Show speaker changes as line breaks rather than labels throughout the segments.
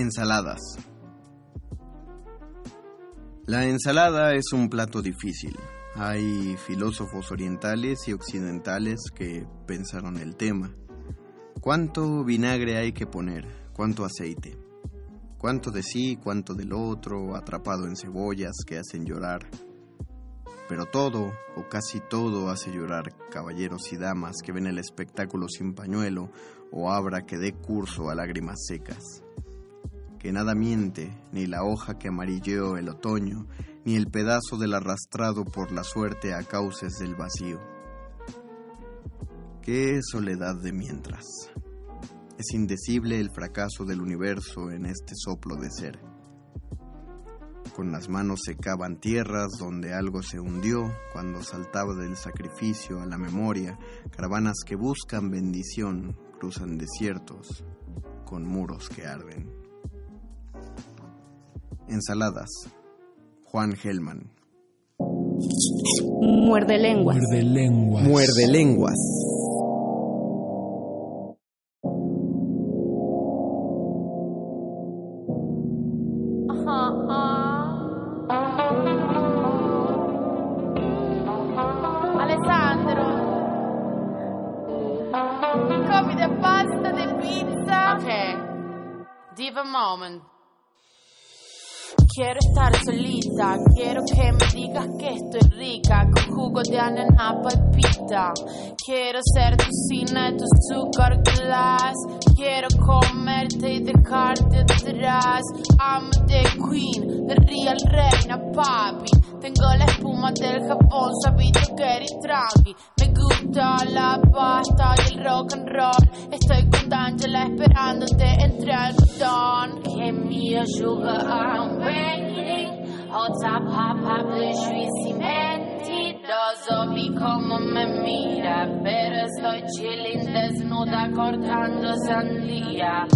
Ensaladas. La ensalada es un plato difícil. Hay filósofos orientales y occidentales que pensaron el tema. ¿Cuánto vinagre hay que poner? ¿Cuánto aceite? ¿Cuánto de sí, cuánto del otro, atrapado en cebollas que hacen llorar? Pero todo, o casi todo, hace llorar caballeros y damas que ven el espectáculo sin pañuelo o abra que dé curso a lágrimas secas que nada miente, ni la hoja que amarilleó el otoño, ni el pedazo del arrastrado por la suerte a cauces del vacío. Qué soledad de mientras. Es indecible el fracaso del universo en este soplo de ser. Con las manos se cavan tierras donde algo se hundió cuando saltaba del sacrificio a la memoria, caravanas que buscan bendición cruzan desiertos con muros que arden. Ensaladas. Juan Gelman.
Muerde lenguas.
Muerde lenguas.
Muerde lenguas.
Quiero estar solita, quiero que me digas que estoy rica, con jugo de ananá palpita. Quiero ser tu cine, tu sugar glass. Quiero comerte y dejarte atrás. I'm the queen, the real reina, papi. Tengo la espuma del Japón, sabido que eres tranqui. Me gusta la pasta y el rock and roll. Estoy con D'Angela esperándote entre algodón. Give me a sugar, I'm waiting. Otra papa, cimenti. Doso vi como me mira, pero estoy chilling desnuda cortando sandía.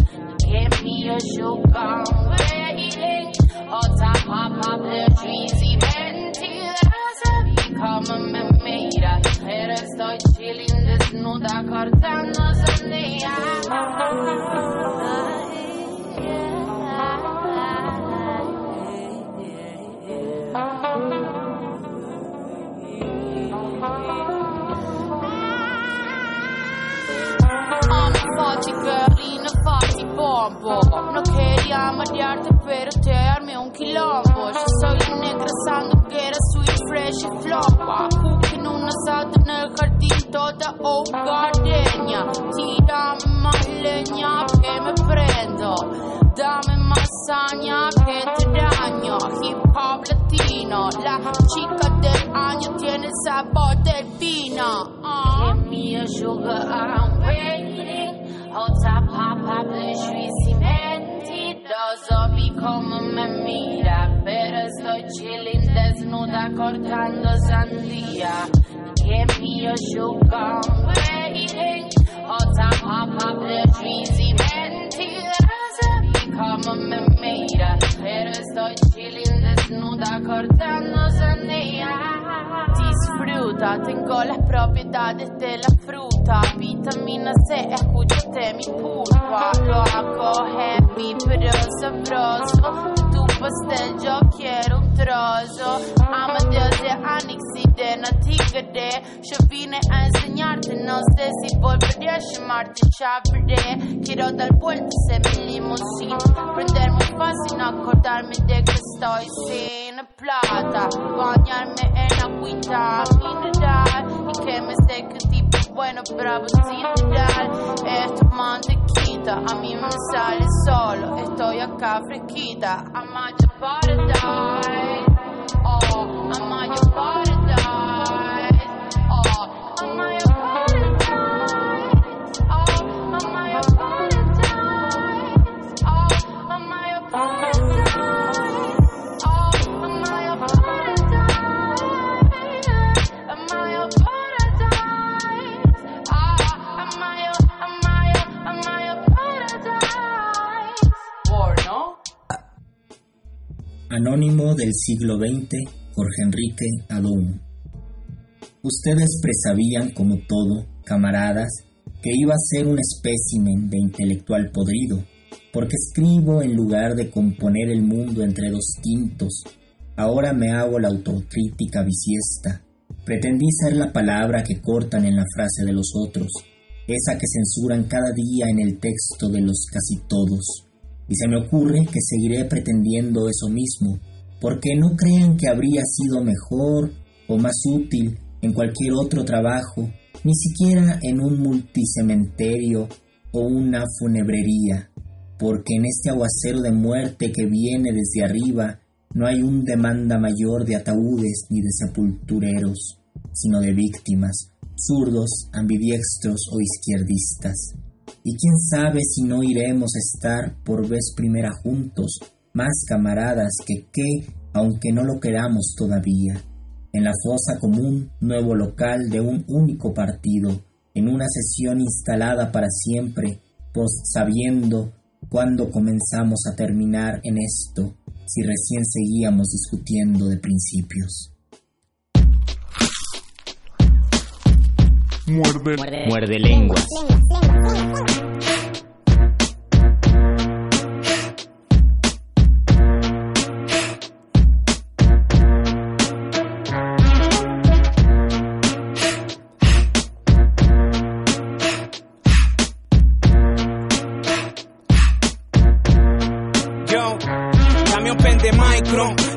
Give me a sugar, waiting. Otra papa, cimenti. Doso vi como me mira, pero estoy chilling desnuda cortando sandía. Carina, fatti bombo No quería marearte pero te armé un quilombo Yo soy la negra sanduquera, sweet, fresh y flopa Cooking un asado en el jardín toda hogareña Tírame más leña que me prendo Dame más saña que te daño Hip hop latino La chica del año tiene el sabor del vino uh. Give me a sugar, I'm waiting. Otra papa, y cimenti Doso vi como me mira Pero estoy chilling. Desnuda cortando sandía Give me a sugar, I'm waiting. Otra papa, cimenti Doso vi como me mira Pero estoy chilling desnuda cortando sandía Disfruta, tengo las propiedades de la fruta Vitamina C, escúchate mi pulpa Lo hago heavy pero sabroso Pastel yo quiero un trozo. Amadeus de Anix y de Natigre Yo vine a enseñarte, no sé si volveré a llamarte Chabré Quiero dar vueltas en mi limusín Prender muy fácil, no acordarme de que estoy sin plata. Bañarme en agüita mineral Y que me seque tipo bueno bravo sin tirar Esto es mantequita, a me sale solo. Estoy acá fresquita. I'm at your Oh, I'm at
Anónimo del siglo XX, Jorge Enrique Adón. Ustedes presabían, como todo, camaradas, que iba a ser un espécimen de intelectual podrido, porque escribo en lugar de componer el mundo entre dos tintos. Ahora me hago la autocrítica bisiesta. Pretendí ser la palabra que cortan en la frase de los otros, esa que censuran cada día en el texto de los casi todos. Y se me ocurre que seguiré pretendiendo eso mismo, porque no crean que habría sido mejor o más útil en cualquier otro trabajo, ni siquiera en un multicementerio o una funebrería, porque en este aguacero de muerte que viene desde arriba no hay un demanda mayor de ataúdes ni de sepultureros, sino de víctimas, zurdos, ambidiestros o izquierdistas. Y quién sabe si no iremos a estar por vez primera juntos, más camaradas que qué, aunque no lo queramos todavía, en la fosa común, nuevo local de un único partido, en una sesión instalada para siempre, pues sabiendo cuándo comenzamos a terminar en esto, si recién seguíamos discutiendo de principios.
Muerde, muerde lenguas.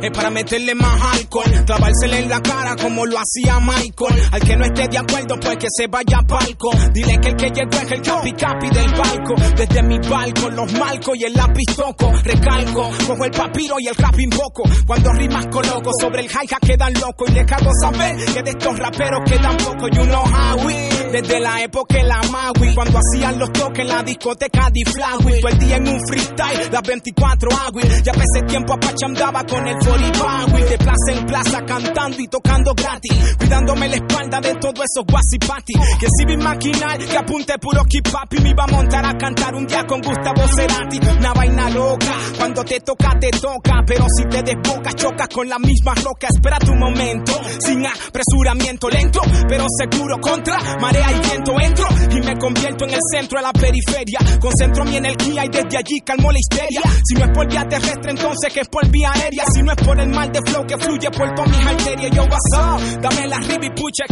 es para meterle más en la cara como lo hacía Michael. Al que no esté de acuerdo, pues que se vaya a palco. Dile que el que llegó es el capi capi del palco. Desde mi palco, los malcos y el lápiz toco. Recalco, cojo el papiro y el rap invoco. Cuando rimas coloco sobre el hi-hat quedan locos. Y le cago saber que de estos raperos quedan pocos. You know how we desde la época de la Maui, cuando hacían los toques en la discoteca de Flagui. Todo el día en un freestyle, las 24 agui. Ya ese tiempo Apache andaba con el 40 De plaza en plaza cantando y tocando gratis. Cuidándome la espalda de todos esos guasipati. Que si vi maquinar, que apunte puro y me iba a montar a cantar un día con Gustavo Cerati. Una vaina loca, cuando te toca, te toca. Pero si te desbocas, chocas con la misma roca. Espera tu momento, sin apresuramiento lento, pero seguro contra marea y viento. Entro y me convierto en el centro de la periferia. Concentro mi energía y desde allí calmo la histeria. Si no es por vía terrestre, entonces que es por vía aérea. Si no es por el mal de flow que fluye por todas mis arterias. Yo what's dame la rib y pucha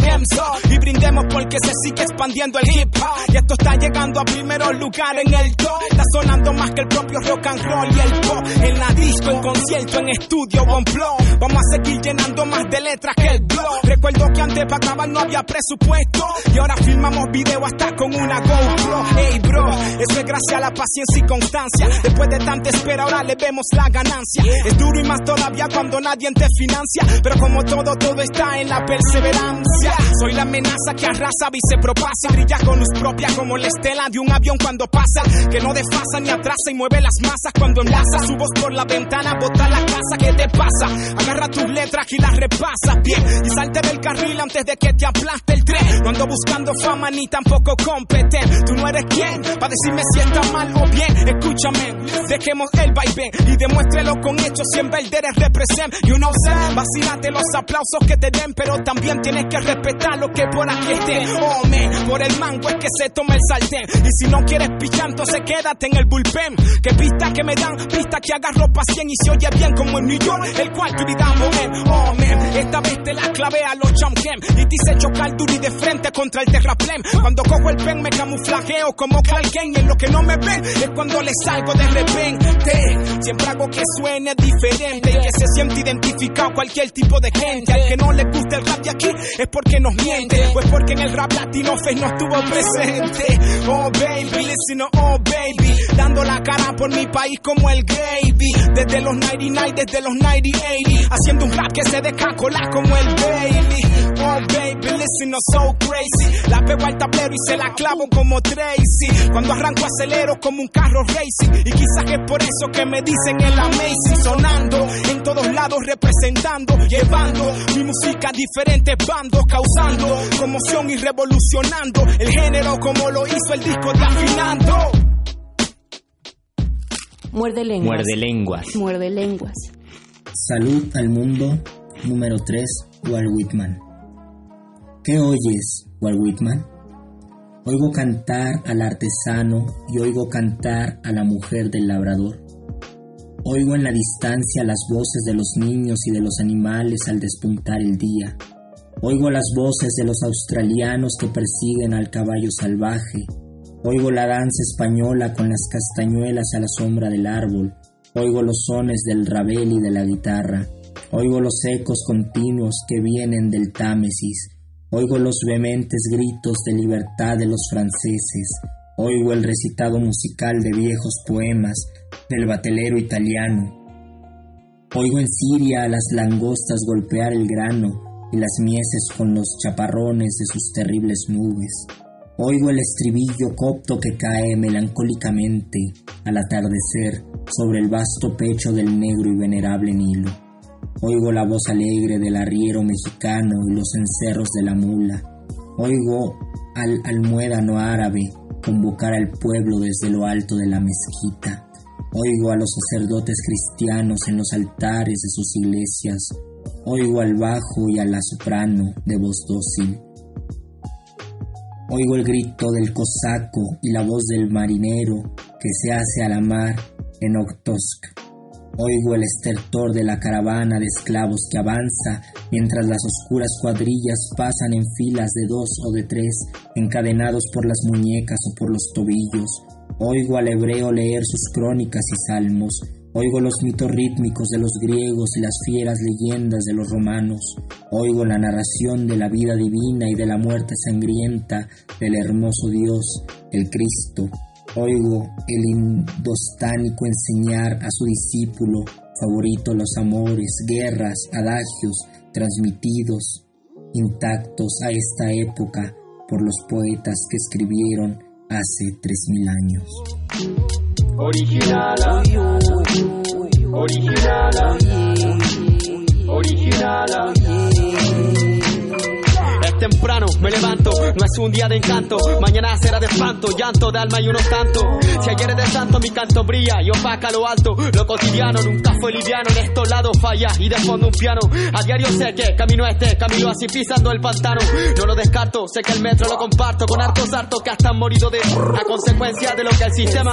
Y brindemos porque se sigue expandiendo el hip hop. Y esto está llegando a primeros lugares en el top. Está sonando más que el propio rock and roll y el pop. En la disco, en concierto, en estudio flow. Vamos a seguir llenando más de letras que el blog. Recuerdo que antes para acabar no había presupuesto. Y ahora filmamos video hasta con una GoPro. Hey bro, eso es gracias a la paciencia y constancia. Después de tanta espera, ahora le vemos la ganancia. Es duro y más todavía cuando nadie te financia. Pero como todo, todo está en la perseverancia. Soy la amenaza que arrasa y se propasa. Brilla con luz propia como la estela de un avión cuando pasa. Que no desfasa ni atrasa y mueve las masas cuando enlaza. Su voz por la ventana, bota la casa. ¿Qué te pasa? Agarra tus letras y las repasa bien. Y salte del carril antes de que te aplaste el tren. No ando buscando fama ni tampoco competente. Tú no eres quien para decirme si está mal o bien. Escúchame, dejemos el vaivén y demuéstrelo con hechos. Si en verde represent. You know, say, vacílate los aplausos que te den, pero también tienes que respetar lo que por aquí estén. Oh, man, por el mango es que se toma el sartén. Y si no quieres pichar, entonces quédate en el bullpen. Que pista que me dan, pista que agarro pa' 100 y se oye bien como en New York, el cual gritamos en. Oh, man, esta vez te la clave a los champions y te hice chocar duro y de frente contra el Cuando cojo el pen me camuflajeo como Clark y en lo que no me ven es cuando le salgo de repente. Siempre hago que suene diferente y que se siente identificado cualquier tipo de gente. Al que no le gusta el rap de aquí es porque nos miente o es porque en el rap latino Face no estuvo presente. Oh baby, listen, oh baby, dando la cara por mi país como el gravy. Desde los 99, desde los 90, 80, haciendo un rap que se deja colar como el Bailey. Oh baby, listen, no so crazy. La pego al tablero y se la clavo como Tracy. Cuando arranco acelero como un carro racing. Y quizás es por eso que me dicen el amazing. Sonando en todos lados, representando, llevando mi música a diferentes bandos, causando conmoción y revolucionando el género como lo hizo el disco de Afinando.
Muerde lenguas.
Muerde lenguas.
Muerde lenguas.
Salud al mundo número 3, Walt Whitman. ¿Qué oyes, Whitman? Oigo cantar al artesano y oigo cantar a la mujer del labrador. Oigo en la distancia las voces de los niños y de los animales al despuntar el día. Oigo las voces de los australianos que persiguen al caballo salvaje. Oigo la danza española con las castañuelas a la sombra del árbol. Oigo los sones del rabel y de la guitarra. Oigo los ecos continuos que vienen del Támesis. Oigo los vehementes gritos de libertad de los franceses. Oigo el recitado musical de viejos poemas del batelero italiano. Oigo en Siria a las langostas golpear el grano y las mieses con los chaparrones de sus terribles nubes. Oigo el estribillo copto que cae melancólicamente al atardecer sobre el vasto pecho del negro y venerable Nilo. Oigo la voz alegre del arriero mexicano y los encerros de la mula. Oigo al almuédano árabe convocar al pueblo desde lo alto de la mezquita. Oigo a los sacerdotes cristianos en los altares de sus iglesias. Oigo al bajo y a la soprano de voz dócil. Oigo el grito del cosaco y la voz del marinero que se hace a la mar en Oktosk. Oigo el estertor de la caravana de esclavos que avanza mientras las oscuras cuadrillas pasan en filas de dos o de tres, encadenados por las muñecas o por los tobillos. Oigo al hebreo leer sus crónicas y salmos. Oigo los mitos rítmicos de los griegos y las fieras leyendas de los romanos. Oigo la narración de la vida divina y de la muerte sangrienta del hermoso Dios, el Cristo. Oigo el indostánico enseñar a su discípulo favorito los amores, guerras, adagios transmitidos intactos a esta época por los poetas que escribieron hace tres mil años.
Original, original, original. Es temprano, me levanto, no es un día de encanto, mañana será de espanto, llanto de alma y unos tanto. Si ayer es de santo, mi canto brilla y opaca lo alto, lo cotidiano nunca fue liviano, en estos lados falla y de fondo un piano. A diario sé que camino este, camino así pisando el pantano, no lo descarto, sé que el metro lo comparto con hartos hartos que hasta han morido de a consecuencia de lo que el sistema.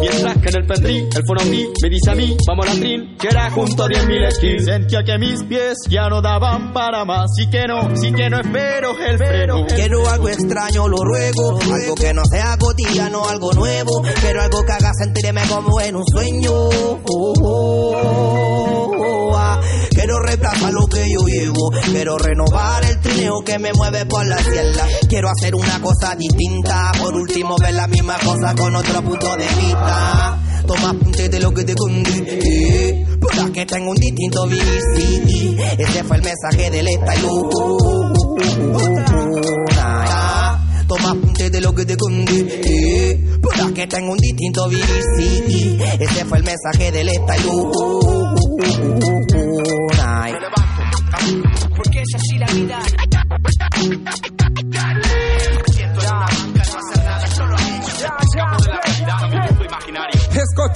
Mientras que en el pendrín, el fonomí me dice a mí, vamos a la trin, que era junto a 10.000 skills. Sentía que mis pies ya no daban para más, sí que no, sí que no espero el freno.
Quiero algo extraño, lo ruego. Algo que no sea cotidiano, algo nuevo. Quiero algo que haga sentirme como en un sueño. Oh, oh, oh, ah. Quiero reemplazar lo que yo llevo. Quiero renovar el trineo que me mueve por la sierra. Quiero hacer una cosa distinta. Por último, ver la misma cosa con otro punto de vista. Toma apunte de lo que te conté. Para que tengo un distinto vivir. Ese fue el mensaje del estallido. Toma apunte de lo que te. Para que tengo un distinto. Sí, ese fue el mensaje del estallido.
Porque es así la vida.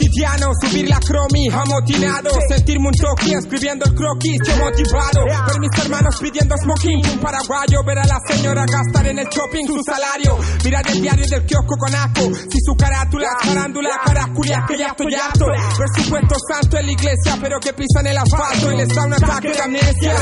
Cotidiano subir la cromi amotinado Sentirme un toque escribiendo el croquis yo motivado Ver mis hermanos pidiendo smoking Un paraguayo ver a la señora gastar en el shopping su salario Mirar el diario del kiosco con aco Si su carátula es farándula caraculia que ya estoy harto Ver su puesto santo en la iglesia pero que pisan el asfalto Y les da un ataque de amnesia.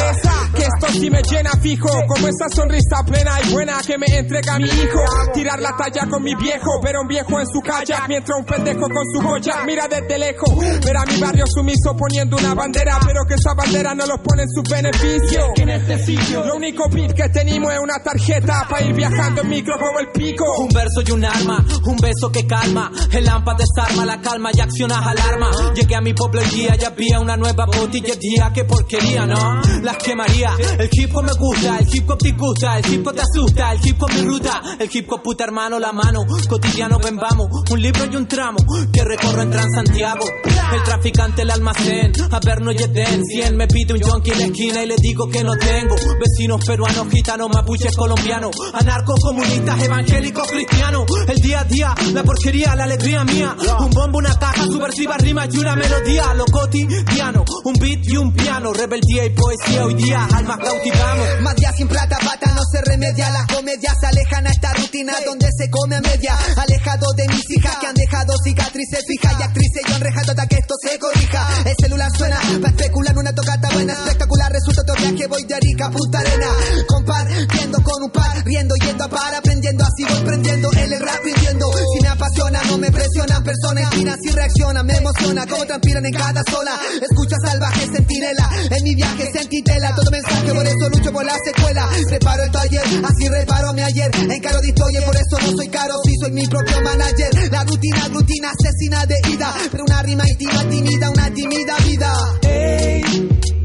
Que esto sí me llena fijo Como esa sonrisa plena y buena que me entrega mi hijo. Tirar la talla con mi viejo Ver a un viejo en su kayak Mientras un pendejo con su joya mira desde lejos. Ver a mi barrio sumiso poniendo una bandera, pero que esa bandera no los pone en su beneficio. En este sitio, lo único pip que tenemos es una tarjeta para ir viajando en micro como el pico.
Un verso y un arma, un beso que calma. El lámpara desarma la calma y accionas alarma. Llegué a mi pueblo y día ya había una nueva botillería. Qué porquería, ¿no? Las quemaría.
El hip hop me gusta, el hip hop te gusta, el hip hop te asusta, el hip hop mi ruta, el hip hop puta hermano la mano, cotidiano ven vamos, un libro y un tramo que recorro en Transantiago. El traficante el almacén, a ver no yeten, 100 me pide un junkie en la esquina y le digo que no tengo. Vecinos peruanos, gitanos, mapuches, colombianos, anarcos, comunistas, evangélicos, cristianos. El día a día, la porquería, la alegría mía. Un bombo, una caja, subversiva, rima y una melodía. Lo cotidiano, un beat y un piano. Rebeldía y poesía, hoy día almas cautivamos.
Más días sin plata, pata no se remedia. Las comedias se alejan a esta rutina donde se come a media. Alejado de mis hijas que han dejado cicatrices fijas actrices. Yo enrejado hasta que esto se corrija. El celular suena para especular una tocata buena. Espectacular resulta otro viaje. Voy de Arica a Punta Arena. Compartiendo con un par, riendo, yendo a par, aprendiendo. Así voy prendiendo. El rap rindiendo. Si me apasiona, no me presionan. Personas espinas y reaccionan. Me emociona como transpiran en cada zona. Escucha salvaje, sentinela. En mi viaje sentí tela. Todo mensaje, por eso lucho por la secuela. Preparo el taller, así reparo mi ayer. Encaro destroyer, por eso no soy caro. Si soy mi propio manager. La rutina, rutina asesina de ida. Pero una rima íntima, tímida, una tímida vida.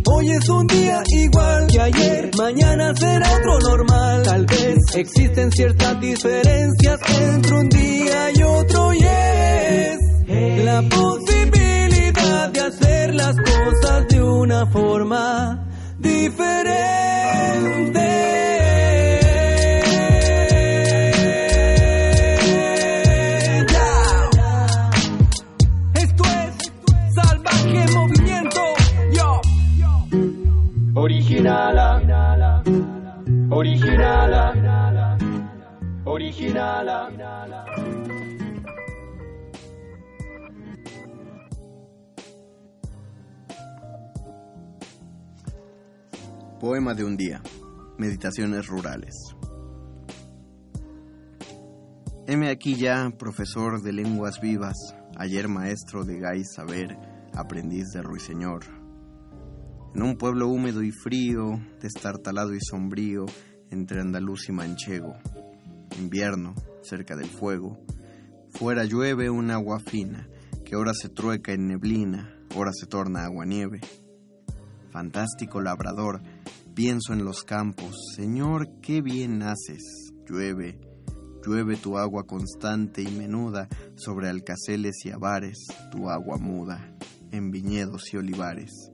Hoy es un día igual que ayer, mañana será otro normal. Tal vez existen ciertas diferencias entre un día y otro y es la posibilidad de hacer las cosas de una forma diferente. Salvaje movimiento. Yo.
Originala, originala, originala.
Poema de un día. Meditaciones rurales. Heme aquí ya, profesor de lenguas vivas, ayer maestro de gay saber, aprendiz de ruiseñor. En un pueblo húmedo y frío, destartalado y sombrío, entre andaluz y manchego. Invierno, cerca del fuego. Fuera llueve un agua fina, que ahora se trueca en neblina, ahora se torna agua nieve. Fantástico labrador, pienso en los campos, Señor, qué bien haces. Llueve, llueve tu agua constante y menuda sobre alcaceles y avares, tu agua muda, en viñedos y olivares.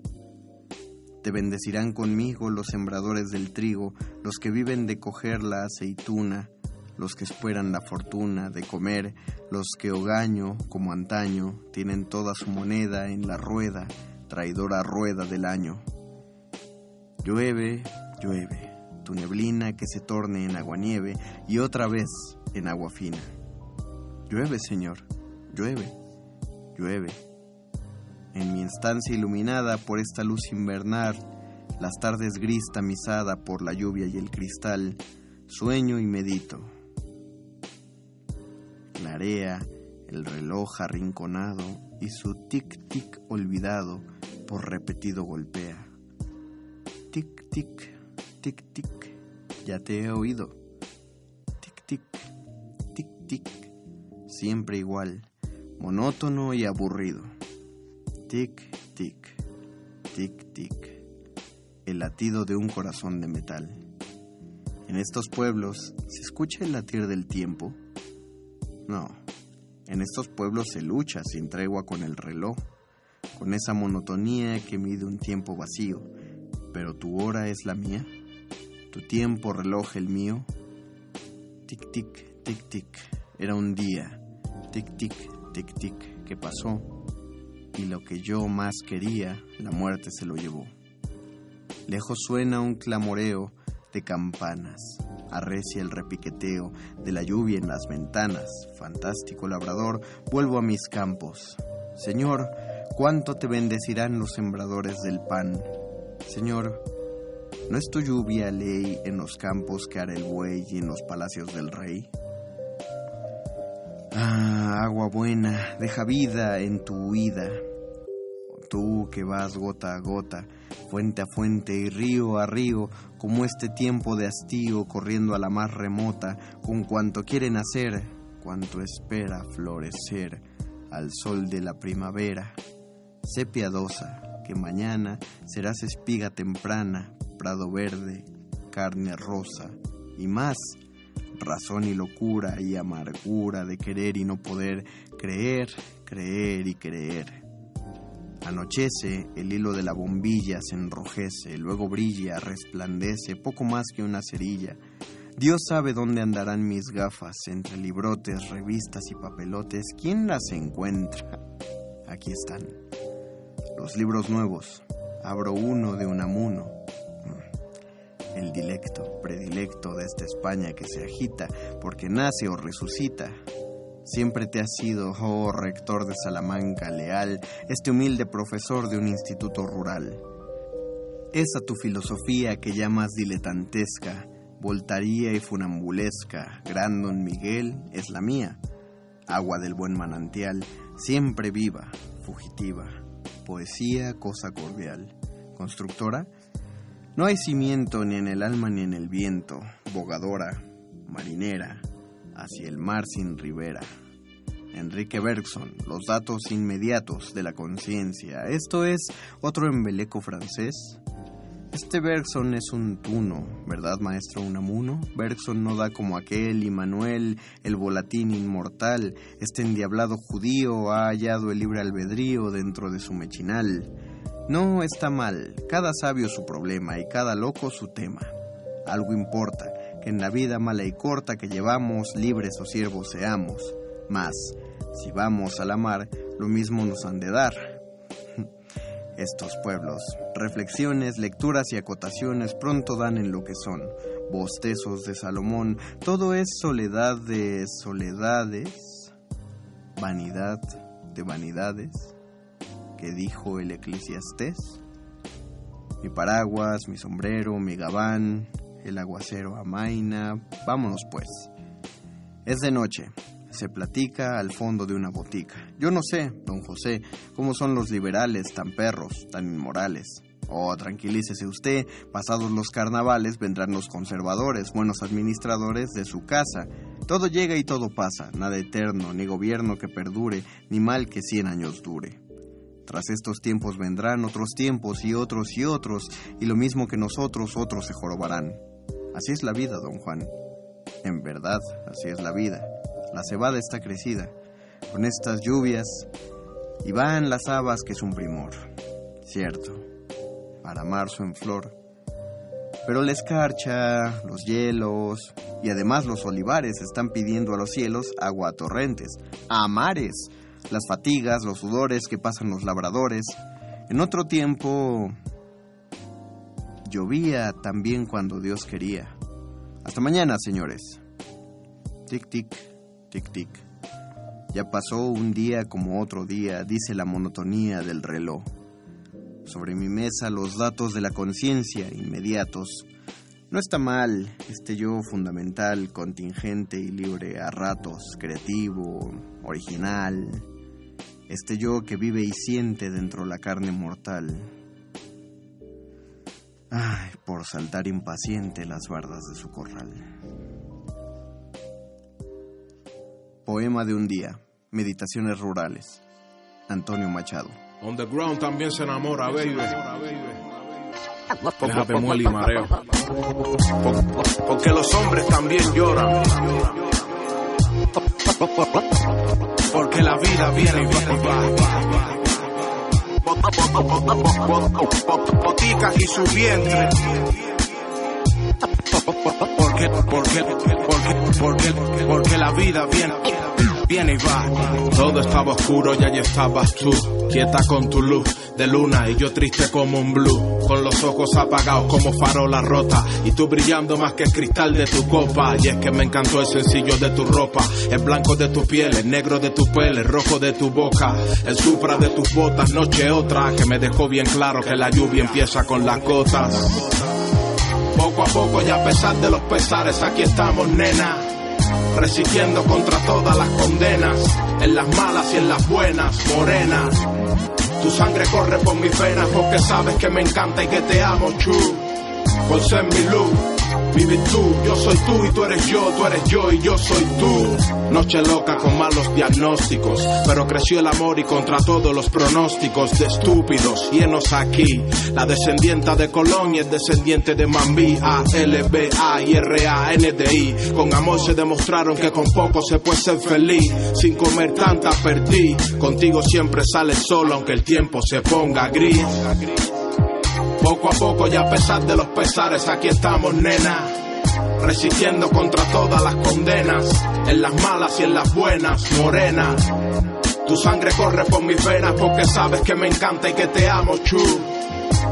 Te bendecirán conmigo los sembradores del trigo, los que viven de coger la aceituna, los que esperan la fortuna de comer, los que hogaño, como antaño, tienen toda su moneda en la rueda, traidora rueda del año. Llueve, llueve, tu neblina que se torne en aguanieve y otra vez en agua fina. Llueve, Señor, llueve, llueve. En mi instancia iluminada por esta luz invernal, las tardes gris tamizada por la lluvia y el cristal, sueño y medito. Clarea el reloj arrinconado y su tic-tic olvidado por repetido golpea. Tic-tic, tic-tic, ya te he oído. Tic-tic, tic-tic, siempre igual, monótono y aburrido. Tic-tic, tic-tic, el latido de un corazón de metal. En estos pueblos, ¿se escucha el latir del tiempo? No, en estos pueblos se lucha sin tregua con el reloj, con esa monotonía que mide un tiempo vacío. Pero tu hora es la mía, tu tiempo reloj el mío. Tic tic, tic tic, era un día. Tic tic, tic tic, que pasó. Y lo que yo más quería, la muerte se lo llevó. Lejos suena un clamoreo de campanas. Arrecia el repiqueteo de la lluvia en las ventanas. Fantástico labrador, vuelvo a mis campos. Señor, cuánto te bendecirán los sembradores del pan. Señor, ¿no es tu lluvia ley en los campos que hará el buey y en los palacios del rey? Ah, agua buena, deja vida en tu huida. Tú que vas gota a gota, fuente a fuente y río a río, como este tiempo de hastío corriendo a la más remota, con cuanto quiere nacer, cuanto espera florecer al sol de la primavera. Sé piadosa, que mañana serás espiga temprana, prado verde, carne rosa y más, razón y locura y amargura de querer y no poder, creer, creer y creer. Anochece, el hilo de la bombilla se enrojece, luego brilla, resplandece, poco más que una cerilla. Dios sabe dónde andarán mis gafas, entre librotes, revistas y papelotes. ¿Quién las encuentra? Aquí están. Los libros nuevos. Abro uno de Unamuno. Mm. El dilecto, predilecto de esta España que se agita porque nace o resucita. Siempre te has sido, oh rector de Salamanca, leal, este humilde profesor de un instituto rural. Esa tu filosofía que llamas diletantesca, voltaría y funambulesca, gran don Miguel, es la mía. Agua del buen manantial, siempre viva, fugitiva. Poesía, cosa cordial. Constructora, no hay cimiento ni en el alma ni en el viento. Bogadora, marinera, hacia el mar sin ribera. Enrique Bergson, los datos inmediatos de la conciencia. Esto es otro embeleco francés. Este Bergson es un tuno, ¿verdad, maestro Unamuno? Bergson no da como aquel y Manuel, el volatín inmortal. Este endiablado judío ha hallado el libre albedrío dentro de su mechinal. No está mal, cada sabio su problema y cada loco su tema. Algo importa, en la vida mala y corta que llevamos, libres o siervos seamos. Mas, si vamos a la mar, lo mismo nos han de dar. Estos pueblos, reflexiones, lecturas y acotaciones pronto dan en lo que son. Bostezos de Salomón, todo es soledad de soledades, vanidad de vanidades, que dijo el eclesiastés. Mi paraguas, mi sombrero, mi gabán, el aguacero amaina, vámonos pues. Es de noche, se platica al fondo de una botica. Yo no sé, don José, cómo son los liberales tan perros, tan inmorales. Oh, tranquilícese usted, pasados los carnavales vendrán los conservadores, buenos administradores de su casa. Todo llega y todo pasa, nada eterno, ni gobierno que perdure, ni mal que cien años dure. Tras estos tiempos vendrán otros tiempos y otros y otros, y lo mismo que nosotros, otros se jorobarán. Así es la vida, don Juan. En verdad, así es la vida. La cebada está crecida, con estas lluvias, y van las habas que es un primor. Cierto, para marzo en flor. Pero la escarcha, los hielos y además los olivares están pidiendo a los cielos agua a torrentes, a mares, las fatigas, los sudores que pasan los labradores. En otro tiempo llovía también cuando Dios quería. Hasta mañana, señores. Tic, tic, tic, tic. Ya pasó un día como otro día, dice la monotonía del reloj. Sobre mi mesa los datos de la conciencia inmediatos. No está mal este yo fundamental, contingente y libre a ratos, creativo, original. Este yo que vive y siente dentro la carne mortal. Ay, por saltar impaciente las bardas de su corral. Poema de un día. Meditaciones rurales. Antonio Machado.
On the ground también se enamora, baby. Déjate muele y mareo. Por- Porque los hombres también lloran. Porque la vida viene y va. Boticas y su vientre. Porque, porque, porque, porque, porque la vida viene, viene y va. Todo estaba oscuro y allí estabas tú, quieta con tu luz de luna y yo triste como un blue, con los ojos apagados como farola rota y tú brillando más que el cristal de tu copa. Y es que me encantó el sencillo de tu ropa, el blanco de tu piel, el negro de tu pelo, el rojo de tu boca, el supra de tus botas, noche otra que me dejó bien claro que la lluvia empieza con las gotas. Poco a poco y a pesar de los pesares, aquí estamos, nena. Resistiendo contra todas las condenas, en las malas y en las buenas, morena. Tu sangre corre por mis venas porque sabes que me encanta y que te amo, chu. Por ser mi luz, Vive tú, yo soy tú y tú eres yo, tú eres yo y yo soy tú. Noche loca con malos diagnósticos, pero creció el amor y contra todos los pronósticos de estúpidos llenos aquí. La descendienta de Colón y el descendiente de Mambí, A, L, B, A, I, R, A, N, D, I. Con amor se demostraron que con poco se puede ser feliz. Sin comer tanta perdí, contigo siempre sale solo aunque el tiempo se ponga gris. Poco a poco y a pesar de los pesares, aquí estamos, nena. Resistiendo contra todas las condenas, en las malas y en las buenas, morena. Tu sangre corre por mis venas porque sabes que me encanta y que te amo, chu.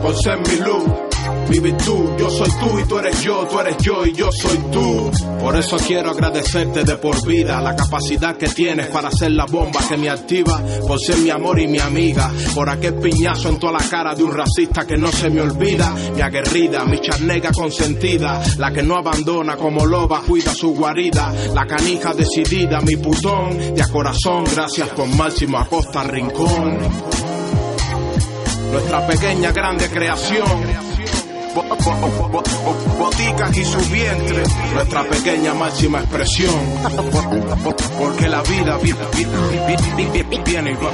Por ser mi luz, vive tú, yo soy tú y tú eres yo, tú eres yo y yo soy tú. Por eso quiero agradecerte de por vida la capacidad que tienes para hacer la bomba que me activa, por ser mi amor y mi amiga, por aquel piñazo en toda la cara de un racista que no se me olvida, mi aguerrida, mi charnega consentida, la que no abandona como loba cuida su guarida, la canija decidida, mi putón, de a corazón, gracias por Máximo Acosta Rincón. Nuestra pequeña grande creación boticas y su vientre, nuestra pequeña máxima expresión. Porque la vida vi- vi- vi- vi- vi- viene y va,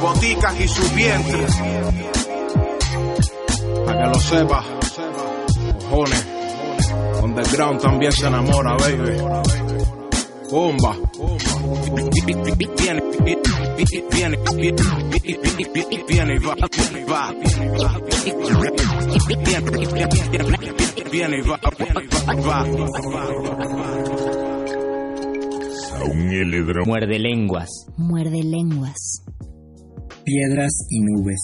boticas y su vientre. Para que lo sepa, cojones. Underground también se enamora, baby. Bomba. Viene, viene, viene, viene y va, va. Viene y va, va.
Muerde lenguas.
Muerde lenguas.
Piedras y nubes.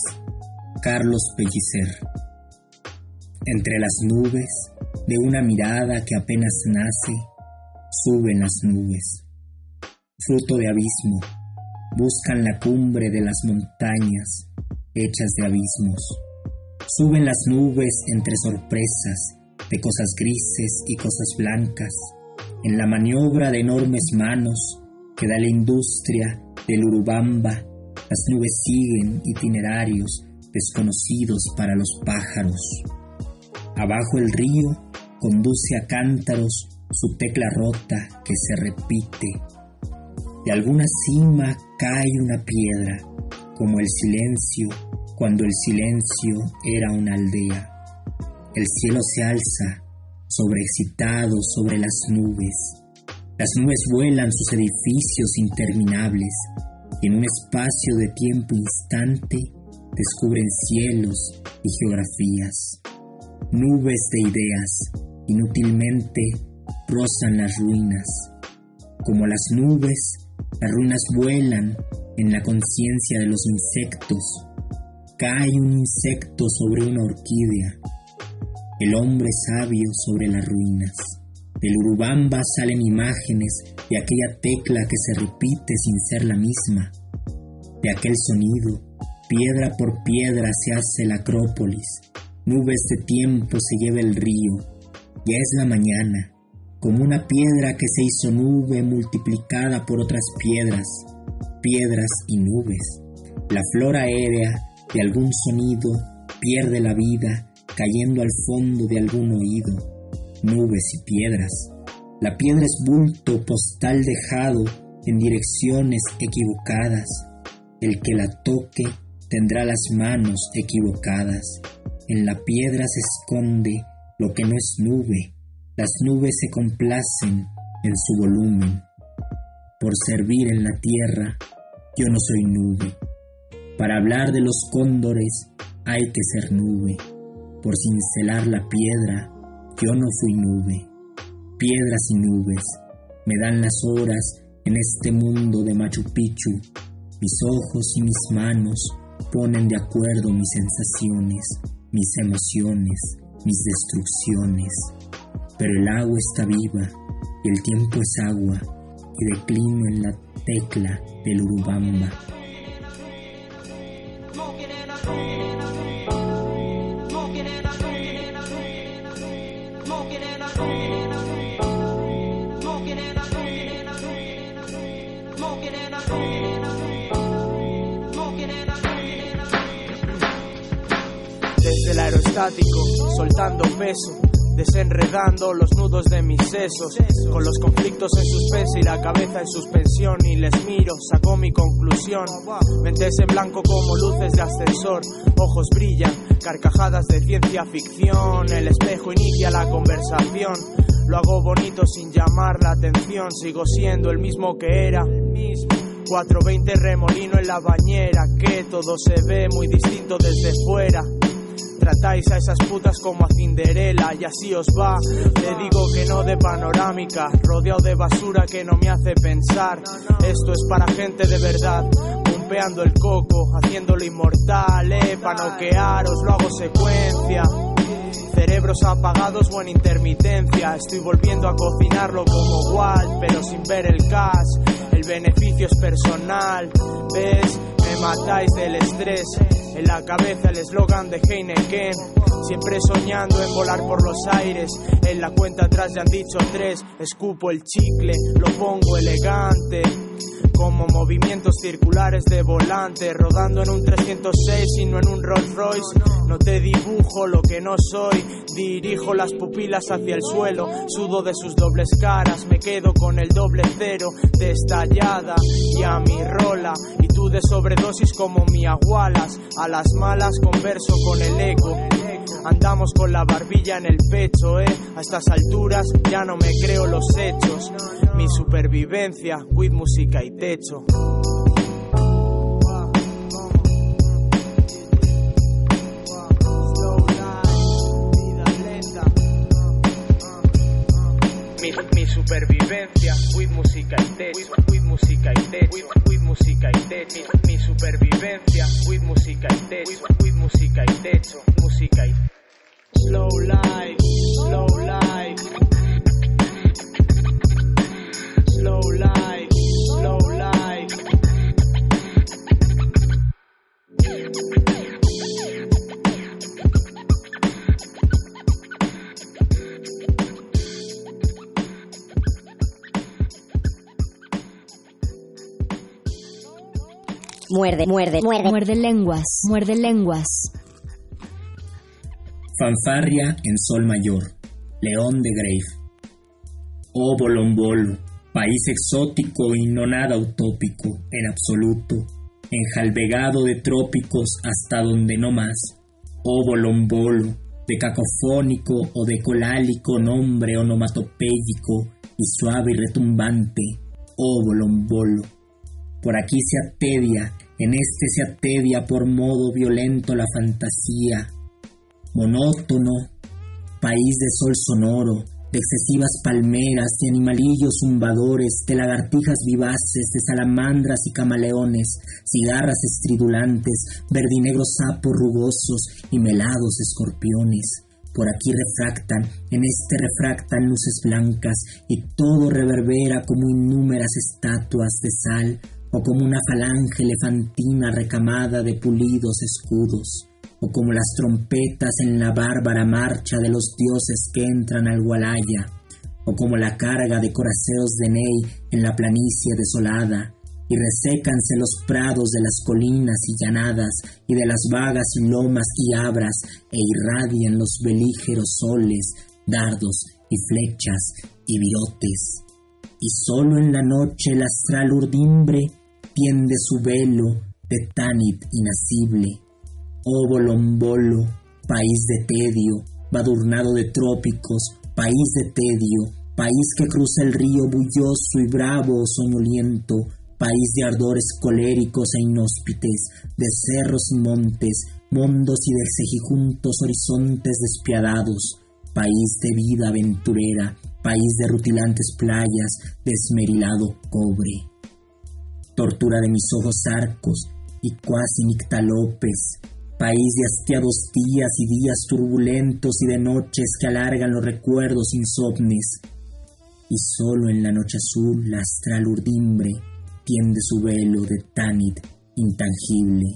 Carlos Pellicer. Entre las nubes, de una mirada que apenas nace, suben las nubes. Fruto de abismo, buscan la cumbre de las montañas hechas de abismos. Suben las nubes entre sorpresas de cosas grises y cosas blancas, en la maniobra de enormes manos que da la industria del Urubamba, las nubes siguen itinerarios desconocidos para los pájaros. Abajo el río conduce a cántaros su tecla rota que se repite. De alguna cima cae una piedra, como el silencio cuando el silencio era una aldea. El cielo se alza, sobreexcitado sobre las nubes. Las nubes vuelan sus edificios interminables y en un espacio de tiempo instante descubren cielos y geografías. Nubes de ideas inútilmente rozan las ruinas. Como las nubes, las ruinas vuelan en la conciencia de los insectos. Cae un insecto sobre una orquídea. El hombre sabio sobre las ruinas. Del Urubamba salen imágenes de aquella tecla que se repite sin ser la misma. De aquel sonido, piedra por piedra se hace la acrópolis. Nubes de tiempo se lleva el río. Ya es la mañana, como una piedra que se hizo nube multiplicada por otras piedras, piedras y nubes. La flor aérea de algún sonido pierde la vida cayendo al fondo de algún oído. Nubes y piedras. La piedra es bulto postal dejado en direcciones equivocadas. El que la toque tendrá las manos equivocadas. En la piedra se esconde lo que no es nube. Las nubes se complacen en su volumen. Por servir en la tierra, yo no soy nube. Para hablar de los cóndores hay que ser nube. Por cincelar la piedra, yo no fui nube. Piedras y nubes me dan las horas en este mundo de Machu Picchu. Mis ojos y mis manos ponen de acuerdo mis sensaciones, mis emociones, mis destrucciones. Pero el agua está viva y el tiempo es agua y declino en la tecla del Urubamba.
desde el aerostático, soltando peso, desenredando los nudos de mis sesos, con los conflictos en suspense y la cabeza en suspensión, y les miro, saco mi conclusión, mentes en blanco como luces de ascensor, ojos brillan, carcajadas de ciencia ficción, el espejo inicia la conversación, lo hago bonito sin llamar la atención, sigo siendo el mismo que era. 420 remolino en la bañera, que todo se ve muy distinto desde fuera. Tratáis a esas putas como a Cinderela y así os va. Te digo que no de panorámica, rodeado de basura que no me hace pensar. Esto es para gente de verdad, pumpeando el coco, haciéndolo inmortal, eh, para noquearos, lo hago secuencia. Cerebros apagados o en intermitencia, estoy volviendo a cocinarlo como Walt, pero sin ver el gas. El beneficio es personal, ¿ves? Me matáis del estrés. En la cabeza el eslogan de Heineken. Siempre soñando en volar por los aires. En la cuenta atrás ya han dicho tres. Escupo el chicle, lo pongo elegante. Como movimientos circulares de volante, rodando en un 306 y no en un Rolls Royce. No te dibujo lo que no soy, dirijo las pupilas hacia el suelo, sudo de sus dobles caras, me quedo con el doble cero de estallada y a mi rola. Y tú de sobredosis como mi agualas, a las malas converso con el eco. Andamos con la barbilla en el pecho, eh. A estas alturas ya no me creo los hechos. Mi supervivencia, with música y techo. Mi, mi supervivencia, with música y techo, with música y techo, with, with música y techo, mi, mi supervivencia, with música y techo, with música y techo, música y slow life, slow life, slow life,
Muerde, muerde, muerde. Muerde lenguas, muerde lenguas.
Fanfarria en Sol Mayor, León de Grave. Oh Bolombolo, país exótico y no nada utópico, en absoluto, enjalbegado de trópicos hasta donde no más. Oh Bolombolo, de cacofónico o de colálico nombre onomatopéyico y suave y retumbante. Oh Bolombolo, por aquí se atedia, en este se atedia por modo violento la fantasía, monótono, país de sol sonoro, de excesivas palmeras, de animalillos zumbadores, de lagartijas vivaces, de salamandras y camaleones, cigarras estridulantes, verdinegros sapos rugosos y melados escorpiones. Por aquí refractan, en este refractan luces blancas y todo reverbera como innúmeras estatuas de sal o como una falange elefantina recamada de pulidos escudos o como las trompetas en la bárbara marcha de los dioses que entran al Gualaya, o como la carga de coraceos de Ney en la planicie desolada, y resécanse los prados de las colinas y llanadas, y de las vagas lomas y abras, e irradian los belígeros soles, dardos y flechas y virotes. Y solo en la noche el astral urdimbre tiende su velo de tánit inacible, Oh Bolombolo, país de tedio, badurnado de trópicos, país de tedio, país que cruza el río bulloso y bravo soñoliento, país de ardores coléricos e inhóspites, de cerros y montes, mundos y de cejijuntos horizontes despiadados, país de vida aventurera, país de rutilantes playas, de esmerilado cobre. Tortura de mis ojos arcos y cuasi nictalopes, país de hastiados días y días turbulentos y de noches que alargan los recuerdos insomnes. Y solo en la noche azul la astral urdimbre tiende su velo de tánit intangible.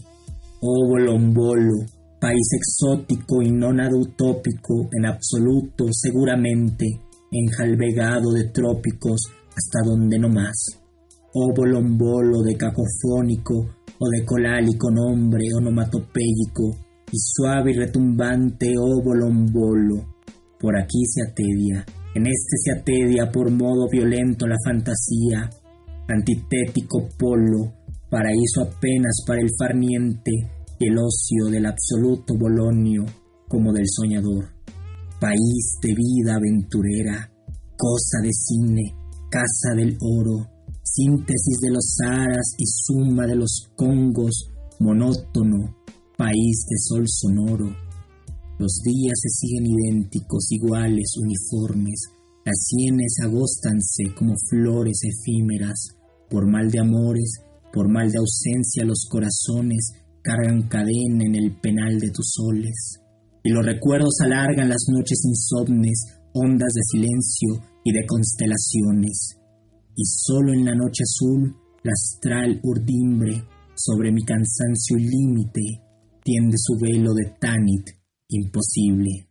Oh Bolombolo, país exótico y no nada utópico en absoluto, seguramente, enjalbegado de trópicos hasta donde no más. Oh Bolombolo de cacofónico o de colálico nombre onomatopéyico y suave y retumbante óvolo bolo. Por aquí se atedia, en este se atedia por modo violento la fantasía, antitético polo, paraíso apenas para el farniente y el ocio del absoluto bolonio como del soñador. País de vida aventurera, cosa de cine, casa del oro, síntesis de los aras y suma de los congos, monótono, país de sol sonoro. Los días se siguen idénticos, iguales, uniformes, las sienes agóstanse como flores efímeras, por mal de amores, por mal de ausencia los corazones cargan cadena en el penal de tus soles, y los recuerdos alargan las noches insomnes, ondas de silencio y de constelaciones, y solo en la noche azul la astral urdimbre sobre mi cansancio límite tiende su velo de Tanit imposible.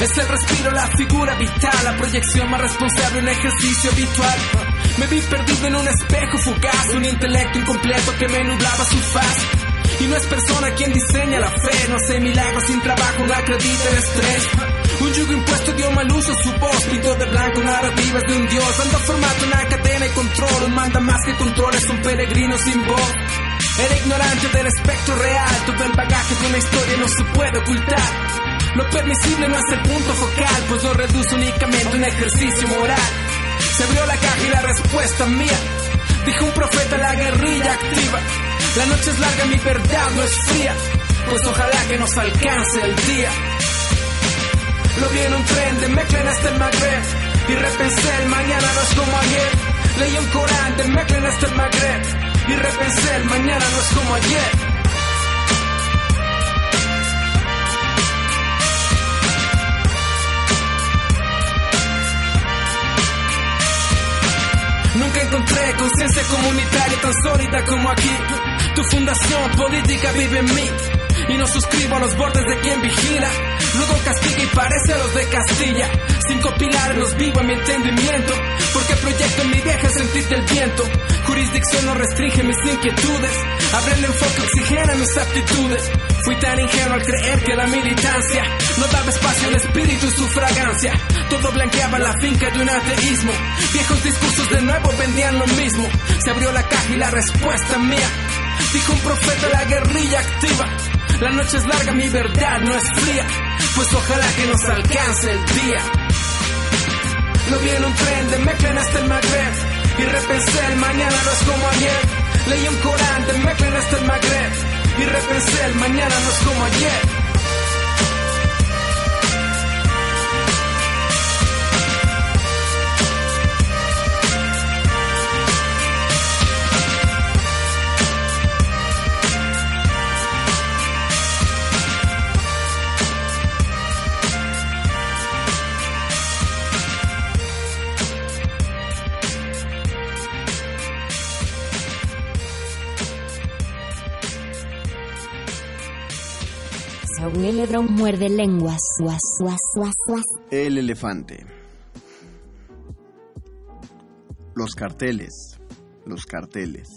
Es el respiro, la figura vital, la proyección más responsable, un ejercicio habitual. Me vi perdido en un espejo fugaz, un intelecto incompleto que me nublaba su faz. Y no es persona quien diseña la fe, no hace milagros sin trabajo, no acredita el estrés. Un yugo impuesto dio mal uso su voz, pintó de blanco narrativas de un dios, dando formato una cadena y control, un manda más que controles, un peregrino sin voz. Era ignorante del espectro real, todo el bagaje de una historia no se puede ocultar. Lo permisible no es el punto focal, pues lo reduce únicamente un ejercicio moral. Se abrió la caja y la respuesta mía. Dijo un profeta, la guerrilla activa. La noche es larga, mi verdad no es fría. Pues ojalá que nos alcance el día. Lo vi en un tren de Meclen hasta el Magreb. Y repensé, el mañana no es como ayer. Leí un Corán de Meclen hasta el Magreb. Y repensé, el mañana no es como ayer. Nunca encontré conciencia comunitaria tan sólida como aquí. Tu fundación política vive en mí. Y no suscribo a los bordes de quien vigila. Luego castiga y parece a los de Castilla. Cinco pilares los vivo en mi entendimiento. Porque proyecto en mi vieja sentir del viento. Jurisdicción no restringe mis inquietudes. Abre el enfoque, oxigena mis aptitudes. Fui tan ingenuo al creer que la militancia no daba espacio al espíritu y su fragancia. Todo blanqueaba la finca de un ateísmo. Viejos discursos de nuevo vendían lo mismo. Se abrió la caja y la respuesta mía. Dijo un profeta, la guerrilla activa. La noche es larga, mi verdad no es fría. Pues ojalá que nos alcance el día. Lo vi en un tren de Meclen hasta el Magreb. Y repensé, el mañana no es como ayer. Leí un Corán de Meclen hasta el Magreb. Y repensé, el mañana no es como ayer.
El elefante. Los carteles, los carteles.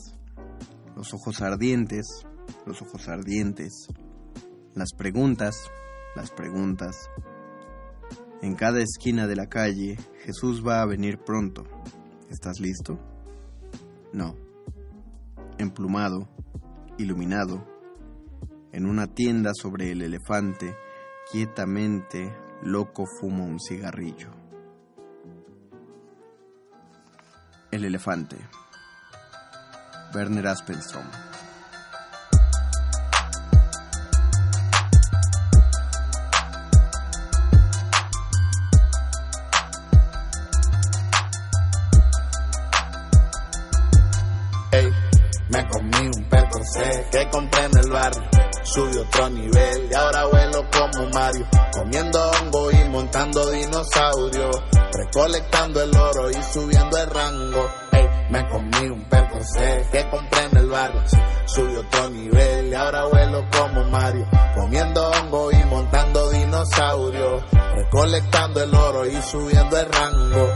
Los ojos ardientes, los ojos ardientes. Las preguntas, las preguntas. En cada esquina de la calle, Jesús va a venir pronto. ¿Estás listo? No. Emplumado, iluminado, en una tienda sobre el elefante, quietamente, loco fuma un cigarrillo. El elefante. Werner Aspenstrom.
Ey, me comí un percocé que compré en el barrio. Subí otro nivel y ahora vuelo como Mario. Comiendo hongo y montando dinosaurios. Recolectando el oro y subiendo el rango. Ey, me comí un percocé que compré en el barrio. Subí otro nivel y ahora vuelo como Mario. Comiendo hongo y montando dinosaurios dinosaurio, recolectando el oro y subiendo el rango.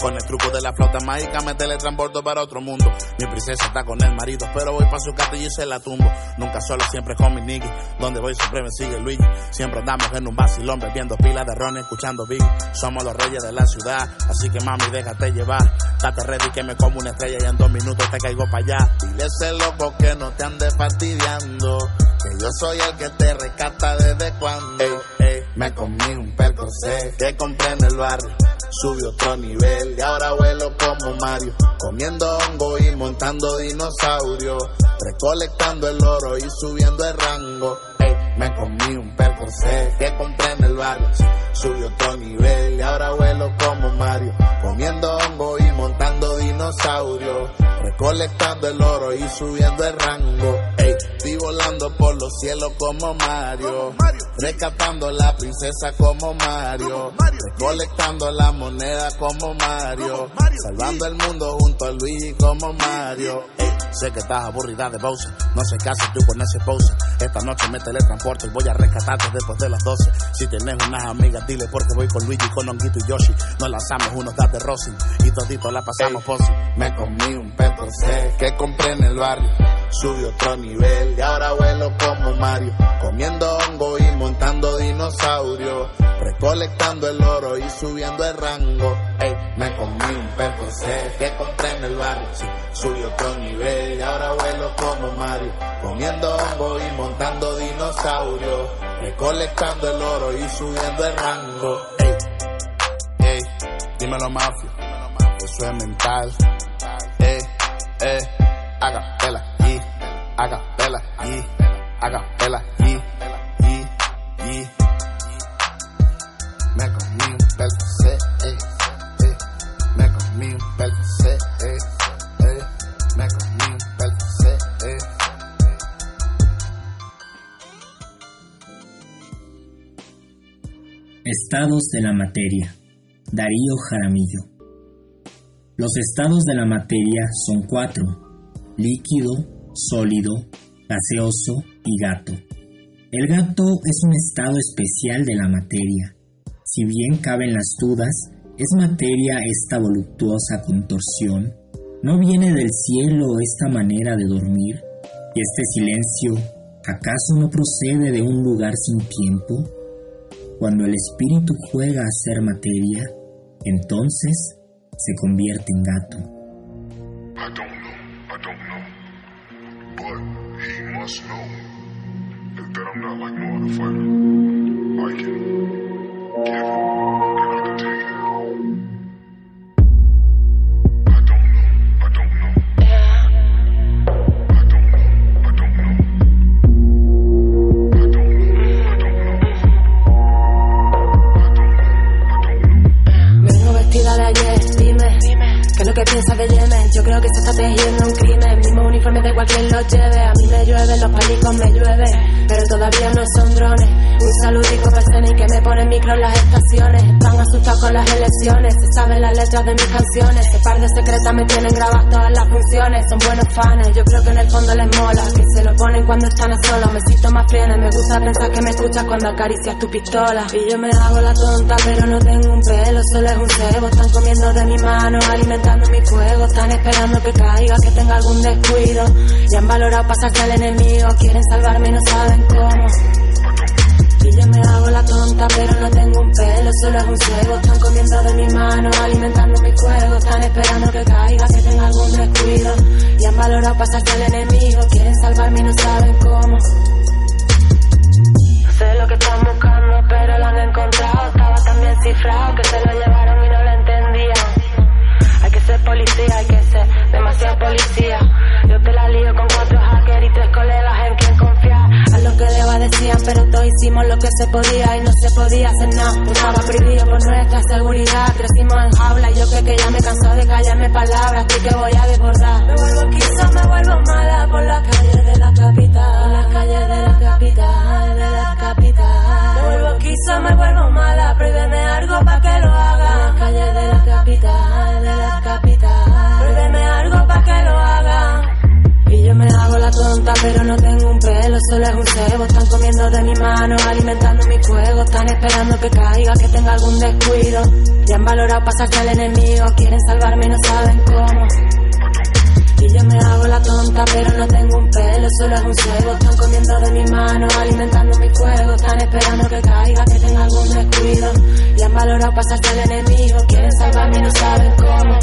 Con el truco de la flauta mágica me teletransporto para otro mundo. Mi princesa está con el marido, pero voy para su castillo y se la tumbo. Nunca solo, siempre con mi nigga. Donde voy siempre me sigue Luigi. Siempre andamos en un vacilón bebiendo pilas de ron, escuchando Big. Somos los reyes de la ciudad, así que mami déjate llevar. Date ready que me como una estrella y en dos minutos te caigo para allá. Dile ese loco que no te ande fastidiando. Que yo soy el que te rescata desde cuando. Me comí un percocé que compré en el barrio. Subí otro nivel y ahora vuelo como Mario. Comiendo hongo y montando dinosaurios. Recolectando el oro y subiendo el rango. Me comí un percocé que compré en el barrio. Subí otro nivel y ahora vuelo como Mario. Comiendo hongo y montando dinosaurios. Recolectando el oro y subiendo el rango. Volando por los cielos como Mario. Rescatando la princesa como Mario. Recolectando la moneda como Mario. Salvando el mundo junto a Luigi como Mario. Ey, sé que estás aburrida de Bowser. No sé qué haces tú con ese pose. Esta noche me teletransporto y voy a rescatarte después de las 12. Si tienes unas amigas, dile porque voy con Luigi, con Honguito y Yoshi. Nos lanzamos unos gas de Rossi y todito la pasamos posi. Me comí un Petrocé que compré en el barrio. Subí otro nivel y ahora vuelo como Mario. Comiendo hongo y montando dinosaurios. Recolectando el oro y subiendo el rango. Ey, me comí un Petrocé que compré en el barrio. Sí, subí otro nivel y ahora vuelo como Mario. Comiendo hongo y montando dinosaurios. Recolectando el oro y subiendo el rango. Ey, ey, dímelo mafia. Eso es mental. Eh, eh, haga pela y, haga pela y, haga pela y, y, y. Me comí un pelcé. Me comí un pelcé, eh, eh. Me comí un pelcé, eh.
Estados de la materia. Darío Jaramillo. Los estados de la materia son cuatro. Líquido, sólido, gaseoso y gato. El gato es un estado especial de la materia. Si bien caben las dudas, ¿es materia esta voluptuosa contorsión? ¿No viene del cielo esta manera de dormir? ¿Y este silencio acaso no procede de un lugar sin tiempo? Cuando el espíritu juega a ser materia, entonces se convierte en gato.
Must know that, I'm not like no other fighter. I can give
¿qué es lo que piensa que lleve? Yo creo que se está tejiendo un crimen, mismo uniforme de cualquier lo lleve. A mí me llueven, los palicos me llueven, pero todavía no son drones. Un saludico para y que me pone micro en las estaciones. Están asustados con las elecciones, se saben las letras de mis canciones. Ese par de secretas me tienen grabadas todas las funciones. Son buenos fans, yo creo que en el fondo les mola. Que se lo ponen cuando están a solos, me siento más fiel. Me gusta pensar que me escuchas cuando acaricias tu pistola. Y yo me hago la tonta, pero no tengo un pelo, solo es un cebo. Están comiendo de mi mano, alimentando mi fuego. Están esperando que caiga, que tenga algún descuido. Ya han valorado pasarse al enemigo, quieren salvarme y no saben cómo. Y yo me hago la tonta, pero no tengo un pelo, solo es un ciego. Están comiendo de mi mano, alimentando mi fuego. Están esperando que caiga, que tenga algún descuido. Y han valorado pasarse al enemigo, quieren salvarme y no saben cómo. No sé lo que están buscando, pero lo han encontrado. Estaba tan bien cifrado que se lo llevaron policía, hay que ser demasiado policía. Yo te la lío con cuatro hackers y tres colegas en quien confiar. A lo que deba decían, pero todos hicimos lo que se podía y no se podía hacer nada. Estaba prohibido por nuestra seguridad. Crecimos en jaula y yo creo que ya me cansó de callarme palabras. Estoy que voy a desbordar. Me vuelvo quiso, me vuelvo mala por las calles de la capital. Por las calles de la capital. Quiso, me vuelvo mala. Prohíbeme algo pa' que lo haga. Las calles de la capital, de la capital. Prohíbeme algo pa' que lo haga. Y yo me hago la tonta, pero no tengo un pelo, solo es un cebo. Están comiendo de mi mano, alimentando mi fuego. Están esperando que caiga, que tenga algún descuido. Ya han valorado pasarse al enemigo, quieren salvarme y no saben cómo. Y yo me hago la tonta, pero no tengo un pelo, solo es un cebo. Están comiendo de mi mano, alimentando mi fuego. Están esperando que caiga, que tenga algún descuido. Y han valorado pasarse al enemigo, quieren salvarme y no saben cómo.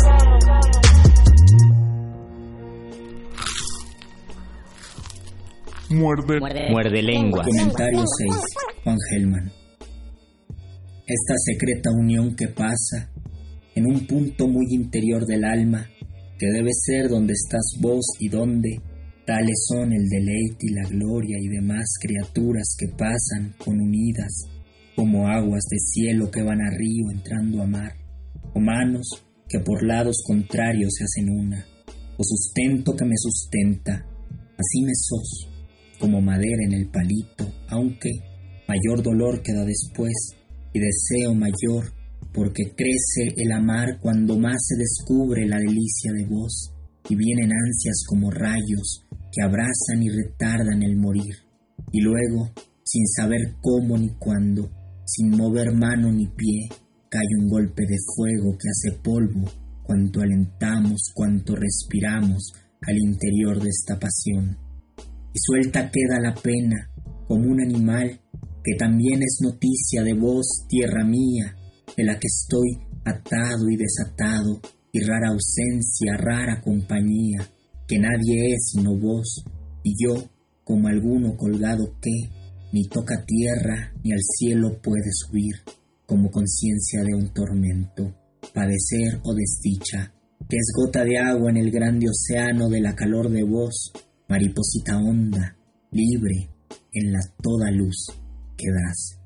Muerde, muerde lengua.
Comentario 6. Juan Gelman. Esta secreta unión que pasa en un punto muy interior del alma, que debe ser donde estás vos y donde tales son el deleite y la gloria y demás criaturas que pasan con unidas como aguas de cielo que van a río entrando a mar, o manos que por lados contrarios se hacen una, o sustento que me sustenta, así me sos, como madera en el palito, aunque mayor dolor queda después y deseo mayor, porque crece el amar cuando más se descubre la delicia de vos y vienen ansias como rayos que abrazan y retardan el morir, y luego, sin saber cómo ni cuándo, sin mover mano ni pie, cae un golpe de fuego que hace polvo cuanto alentamos, cuanto respiramos al interior de esta pasión. Y suelta queda la pena como un animal que también es noticia de vos, tierra mía, de la que estoy atado y desatado, y rara ausencia, rara compañía, que nadie es sino vos, y yo, como alguno colgado que ni toca tierra ni al cielo puede subir, como conciencia de un tormento, padecer o desdicha, que es gota de agua en el grande océano de la calor de vos, mariposita honda, libre, en la toda luz que das.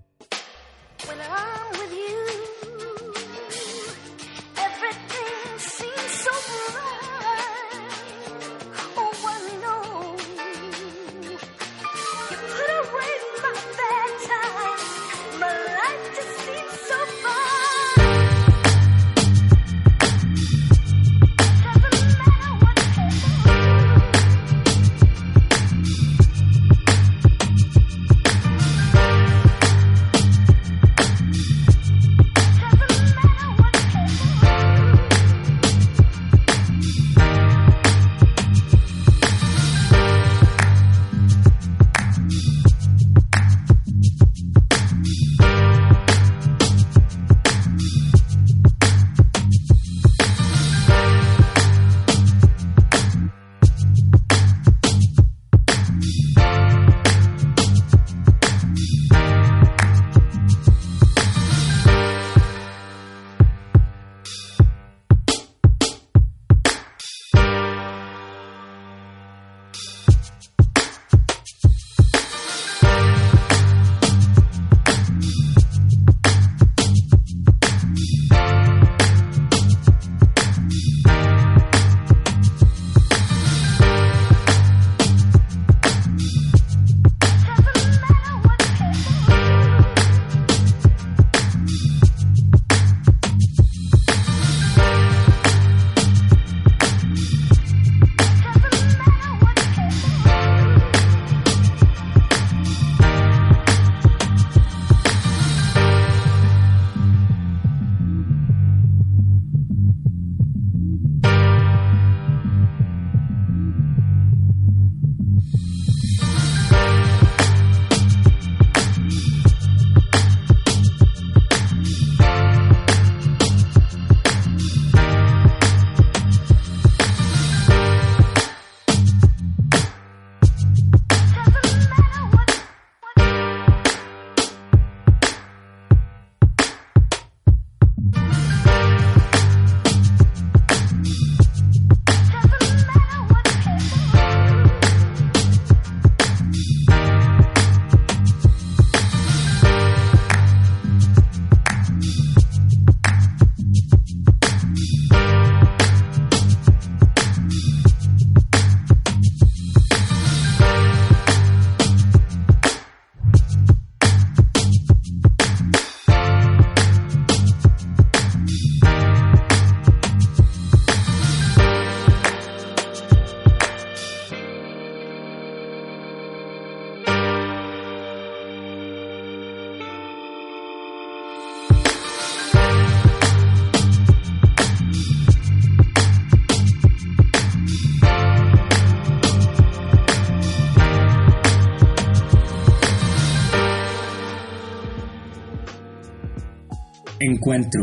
Encuentro.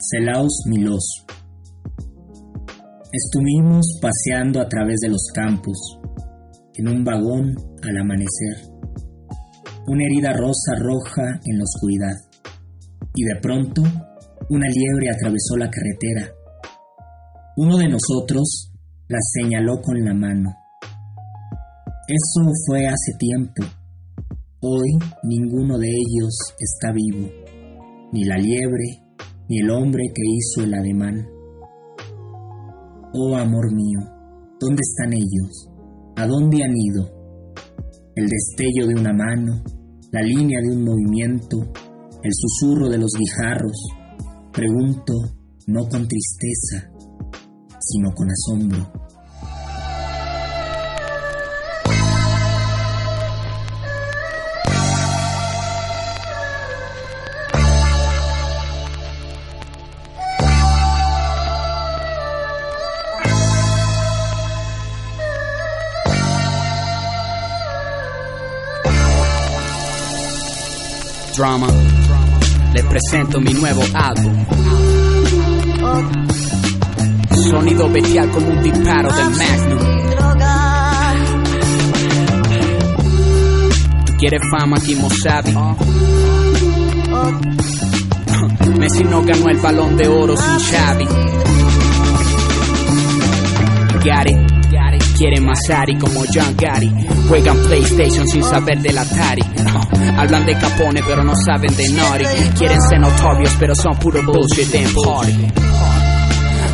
Celaus Milos. Estuvimos paseando a través de los campos, en un vagón al amanecer. Una herida rosa roja en la oscuridad. Y de pronto, una liebre atravesó la carretera. Uno de nosotros la señaló con la mano. Eso fue hace tiempo. Hoy ninguno de ellos está vivo, ni la liebre, ni el hombre que hizo el ademán. Oh amor mío, ¿dónde están ellos? ¿A dónde han ido? El destello de una mano, la línea de un movimiento, el susurro de los guijarros. Pregunto, no con tristeza, sino con asombro.
Drama. Les presento mi nuevo álbum. Sonido bestial como un disparo del Magnum. ¿Tú quieres fama, Kimo Sabi? Messi no ganó el balón de oro sin Xavi. Gary quiere Masari como John Gary. Juegan PlayStation sin saber del Atari. Uh, hablan de Capone pero no saben de Naughty. Quieren ser notorios pero son puro bullshit en party.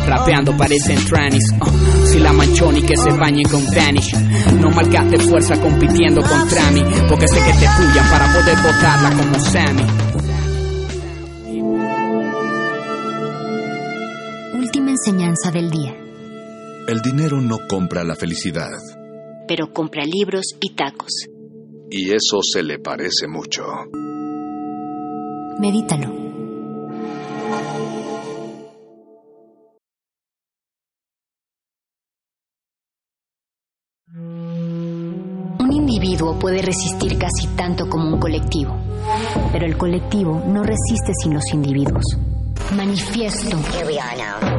Rapeando parecen trannies. Uh, si la manchoni que se bañe con Vanish. No malgaste fuerza compitiendo contra mí. Porque sé que te pullan para poder botarla como Sammy.
Última enseñanza del día.
El dinero no compra la felicidad.
Pero compra libros y tacos.
Y eso se le parece mucho.
Medítalo. Un individuo puede resistir casi tanto como un colectivo, pero el colectivo no resiste sin los individuos. Manifiesto.
Logramos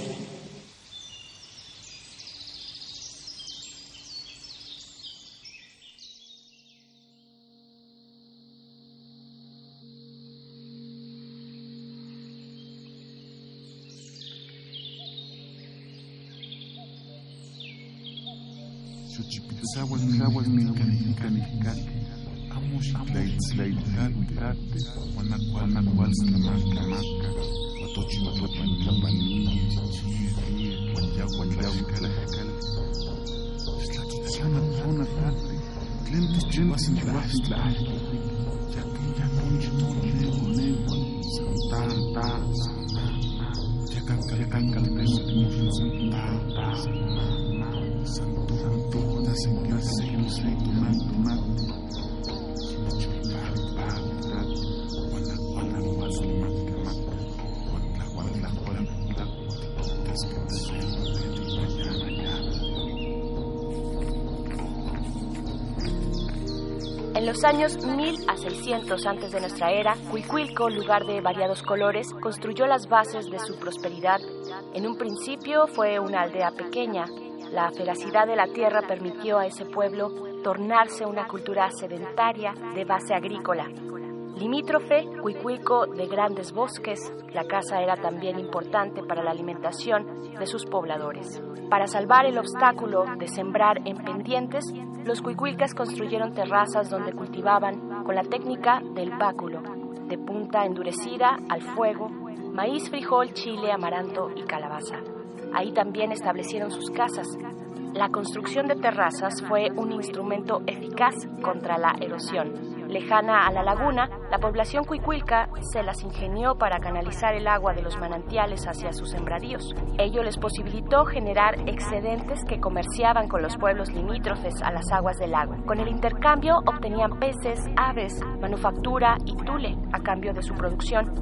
Años 1000 a 600 antes de nuestra era, Cuicuilco, lugar de variados colores, construyó las bases de su prosperidad. En un principio fue una aldea pequeña. La feracidad de la tierra permitió a ese pueblo tornarse una cultura sedentaria de base agrícola. Limítrofe, Cuicuilco de grandes bosques, la casa era también importante para la alimentación de sus pobladores. Para salvar el obstáculo de sembrar en pendientes, los cuicuilcas construyeron terrazas donde cultivaban con la técnica del báculo, de punta endurecida al fuego, maíz, frijol, chile, amaranto y calabaza. Ahí también establecieron sus casas. La construcción de terrazas fue un instrumento eficaz contra la erosión. Lejana a la laguna, la población cuicuilca se las ingenió para canalizar el agua de los manantiales hacia sus sembradíos. Ello les posibilitó generar excedentes que comerciaban con los pueblos limítrofes a las aguas del lago. Con el intercambio obtenían peces, aves, manufactura y tule a cambio de su producción.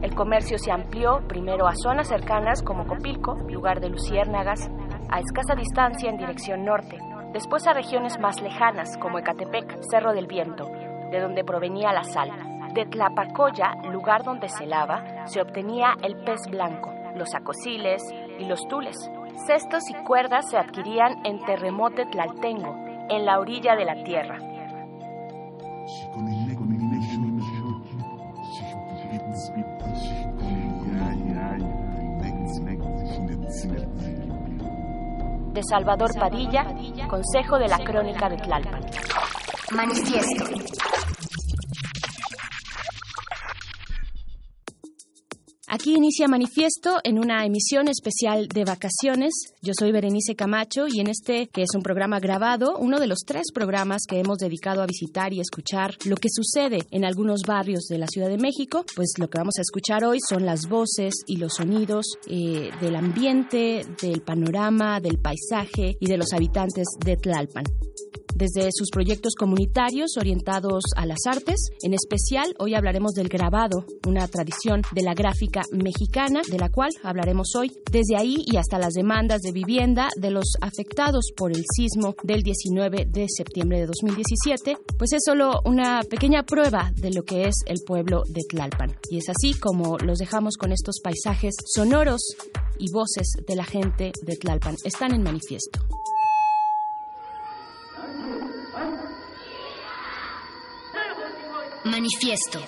El comercio se amplió primero a zonas cercanas como Copilco, lugar de luciérnagas, a escasa distancia en dirección norte, después a regiones más lejanas como Ecatepec, Cerro del Viento, de donde provenía la sal. De Tlapacoya, lugar donde se lava, se obtenía el pez blanco, los acosiles y los tules. Cestos y cuerdas se adquirían en Terremote Tlaltengo, en la orilla de la tierra. De Salvador Padilla, Consejo de la Crónica de Tlalpan.
Manifiesto.
Aquí inicia Manifiesto en una emisión especial de vacaciones. Yo soy Berenice Camacho y en este, que es un programa grabado, uno de los tres programas que hemos dedicado a visitar y escuchar lo que sucede en algunos barrios de la Ciudad de México, pues lo que vamos a escuchar hoy son las voces y los sonidos eh, del ambiente, del panorama, del paisaje y de los habitantes de Tlalpan desde sus proyectos comunitarios orientados a las artes. En especial, hoy hablaremos del grabado, una tradición de la gráfica mexicana, de la cual hablaremos hoy. Desde ahí y hasta las demandas de vivienda de los afectados por el sismo del 19 de septiembre de 2017, pues es solo una pequeña prueba de lo que es el pueblo de Tlalpan. Y es así como los dejamos con estos paisajes sonoros y voces de la gente de Tlalpan. Están en manifiesto.
Manifiesto.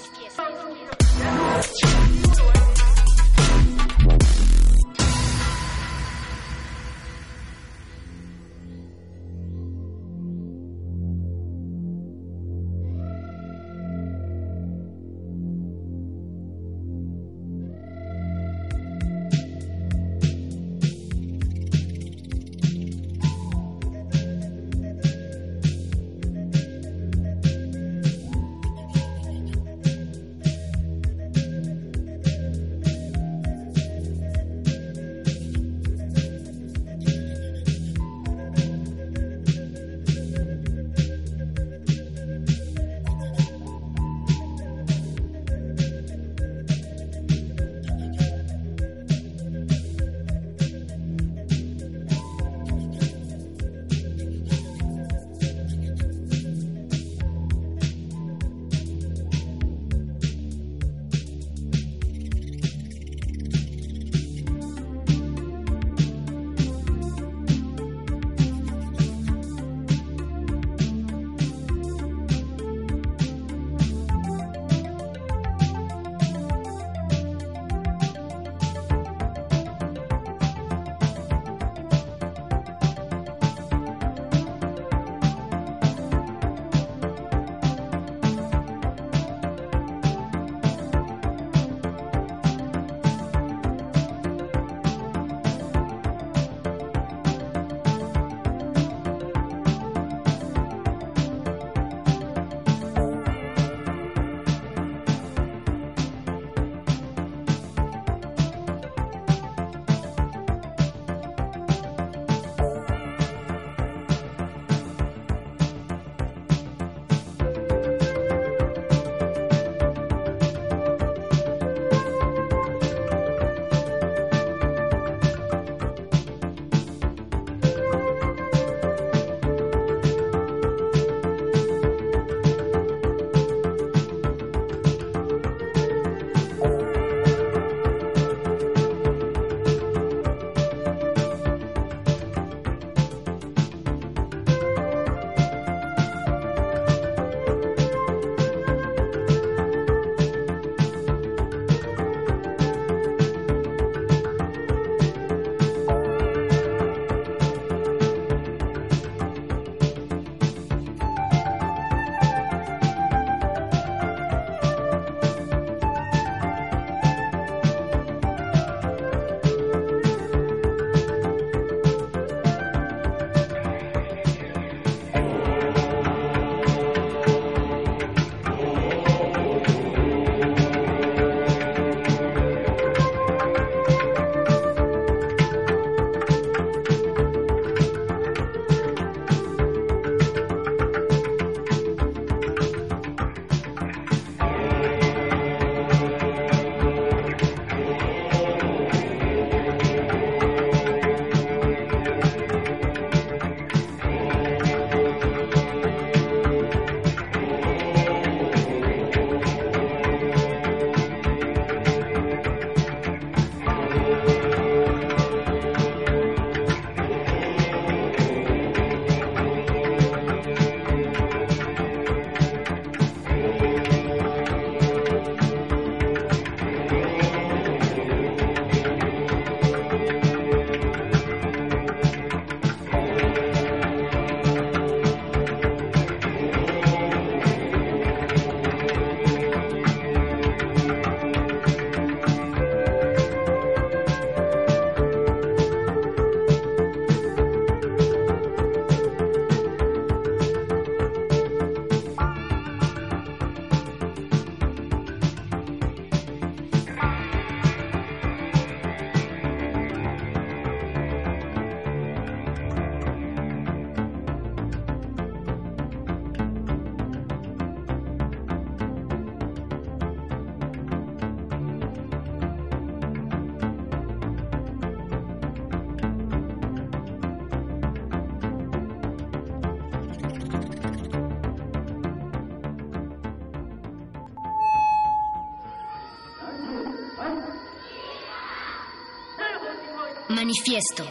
Manifiesto.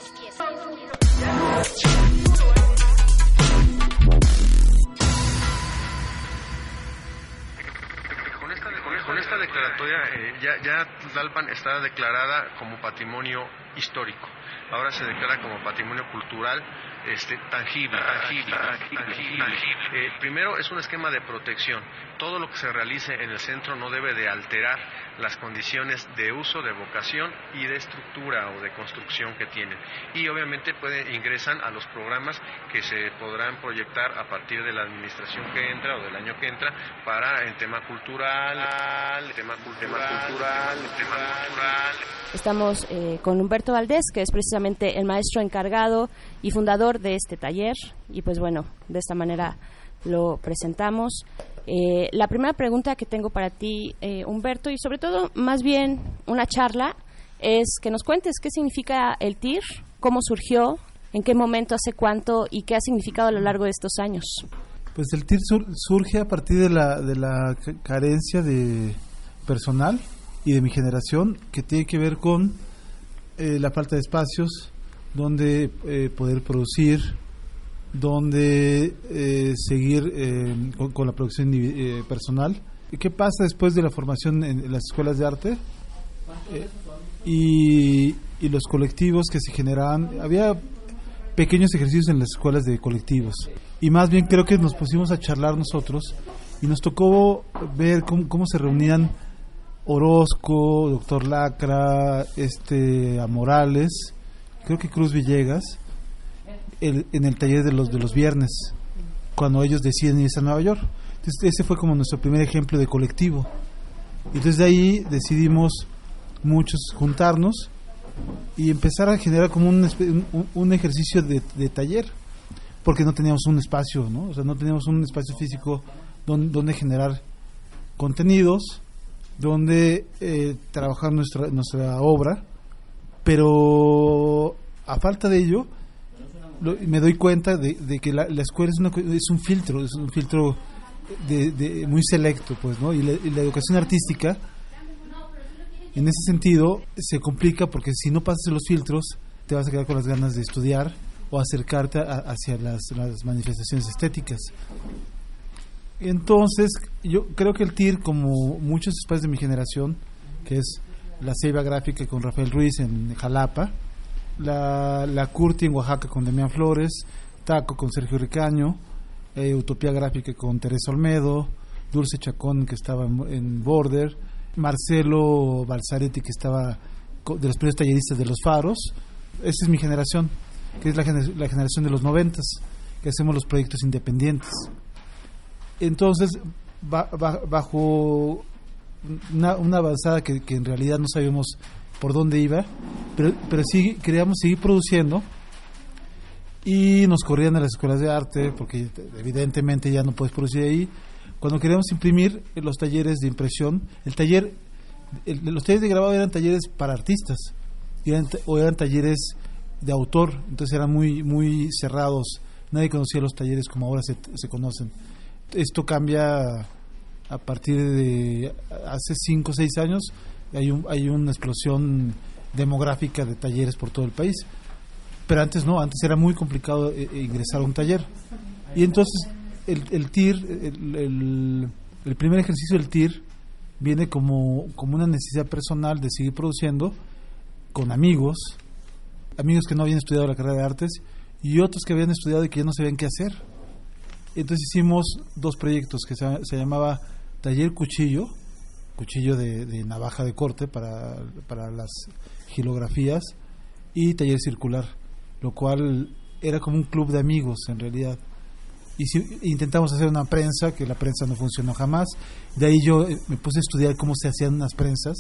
Con esta, con esta declaratoria eh, ya, ya Tlalpan está declarada como patrimonio histórico. Ahora se declara como patrimonio cultural este, tangible. tangible, tangible, tangible. Eh, primero es un esquema de protección. Todo lo que se realice en el centro no debe de alterar las condiciones de uso, de vocación y de estructura o de construcción que tienen. Y obviamente puede, ingresan a los programas que se podrán proyectar a partir de la administración que entra o del año que entra para el tema cultural, el tema cultural, cultural, el tema cultural.
Estamos eh, con Humberto Valdés, que es precisamente el maestro encargado y fundador de este taller. Y pues bueno, de esta manera lo presentamos. Eh, la primera pregunta que tengo para ti, eh, Humberto, y sobre todo más bien una charla, es que nos cuentes qué significa el TIR, cómo surgió, en qué momento, hace cuánto y qué ha significado a lo largo de estos años.
Pues el TIR sur- surge a partir de la, de la ca- carencia de personal y de mi generación que tiene que ver con eh, la falta de espacios donde eh, poder producir, donde eh, seguir eh, con, la producción eh, personal. ¿Y ¿Qué pasa después de la formación en, en las escuelas de arte? Eh, y, y los colectivos que se generaban. Había pequeños ejercicios en las escuelas de colectivos. Y más bien creo que nos pusimos a charlar nosotros y nos tocó ver cómo, cómo se reunían Orozco, Doctor Lacra, este, a Morales, creo que Cruz Villegas, el- en el taller de los, de los viernes, cuando ellos deciden irse a Nueva York. Ese fue como nuestro primer ejemplo de colectivo. Y Entonces de ahí decidimos muchos juntarnos y empezar a generar como un, un ejercicio de, de taller, porque no teníamos un espacio, ¿no? O sea, no teníamos un espacio físico donde, donde generar contenidos, donde eh, trabajar nuestra, nuestra obra, pero a falta de ello, lo- me doy cuenta de, que la, la escuela es, una es un filtro, es un filtro de, de- muy selecto, pues, ¿no? Y la, y la educación artística, en ese sentido, se complica porque si no pasas los filtros, te vas a quedar con las ganas de estudiar o acercarte a- hacia las, las manifestaciones estéticas. Entonces, yo creo que el TIR, como muchos espacios de mi generación, que es la Ceiba Gráfica con Rafael Ruiz en Jalapa, la, la Curti en Oaxaca con Demián Flores, Taco con Sergio Ricaño, eh, Utopía Gráfica con Teresa Olmedo, Dulce Chacón que estaba en, Border, Marcelo Balzaretti que estaba de los primeros talleristas de los faros. Esa es mi generación, que es la, gener- la generación de los noventas, que hacemos los proyectos independientes. Entonces, ba- ba- bajo una, avanzada que, que en realidad no sabíamos por dónde iba, pero, pero sí queríamos seguir produciendo y nos corrían a las escuelas de arte porque evidentemente ya no puedes producir ahí. Cuando queríamos imprimir los talleres de impresión, el taller, el- los talleres de grabado eran talleres para artistas eran o eran talleres de autor, entonces eran muy, muy cerrados. Nadie conocía los talleres como ahora se, se conocen. Esto cambia a partir de hace 5 o 6 años. Hay, un, hay una explosión demográfica de talleres por todo el país. Pero antes no, antes era muy complicado eh, eh, ingresar a un taller. Y entonces el, el TIR, el, el- el primer ejercicio del TIR viene como, como una necesidad personal de seguir produciendo con amigos, amigos que no habían estudiado la carrera de artes y otros que habían estudiado y que ya no sabían qué hacer. Entonces hicimos dos proyectos que se, se llamaba Taller Cuchillo, cuchillo de, navaja de corte para, para las gilografías, y Taller Circular, lo cual era como un club de amigos en realidad. Y si- intentamos hacer una prensa, que la prensa no funcionó jamás. De ahí yo eh, me puse a estudiar cómo se hacían unas prensas.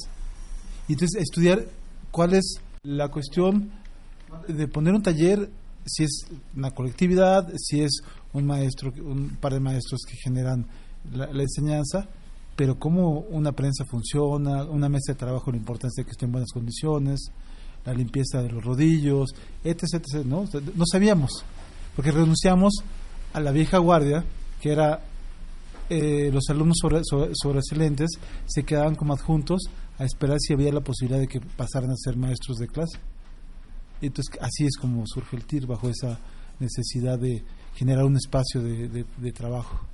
Y entonces estudiar cuál es la cuestión de poner un taller, si es una colectividad, si es un maestro, un par de maestros que generan la enseñanza, pero cómo una prensa funciona, una mesa de trabajo, la importancia de que esté en buenas condiciones, la limpieza de los rodillos, etc. etc ¿no? No sabíamos, porque renunciamos a la vieja guardia, que era eh, los alumnos sobre, sobre- sobresalientes se quedaban como adjuntos a esperar si había la posibilidad de que pasaran a ser maestros de clase. Entonces así es como surge el TIR, bajo esa necesidad de generar un espacio de trabajo.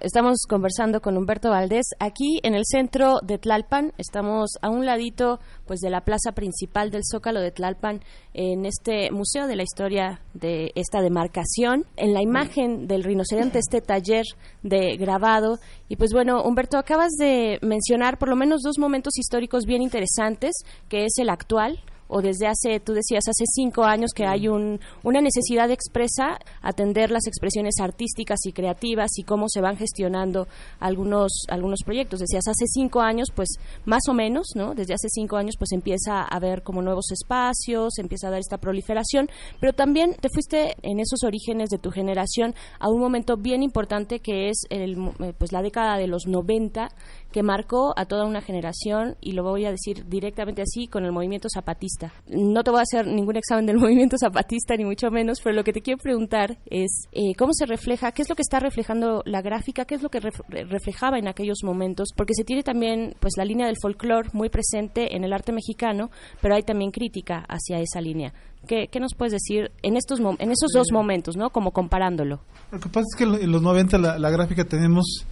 Estamos conversando con Humberto Valdés aquí en el centro de Tlalpan. Estamos a un ladito pues de la plaza principal del Zócalo de Tlalpan en este Museo de la Historia de esta demarcación. En la imagen del rinoceronte este taller de grabado y pues bueno, Humberto acabas de mencionar por lo menos dos momentos históricos bien interesantes, que es el actual o desde hace, tú decías, hace cinco años que hay un, una necesidad expresa atender las expresiones artísticas y creativas y cómo se van gestionando algunos, algunos proyectos. Decías, hace cinco años, pues más o menos, ¿no? Desde hace cinco años, pues empieza a haber como nuevos espacios, empieza a dar esta proliferación, pero también te fuiste en esos orígenes de tu generación a un momento bien importante que es el, eh, pues la década de los 90 que marcó a toda una generación y lo voy a decir directamente así con el movimiento zapatista. No te voy a hacer ningún examen del movimiento zapatista ni mucho menos, pero lo que te quiero preguntar es eh, cómo se refleja, qué es lo que está reflejando la gráfica, qué es lo que ref- reflejaba en aquellos momentos, porque se tiene también pues la línea del folclore muy presente en el arte mexicano, pero hay también crítica hacia esa línea. ¿Qué, qué nos puedes decir en estos en esos dos momentos, no? Como comparándolo.
Lo que pasa es que en los 90 la, la gráfica tenemos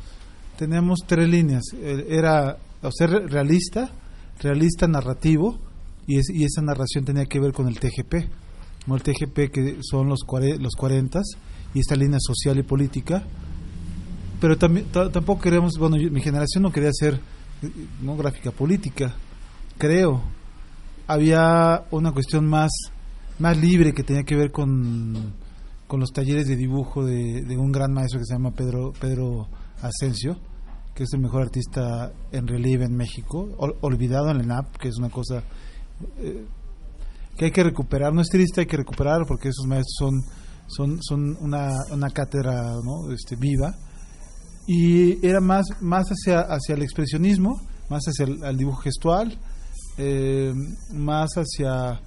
tenemos tres líneas. Era o ser realista, realista narrativo, y, es- y esa narración tenía que ver con el TGP. ¿no? El TGP que son los, los 40 y esta línea social y política. Pero también ta- tampoco queremos, bueno, mi generación no quería eh, no gráfica política, creo. Había una cuestión más, más libre que tenía que ver con, con los talleres de dibujo de, de un gran maestro que se llama Pedro, Pedro Asensio, que es el mejor artista en relieve en México, ol- olvidado en la ENAP, que es una cosa eh, que hay que recuperar. No es triste, hay que recuperar porque esos maestros son, son, son una, una cátedra ¿no? este, viva. Y era más, más hacia, hacia el expresionismo, más hacia el, dibujo gestual, eh, más hacia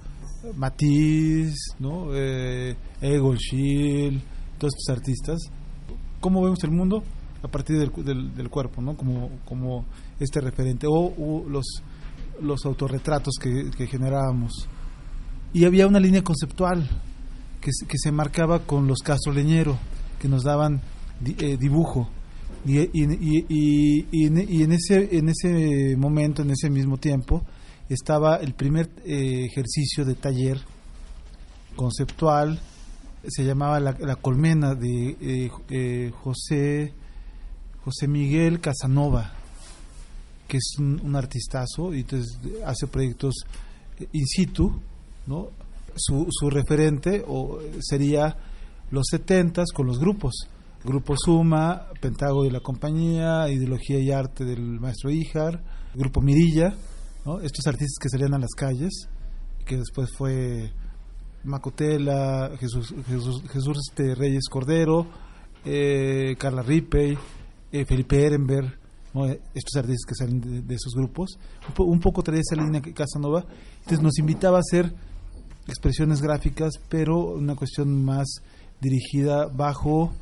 Matisse, ¿no? Eh, Egon Schiele, todos estos artistas. ¿Cómo vemos el mundo? A partir del, del, del cuerpo, ¿no? Como, como este referente. O, o los, los autorretratos que, que generábamos. Y había una línea conceptual que, que se marcaba con los Castro Leñero, que nos daban di- eh, dibujo. Y, y, y, y en ese, en ese momento, en ese mismo tiempo, estaba el primer eh, ejercicio de taller conceptual, se llamaba La, La Colmena de eh, eh, José, José Miguel Casanova, que es un, un artistazo y entonces hace proyectos eh, in situ, ¿no? Su, su referente o, sería los 70 con los grupos. Grupo Suma, Pentágono y la compañía, Ideología y Arte del maestro Ijar, Grupo Mirilla, estos artistas que salían a las calles, que después fue Macotela, Jesús, Jesús, Jesús este, Reyes Cordero, eh, Carla Ripey, eh, Felipe Ehrenberg, ¿no? Eh, estos artistas que salen de, esos grupos. Un, po- un poco traía esa línea que Casanova, entonces nos invitaba a hacer expresiones gráficas, pero una cuestión más dirigida bajo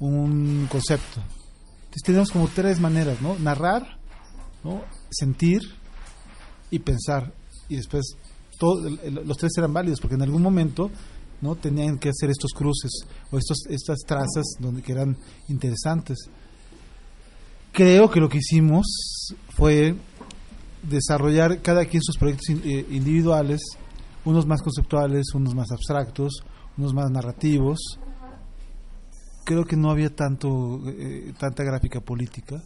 un concepto. Entonces tenemos como tres maneras, ¿no? Narrar, ¿no? sentir y pensar. Y después todo, los tres eran válidos porque en algún momento no tenían que hacer estos cruces o estos, estas trazas donde que eran interesantes. Creo que lo que hicimos fue desarrollar cada quien sus proyectos eh, individuales, unos más conceptuales, unos más abstractos, unos más narrativos. Creo que no había tanto eh, tanta gráfica política.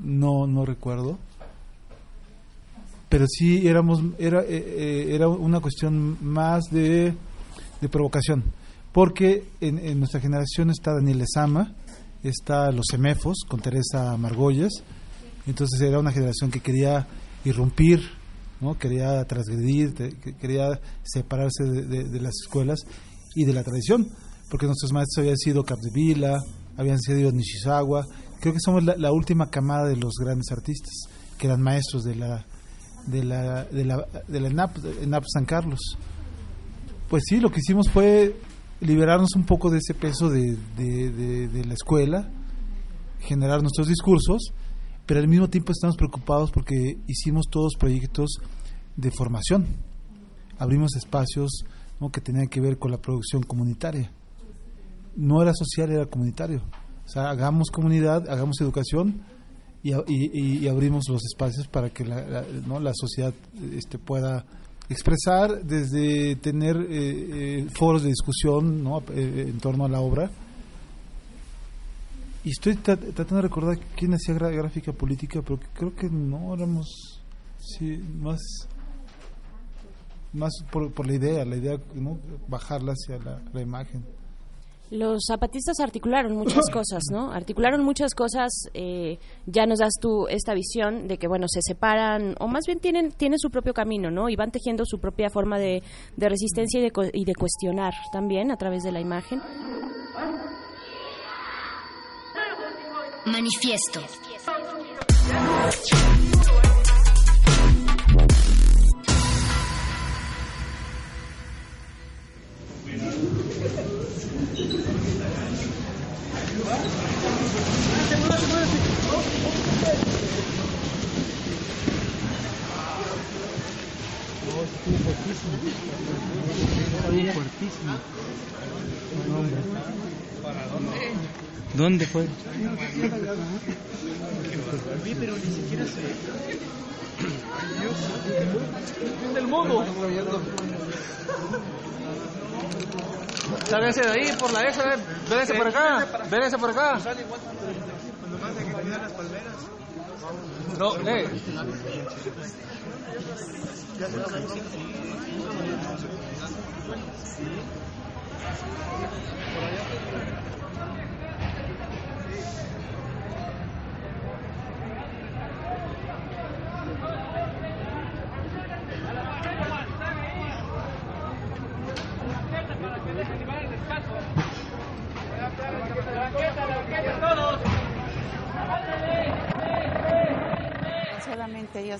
No no recuerdo. Pero sí éramos era eh, era una cuestión más de de provocación, porque en, en nuestra generación está Daniel Lezama, está Los Semefos con Teresa Margolles, entonces era una generación que quería irrumpir, ¿no? quería transgredir, quería separarse de, de- las escuelas y de la tradición, porque nuestros maestros habían sido Capdevila, habían sido Nishizawa, creo que somos la, última camada de los grandes artistas, que eran maestros de la de la de la, de la ENAP San Carlos. Pues sí, lo que hicimos fue liberarnos un poco de ese peso de, de- la escuela, generar nuestros discursos, pero al mismo tiempo estamos preocupados porque hicimos todos proyectos de formación. abrimos espacios ¿no? que tenían que ver con la producción comunitaria. No era social, era comunitario. O sea, hagamos comunidad, hagamos educación y- y- y abrimos los espacios para que la, la- ¿no? la sociedad este, pueda expresar desde tener eh, eh, foros de discusión ¿no? Eh, en torno a la obra. Y estoy tra- tratando de recordar quién hacía gráfica política, pero creo que no éramos sí, más más por, por la idea, la idea, ¿no? bajarla hacia la imagen.
Los zapatistas articularon muchas cosas, ¿no? Articularon muchas cosas. eh, ya nos das tú esta visión de que, bueno, se separan, o más bien tienen, tienen su propio camino, ¿no? Y van tejiendo su propia forma de, de resistencia y de, co- y de cuestionar también a través de la imagen.
Manifiesto.
¿Dónde fue?
pero ni siquiera se. del mundo. Sáquense de ahí por la esa, vénganse por acá, vénganse por acá. No, lee.
Desgraciadamente ya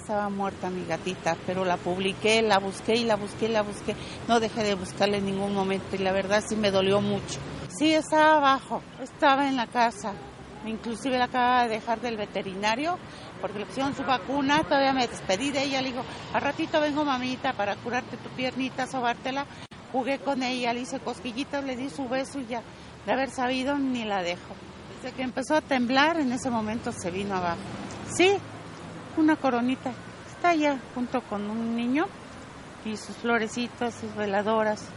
estaba muerta mi gatita, pero la publiqué, la busqué y la busqué y la busqué. No dejé de buscarla en ningún momento y la verdad sí me dolió mucho. Sí, estaba abajo, estaba en la casa. Inclusive la acaba de dejar del veterinario porque le pusieron su vacuna. Todavía me despedí de ella. Le digo, al ratito vengo mamita para curarte tu piernita, sobártela. Jugué con ella, le hice cosquillitas, le di su beso y ya. De haber sabido, ni la dejo. Desde que empezó a temblar, en ese momento se vino abajo. Sí, una coronita. Está allá junto con un niño y sus florecitas, sus veladoras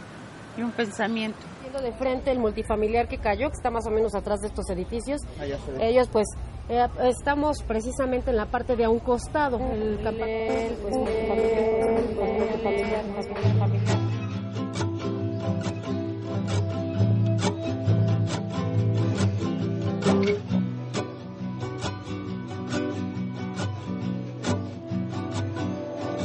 y un pensamiento.
Viendo de frente el multifamiliar que cayó, que está más o menos atrás de estos edificios.
Allá se ve.
Ellos, pues, eh, estamos precisamente en la parte de a un costado. El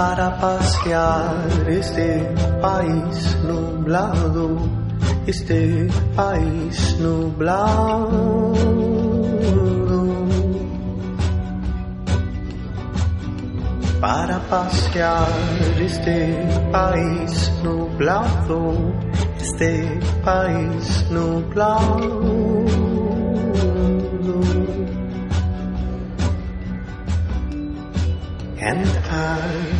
para pasear este país nublado, este país nublado. Para pasear este país nublado, este país nublado. And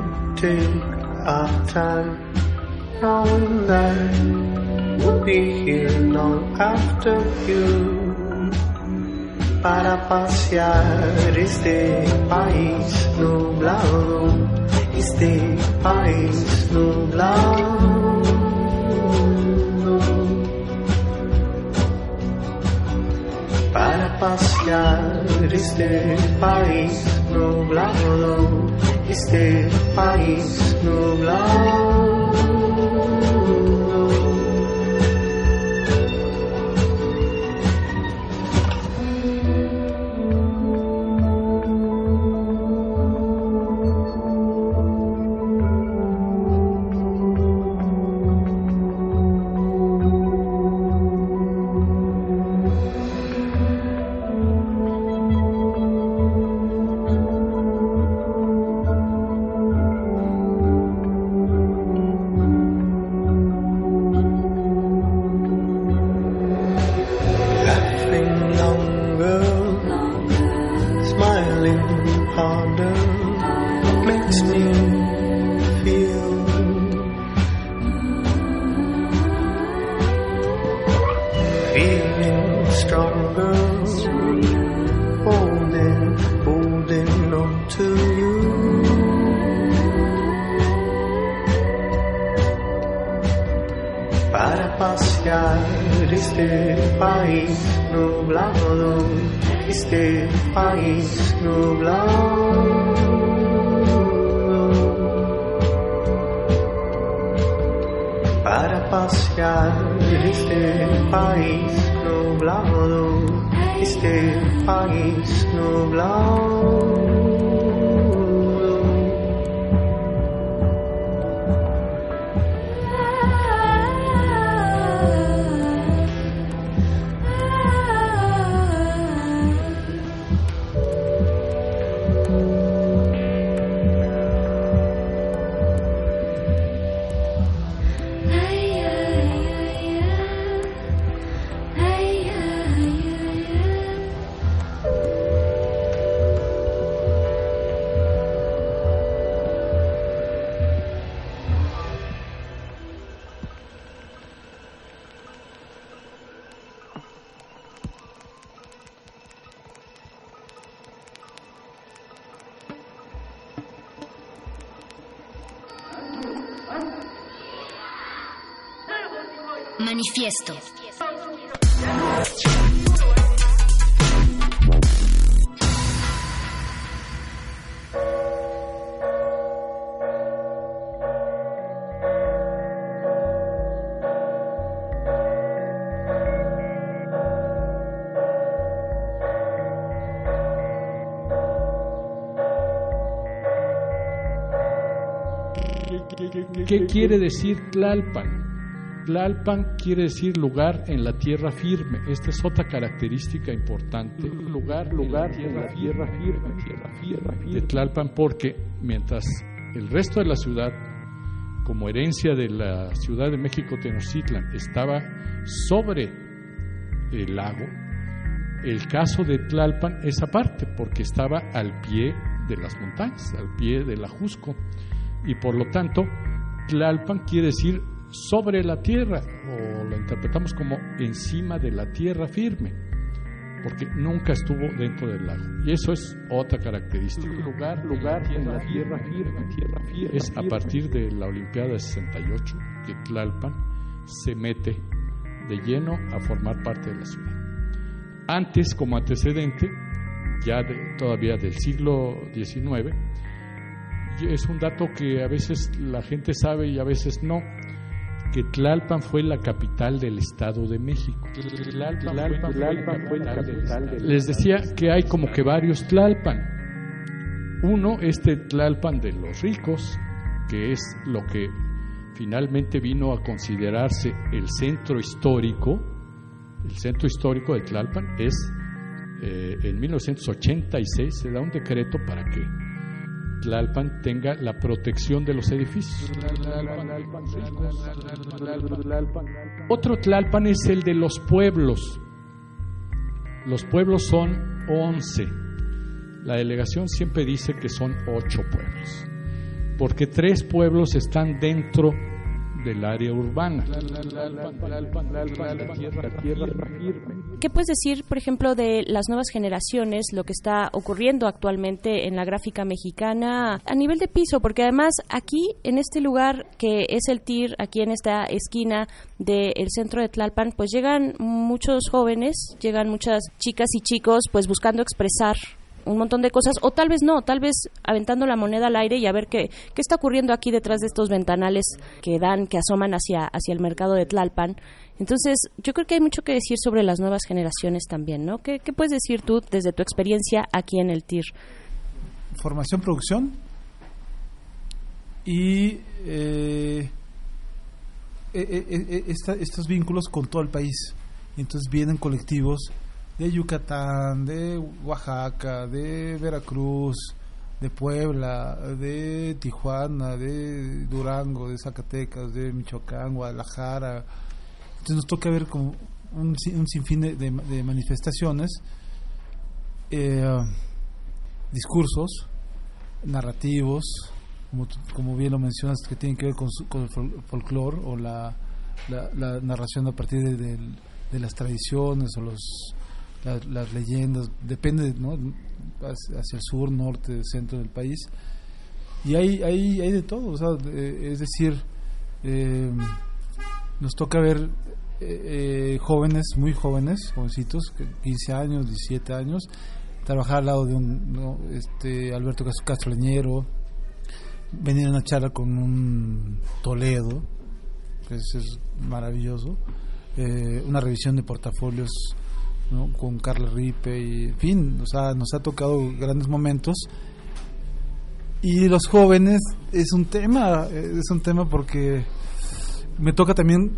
take our time, knowing that we'll be here long after you. Para pasear este país nublado, este país nublado. Pasear este país nublado, este país nublado.
¿Qué quiere decir Tlalpan? Tlalpan quiere decir lugar en la tierra firme. Esta es otra característica importante. Lugar, lugar, tierra, tierra firme, tierra firme de Tlalpan, porque mientras el resto de la ciudad, como herencia de la Ciudad de México Tenochtitlan, estaba sobre el lago, el caso de Tlalpan es aparte, porque estaba al pie de las montañas, al pie del Ajusco, y por lo tanto, Tlalpan quiere decir sobre la tierra, o lo interpretamos como encima de la tierra firme, porque nunca estuvo dentro del lago. Y eso es otra característica. Lugar, lugar en la tierra firme, tierra firme. Es a partir de la Olimpiada de 68 que Tlalpan se mete de lleno a formar parte de la ciudad. Antes, como antecedente, ya de- todavía del siglo XIX, es un dato que a veces la gente sabe y a veces no, que Tlalpan fue la capital del Estado de México. Les decía que hay como que varios Tlalpan. Uno, este Tlalpan de los ricos, que es lo que finalmente vino a considerarse el centro histórico. El centro histórico de Tlalpan es, eh, en 1986 se da un decreto para que Tlalpan tenga la protección de los edificios. Otro Tlalpan es el de los pueblos. Los pueblos son 11. La delegación siempre dice que son ocho pueblos, porque tres pueblos están dentro del área urbana.
¿Qué puedes decir, por ejemplo, de las nuevas generaciones, lo que está ocurriendo actualmente en la gráfica mexicana a nivel de piso? Porque además aquí, en este lugar que es el TIR, aquí en esta esquina del centro de Tlalpan, pues llegan muchos jóvenes, llegan muchas chicas y chicos, pues buscando expresar un montón de cosas, o tal vez no, tal vez aventando la moneda al aire y a ver qué, qué está ocurriendo aquí detrás de estos ventanales que dan, que asoman hacia, hacia el mercado de Tlalpan. Entonces, yo creo que hay mucho que decir sobre las nuevas generaciones también, ¿no? ¿Qué, qué puedes decir tú desde tu experiencia aquí en el TIR?
Formación, producción y eh, eh, esta- estos vínculos con todo el país. Entonces vienen colectivos de Yucatán, de Oaxaca, de Veracruz, de Puebla, de Tijuana, de Durango, de Zacatecas, de Michoacán, Guadalajara. Entonces nos toca ver como un, un sinfín de, de- manifestaciones, eh, discursos, narrativos, como, como bien lo mencionas, que tienen que ver con, con el fol- folclore o la, narración a partir de las tradiciones o los, la- las leyendas, depende, ¿no? Hacia el sur, norte, centro del país. Y hay, hay, hay de todo, o sea, es decir, eh, nos toca ver eh, eh, jóvenes, muy jóvenes, jovencitos, que 15 años, 17 años, trabajar al lado de un ¿no? este Alberto Cas- Castro Leñero, venir a una charla con un Toledo, que es, es maravilloso, eh, una revisión de portafolios ¿no? con Carla Ripe, y, en fin, o sea, nos ha tocado grandes momentos. Y los jóvenes es un tema, eh, es un tema porque me toca también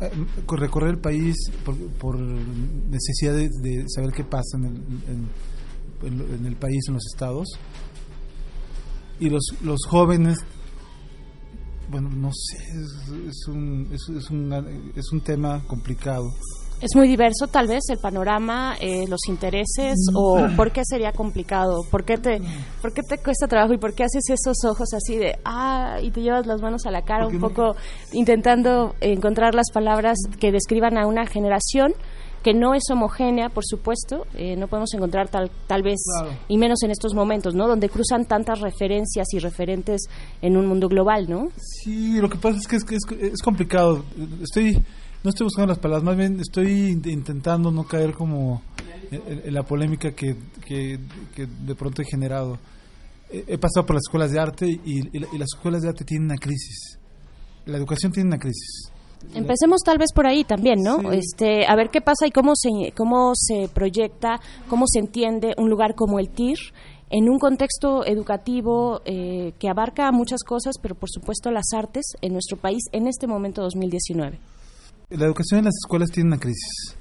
eh, recorrer el país por, necesidad de, saber qué pasa en el, en- en- el país, en los estados. Y los, los jóvenes, bueno, no sé, es, un, es, es es un tema complicado.
¿Es muy diverso tal vez el panorama, eh, los intereses o por qué sería complicado? ¿Por qué, te, ¿Por qué te cuesta trabajo y por qué haces esos ojos así de, ah, y te llevas las manos a la cara un poco intentando encontrar las palabras que describan a una generación que no es homogénea, por supuesto, eh, no podemos encontrar tal, tal vez,
Claro.
y menos en estos momentos, ¿no? Donde cruzan tantas referencias y referentes en un mundo global, ¿no?
Sí, lo que pasa es que es, que es, es complicado. Estoy no estoy buscando las palabras, más bien estoy in- intentando no caer como en, la polémica que, que, que de pronto he generado. He, he pasado por las escuelas de arte y, y la- y las escuelas de arte tienen una crisis. La educación tiene una crisis.
Empecemos tal vez por ahí también, ¿no? Este, a ver qué pasa y cómo se cómo se proyecta, cómo se entiende un lugar como el TIR en un contexto educativo eh, que abarca muchas cosas, pero por supuesto las artes en nuestro país en este momento 2019.
La educación en las escuelas tiene una crisis.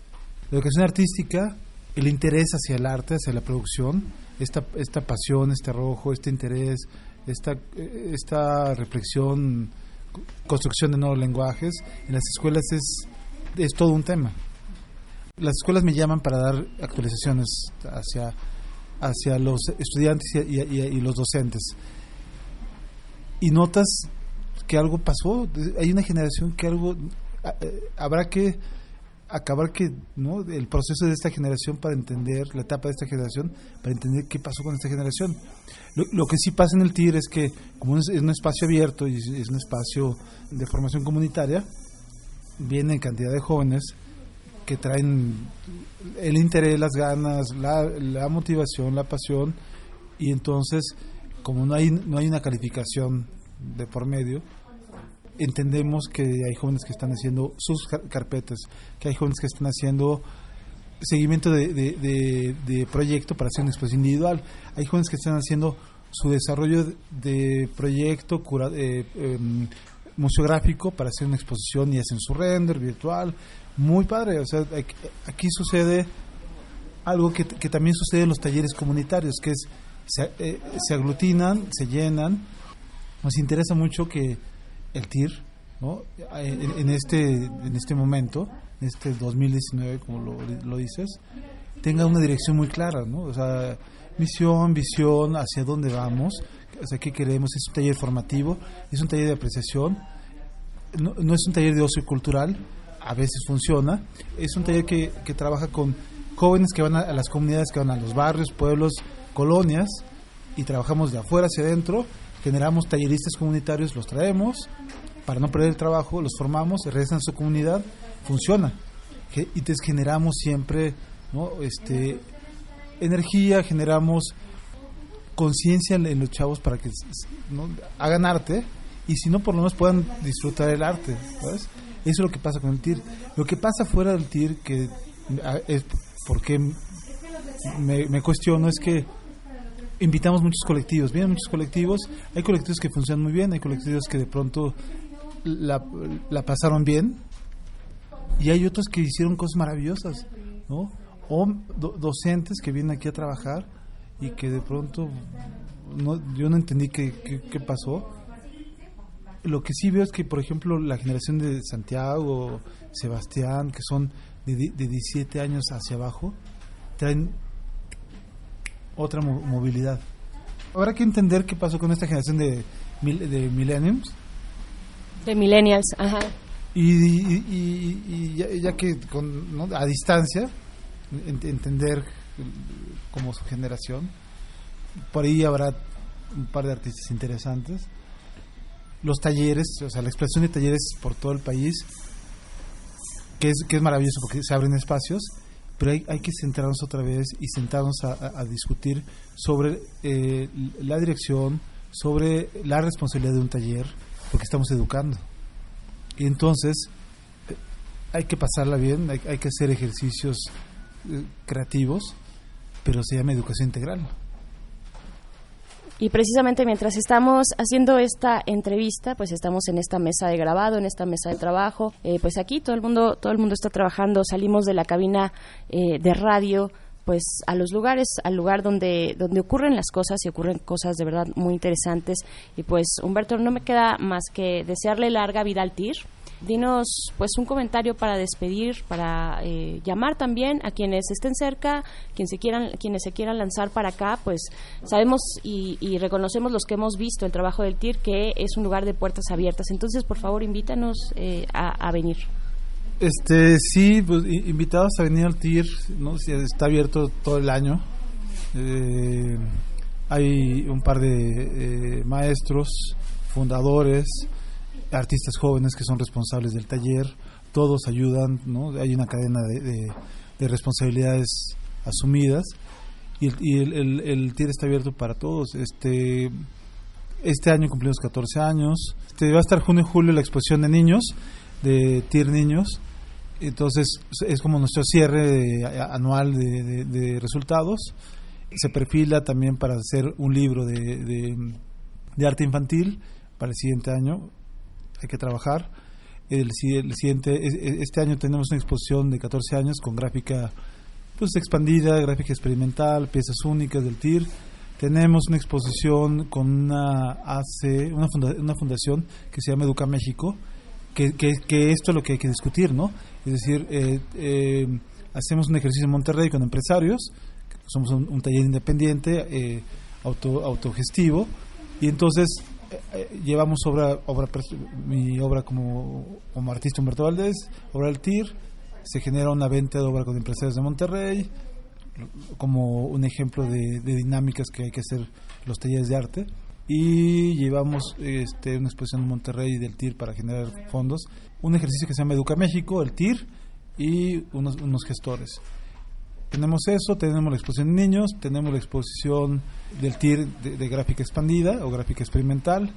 La educación artística, el interés hacia el arte, hacia la producción, esta, esta pasión, este arrojo, este interés, esta, eh, esta reflexión, co- construcción de nuevos lenguajes, en las escuelas es, es todo un tema. Las escuelas me llaman para dar actualizaciones hacia, hacia los estudiantes y, y- los docentes. Y notas que algo pasó, hay una generación que algo habrá que acabar que no el proceso de esta generación para entender la etapa de esta generación para entender qué pasó con esta generación. Lo, que sí pasa en el TIR es que como es, es un espacio abierto y es, es un espacio de formación comunitaria vienen cantidad de jóvenes que traen el interés las ganas la, la motivación la pasión y entonces como no hay no hay una calificación de por medio entendemos que hay jóvenes que están haciendo sus car- carpetas, que hay jóvenes que están haciendo seguimiento de, de, de- de proyecto para hacer una exposición individual, hay jóvenes que están haciendo su desarrollo de, proyecto cura- eh, em, museográfico para hacer una exposición y hacen su render virtual, muy padre, o sea, aquí, sucede algo que, también sucede en los talleres comunitarios, que es se, eh, se aglutinan, se llenan, nos interesa mucho que el TIR, ¿no? en, este en este momento, en este 2019, como lo, lo dices, tenga una dirección muy clara, ¿no? O sea, misión, visión, hacia dónde vamos, o qué queremos, es un taller formativo, es un taller de apreciación no, no es un taller de ocio cultural, a veces funciona. Es un taller que, que trabaja con jóvenes que van a, a las comunidades, que van a los barrios, pueblos, colonias, y trabajamos de afuera hacia adentro. Generamos talleristas comunitarios, los traemos para no perder el trabajo, los formamos, regresan a su comunidad, funciona. Y entonces generamos siempre este, energía, generamos conciencia en, los chavos para que hagan arte y si no por lo menos puedan disfrutar el arte ¿sabes? eso es lo que pasa con el TIR lo que pasa fuera del TIR que es porque me, me cuestiono es que invitamos muchos colectivos vienen muchos colectivos hay colectivos que funcionan muy bien hay colectivos que de pronto la, pasaron bien y hay otros que hicieron cosas maravillosas ¿no? o do- docentes que vienen aquí a trabajar y que de pronto no, yo no entendí qué, qué, qué pasó. Lo que sí veo es que, por ejemplo, la generación de Santiago, Sebastián, que son de, de 17 años hacia abajo, traen otra mo- movilidad. Habrá que entender qué pasó con esta generación de, de millenniums
De millennials, ajá.
y, y- y- y ya, ya que con, ¿no? a distancia ent- entender como su generación por ahí habrá un par de artistas interesantes los talleres o sea la expresión de talleres por todo el país que es, que es maravilloso porque se abren espacios pero hay, hay que centrarnos otra vez y sentarnos a, a- discutir sobre eh, la dirección sobre la responsabilidad de un taller porque estamos educando y entonces eh, hay que pasarla bien, hay, hay que hacer ejercicios eh, creativos, pero se llama educación integral.
Y precisamente mientras estamos haciendo esta entrevista, pues estamos en esta mesa de grabado, en esta mesa de trabajo. Eh, pues aquí todo el mundo, todo el mundo está trabajando. Salimos de la cabina eh, de radio, pues a los lugares, al lugar donde donde ocurren las cosas y ocurren cosas de verdad muy interesantes. Y pues Humberto, no me queda más que desearle larga vida al TIR. Dinos pues un comentario para despedir, para eh, llamar también a quienes estén cerca, quien se quieran, quienes se quieran lanzar para acá, pues sabemos y, y reconocemos los que hemos visto el trabajo del TIR que es un lugar de puertas abiertas. Entonces, por favor, invítanos eh, a, venir.
Este, sí, pues, invitados a venir al TIR, ¿no? Está abierto todo el año. Eh, hay un par de eh, maestros, fundadores, artistas jóvenes que son responsables del taller. Todos ayudan. Hay una cadena de, de- de responsabilidades asumidas y, el, y el- está abierto para todos. Este, este año cumplimos 14 años. Este, va a estar junio y julio la exposición de niños, de TIR Niños. Entonces es como nuestro cierre de- anual de, resultados. Se perfila también para hacer un libro de arte infantil para el siguiente año. Hay que trabajar. El, el siguiente, es- este año tenemos una exposición de 14 años con gráfica pues expandida, gráfica experimental, piezas únicas del TIR. Tenemos una exposición con una AC, una, funda- una fundación que se llama Educa México, que, que, que esto es lo que hay que discutir, ¿no? Es decir, eh, eh, hacemos un ejercicio en Monterrey con empresarios, somos un, un taller independiente, eh, auto, autogestivo, y entonces eh, eh, llevamos obra, obra, mi obra como, como artista Humberto Valdés, obra del TIR, se genera una venta de obra con empresarios de Monterrey, como un ejemplo de, de dinámicas que hay que hacer los talleres de arte y llevamos este, una exposición en Monterrey del TIR para generar fondos, un ejercicio que se llama Educa México, el TIR y unos, unos gestores. Tenemos eso, tenemos la exposición de niños, tenemos la exposición del TIR de, gráfica expandida o gráfica experimental.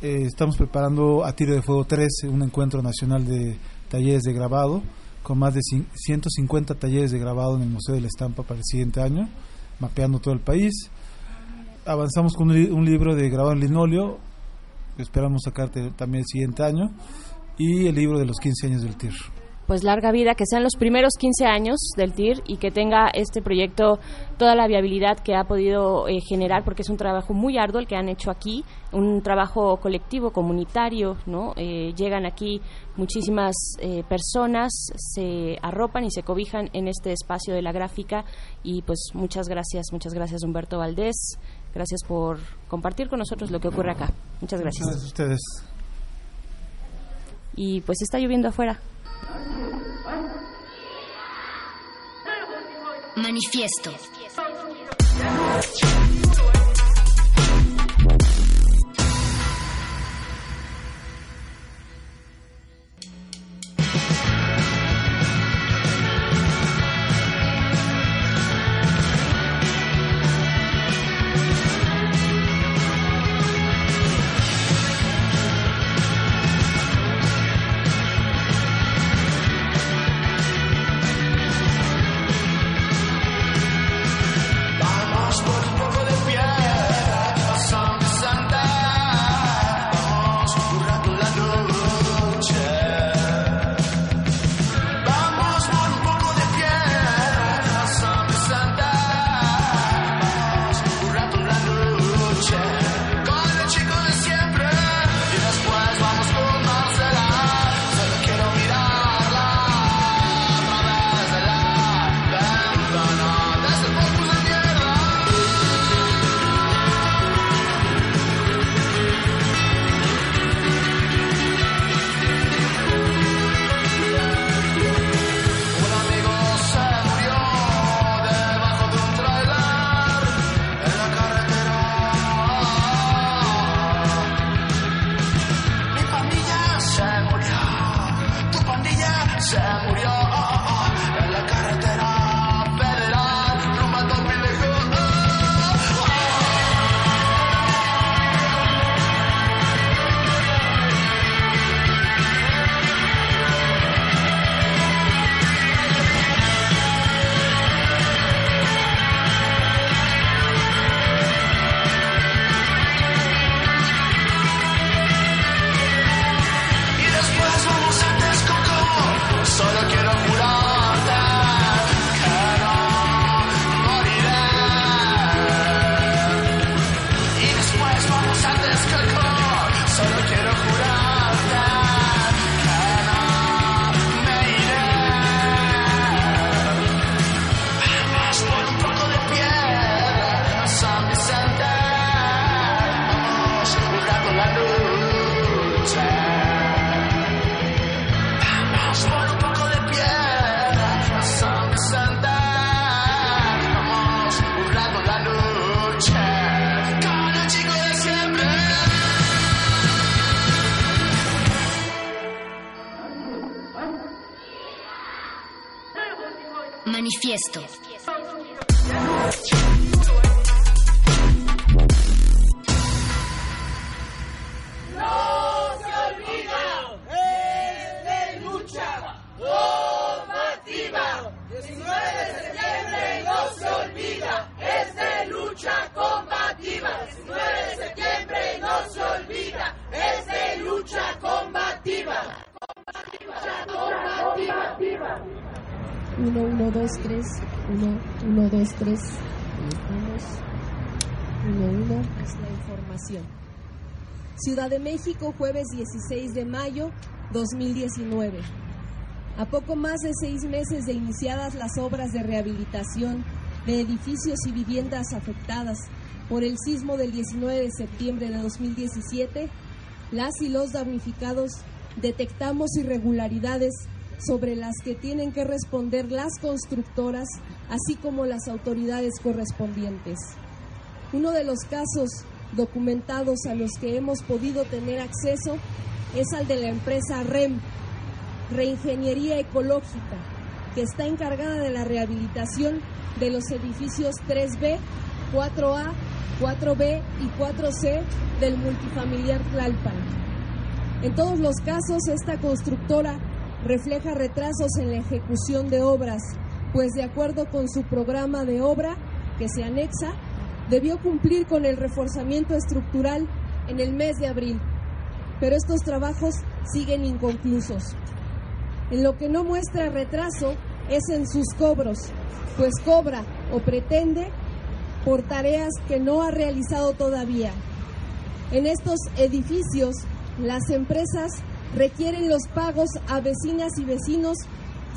Eh, estamos preparando a Tiro de Fuego 13, un encuentro nacional de talleres de grabado, con más de cin- 150 talleres de grabado en el Museo de la Estampa para el siguiente año, mapeando todo el país. Avanzamos con un, li- un libro de grabado en linóleo, esperamos sacar te- también el siguiente año, y el libro de los 15 años del TIR.
Pues larga vida, que sean los primeros 15 años del TIR y que tenga este proyecto toda la viabilidad que ha podido eh, generar, porque es un trabajo muy arduo el que han hecho aquí, un trabajo colectivo, comunitario, ¿no? Eh, llegan aquí muchísimas eh, personas, se arropan y se cobijan en este espacio de la gráfica y pues muchas gracias, muchas gracias Humberto Valdés, gracias por compartir con nosotros lo que ocurre acá. Muchas gracias.
Gracias a ustedes.
y pues está lloviendo afuera.
Manifiesto.
México, jueves 16 de mayo 2019. A poco más de seis meses de iniciadas las obras de rehabilitación de edificios y viviendas afectadas por el sismo del 19 de septiembre de 2017, las y los damnificados detectamos irregularidades sobre las que tienen que responder las constructoras, así como las autoridades correspondientes. Uno de los casos documentados a los que hemos podido tener acceso es al de la empresa REM, Reingeniería Ecológica, que está encargada de la rehabilitación de los edificios 3B, 4A, 4B y 4C del multifamiliar Tlalpan. En todos los casos, esta constructora refleja retrasos en la ejecución de obras, pues de acuerdo con su programa de obra que se anexa, debió cumplir con el reforzamiento estructural en el mes de abril, pero estos trabajos siguen inconclusos. En lo que no muestra retraso es en sus cobros, pues cobra o pretende por tareas que no ha realizado todavía. En estos edificios, las empresas requieren los pagos a vecinas y vecinos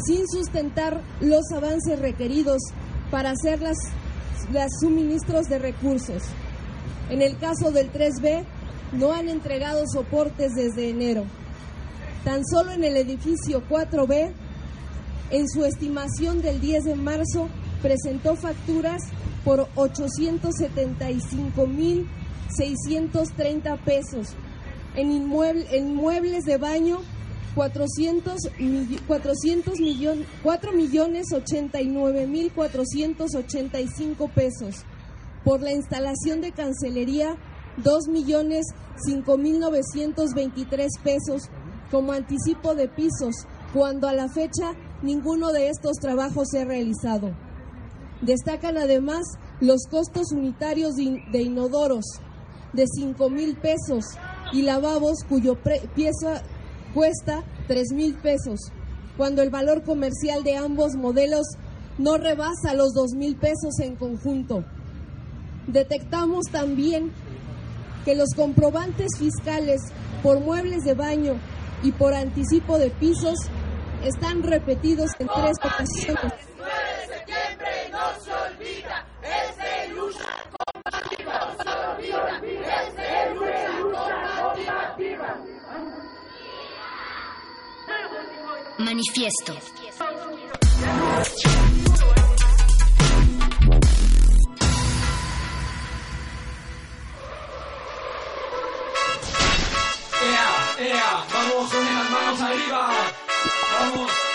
sin sustentar los avances requeridos para hacer las, las suministros de recursos. En el caso del 3B, no han entregado soportes desde enero. Tan solo en el edificio 4B, en su estimación del 10 de marzo, presentó facturas por 875.630 pesos. En, inmueble, en muebles de baño, 400, 400 millones, 4 millones 89 mil 485 pesos. Por la instalación de cancelería, 2 millones 5 mil 923 pesos como anticipo de pisos, cuando a la fecha ninguno de estos trabajos se ha realizado. Destacan además los costos unitarios de, inodoros de 5 mil pesos y lavabos cuyo pieza cuesta 3 mil pesos, cuando el valor comercial de ambos modelos no rebasa los 2 mil pesos en conjunto. Detectamos también que los comprobantes fiscales por muebles de baño y por anticipo de pisos están repetidos en tres ocasiones.
Manifiesto.
¡Ea! ¡Ea! ¡Vamos con las manos arriba! ¡Vamos!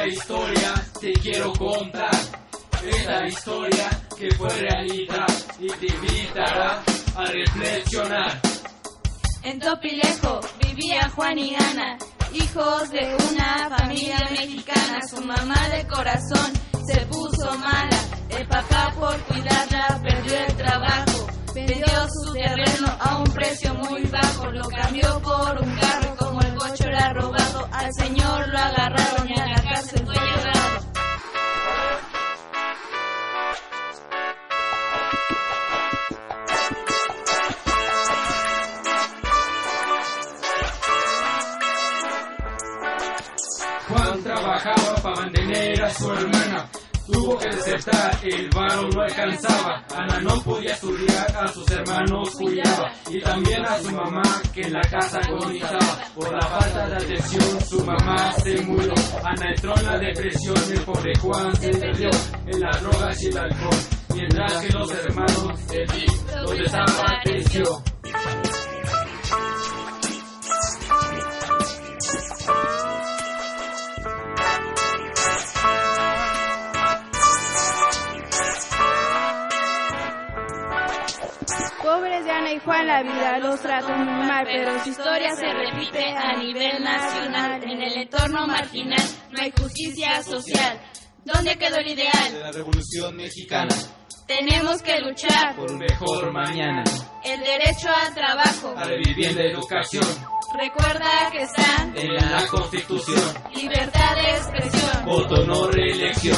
Una historia te quiero contar. Esta historia que fue realidad y te invitará a reflexionar.
En Topilejo vivía Juan y Ana, hijos de una familia mexicana. Su mamá de corazón se puso mala, el papá por cuidarla perdió el trabajo. Vendió su terreno a un precio muy bajo, lo cambió por un carro como el coche era robado. Al señor lo agarraron y a la cárcel fue llevado.
Juan trabajaba para mantener a su hermana. Tuvo que desertar, el varón no alcanzaba. Ana no podía estudiar, a sus hermanos cuidaba. Y también a su mamá, que en la casa agonizaba. Por la falta de atención, su mamá se murió. Ana entró en la depresión, el pobre Juan se perdió en las drogas y el alcohol. Mientras que los hermanos, el lo desapareció.
Pobres Ana y Juan, la vida los trató muy mal, pero su historia se repite a nivel nacional. En el entorno marginal no hay justicia social. ¿Dónde quedó el ideal?
De la revolución mexicana,
Tenemos que luchar
por un mejor mañana.
el derecho al trabajo.
A la vivienda y educación,
Recuerda que están
en la constitución.
libertad de expresión,
Voto no reelección.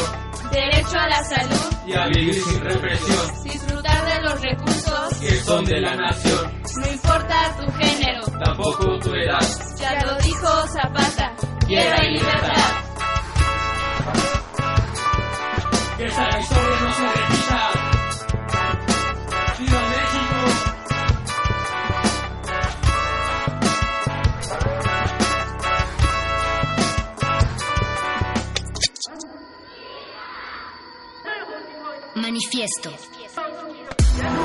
derecho a la salud,
y a vivir sin represión,
disfrutar de los recursos.
Que son de la nación,
No importa tu género,
tampoco tu edad.
ya lo dijo Zapata. Guerra y libertad.
Que esta historia no se repita. ¡Viva México!
Manifiesto.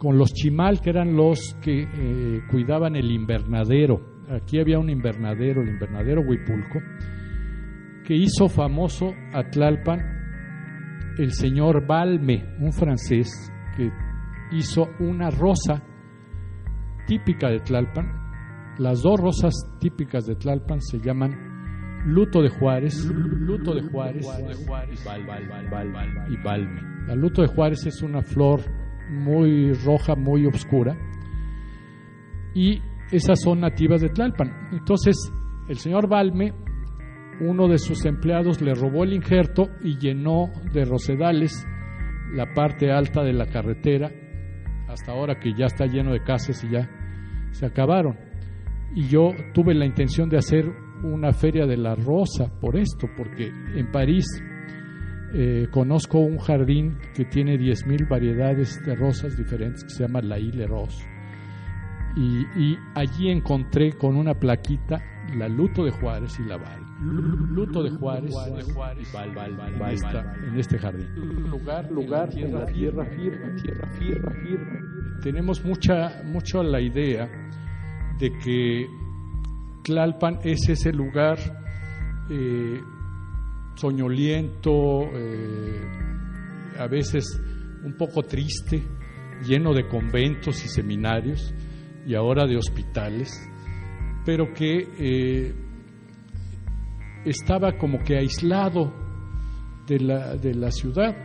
con los chimal, que eran los que eh, cuidaban el invernadero. Aquí había un invernadero, el invernadero Huipulco, que hizo famoso a Tlalpan el señor Balme, un francés que hizo una rosa típica de Tlalpan. Las dos rosas típicas de Tlalpan se llaman luto de Juárez, luto de Juárez, y balme. La luto de Juárez es una flor muy roja, muy oscura, y esas son nativas de Tlalpan. Entonces, el señor Balme, uno de sus empleados, le robó el injerto y llenó de rosedales la parte alta de la carretera, hasta ahora que ya está lleno de casas y ya se acabaron. Y yo tuve la intención de hacer una feria de la rosa por esto, porque en París eh, conozco un jardín que tiene 10.000 variedades de rosas diferentes que se llama La Ile Rose. Y, y, allí encontré con una plaquita la Luto de Juárez y la Val. Luto de Juárez, y Val, Val, Val, en, esta, en este jardín. Lugar, lugar, en la tierra firme, tierra firme, firme. Tenemos mucha, mucho la idea de que Tlalpan es ese lugar eh, soñoliento, eh, a veces un poco triste, lleno de conventos y seminarios y ahora de hospitales, pero que eh, estaba como que aislado de la, de la ciudad.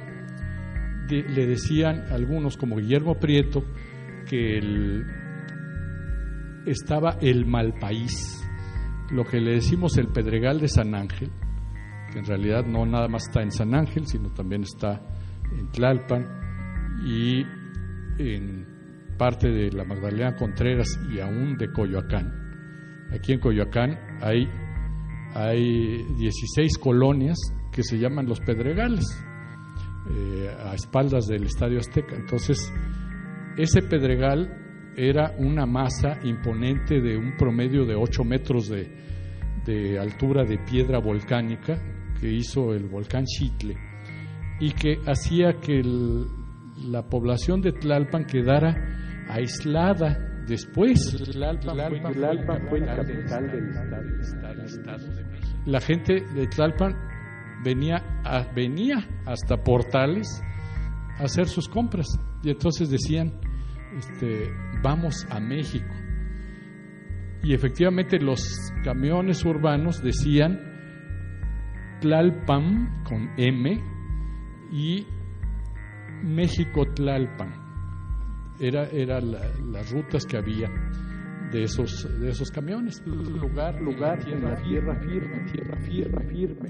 Le decían algunos, como Guillermo Prieto, que el, estaba el mal país, lo que le decimos el Pedregal de San Ángel, en realidad no nada más está en San Ángel, sino también está en Tlalpan y en parte de la Magdalena Contreras y aún de Coyoacán. Aquí en Coyoacán hay, hay 16 colonias que se llaman los Pedregales, eh, a espaldas del Estadio Azteca. Entonces, ese Pedregal era una masa imponente de un promedio de 8 metros de, de altura de piedra volcánica que hizo el volcán Chitle y que hacía que el, la población de Tlalpan quedara aislada después. Tlalpan, Tlalpan, Tlalpan fue la capital del Estado de México. La gente de Tlalpan venía, a, venía hasta Portales a hacer sus compras y entonces decían, este, vamos a México. Y efectivamente los camiones urbanos decían Tlalpan con M y México Tlalpan. Era, era la, las rutas que había de esos, de esos camiones. Lugar, lugar, tierra, tierra firme, tierra, tierra firme.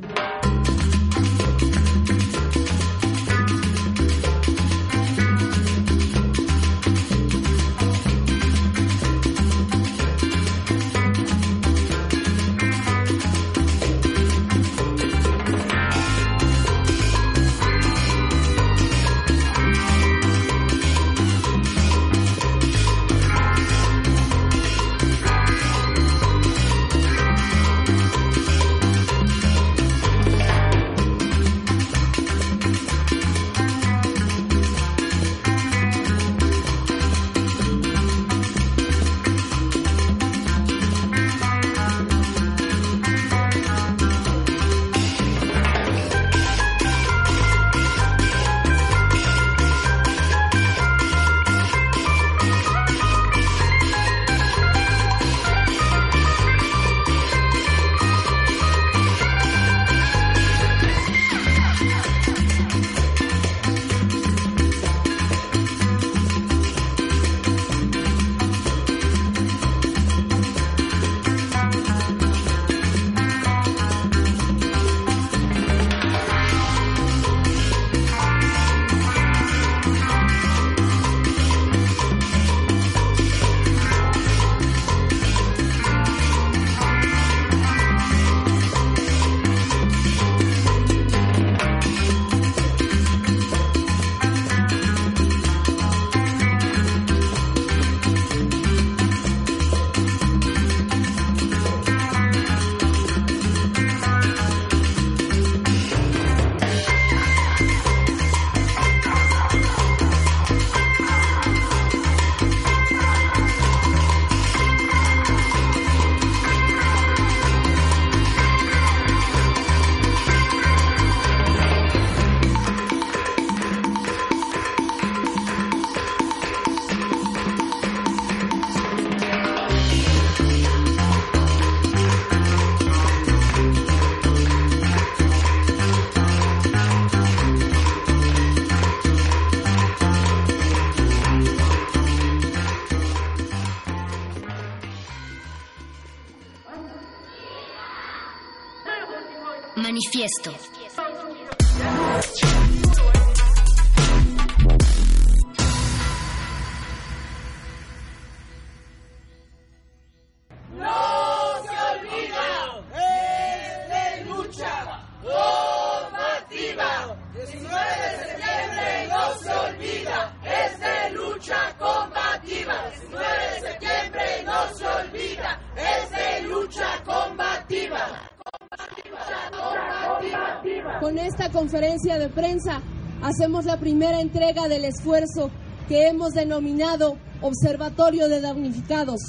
Prensa hacemos la primera entrega del esfuerzo que hemos denominado Observatorio de Damnificados,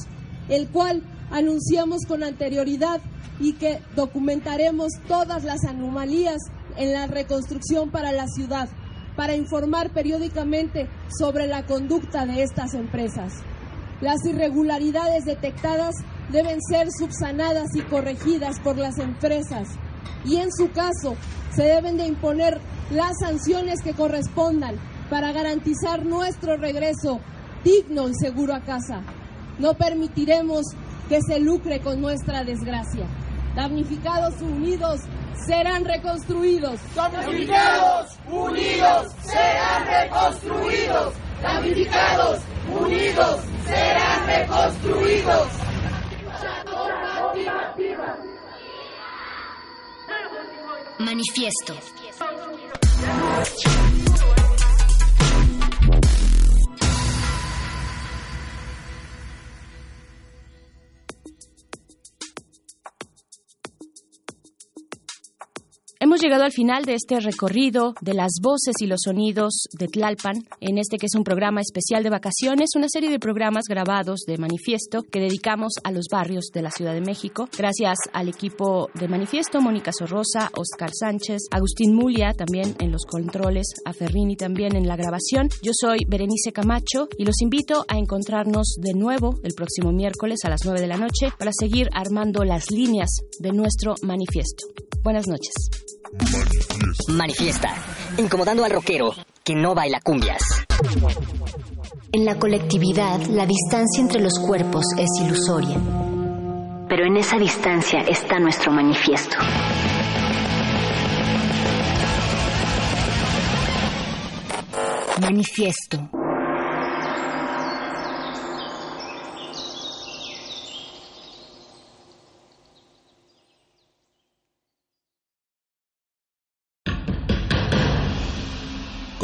el cual anunciamos con anterioridad y que documentaremos todas las anomalías en la reconstrucción para la ciudad, para informar periódicamente sobre la conducta de estas empresas. Las irregularidades detectadas deben ser subsanadas y corregidas por las empresas y en su caso se deben de imponer las sanciones que correspondan para garantizar nuestro regreso digno y seguro a casa. No permitiremos que se lucre con nuestra desgracia. Damnificados unidos serán reconstruidos.
Damnificados unidos serán reconstruidos. Damnificados unidos serán reconstruidos.
Manifiesto. Arts.
Hemos llegado al final de este recorrido de las voces y los sonidos de Tlalpan, en este que es un programa especial de vacaciones, una serie de programas grabados de Manifiesto que dedicamos a los barrios de la Ciudad de México. Gracias al equipo de Manifiesto, Mónica Sorrosa, Oscar Sánchez, Agustín Mulia también en los controles, a Ferrini también en la grabación. Yo soy Berenice Camacho y los invito a encontrarnos de nuevo el próximo miércoles a las 9 de la noche para seguir armando las líneas de nuestro manifiesto. Buenas noches.
Manifiesta, incomodando al rockero que no baila cumbias. En la colectividad, la distancia entre los cuerpos es ilusoria. Pero en esa distancia está nuestro manifiesto. Manifiesto.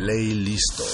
Play listo.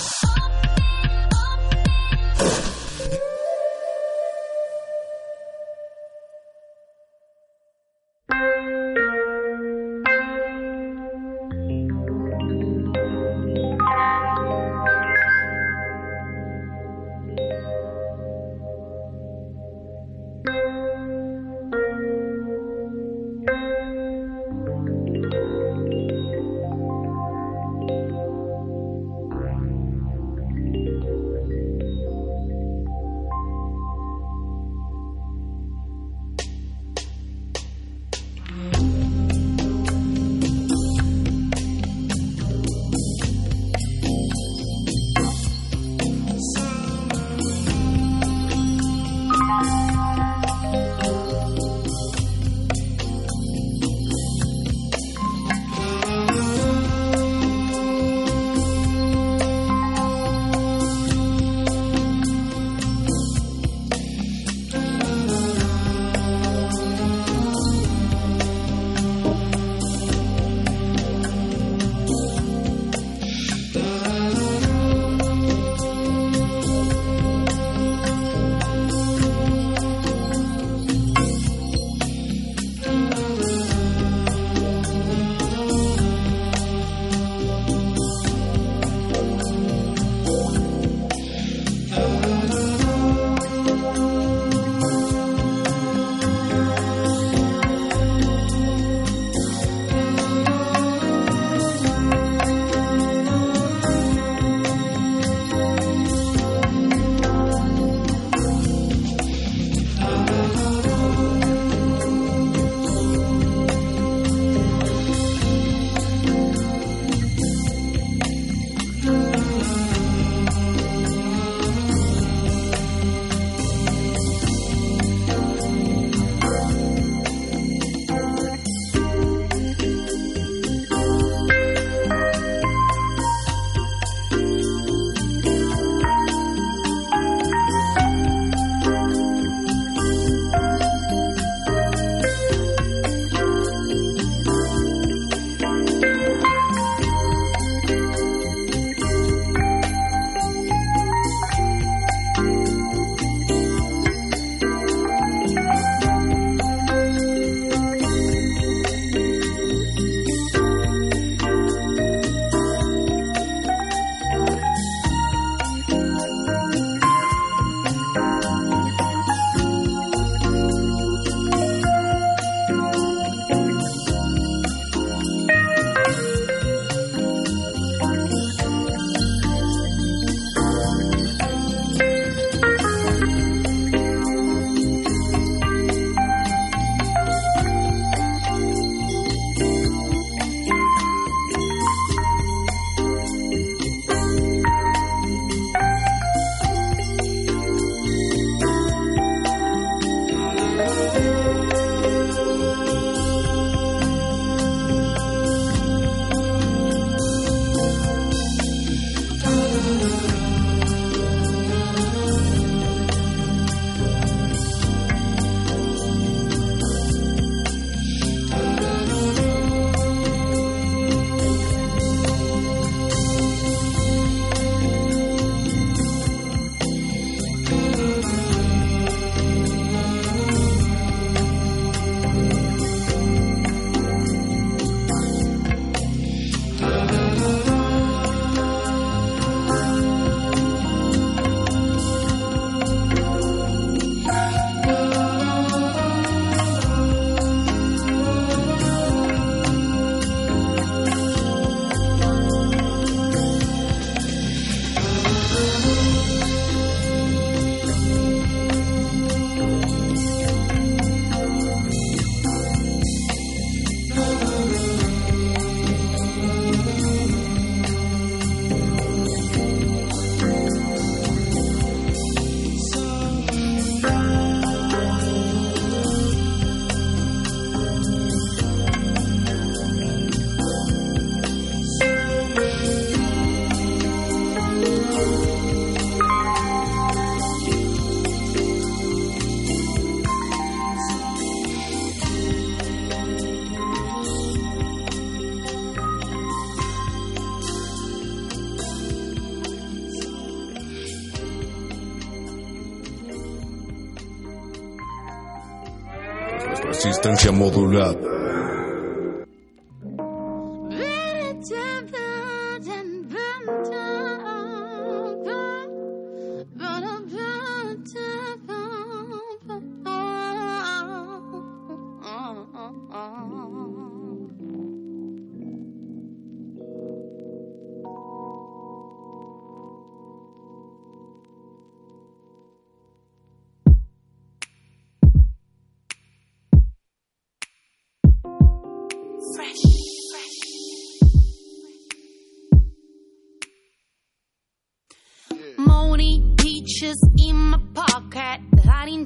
Resistencia modulada.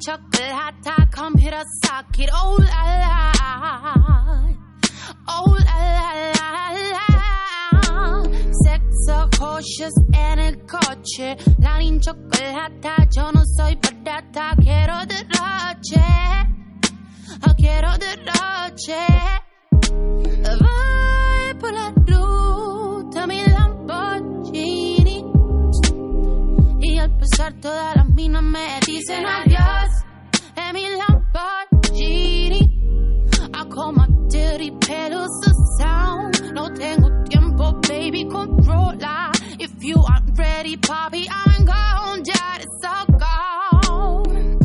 Chocolate, hot top, computer socket. Oh la la. Oh la la la. Sex cautious en el coche. Chocolate, hot top. Yo no soy patata. Quiero derroche. Oh, quiero derroche. Voy por la ruta, mi Lamborghini. Y al pasar todas las minas me dicen adiós pedals the sound. No tengo tiempo, baby, controla. If you aren't ready, papi, I'm gone. Ya it's all gone.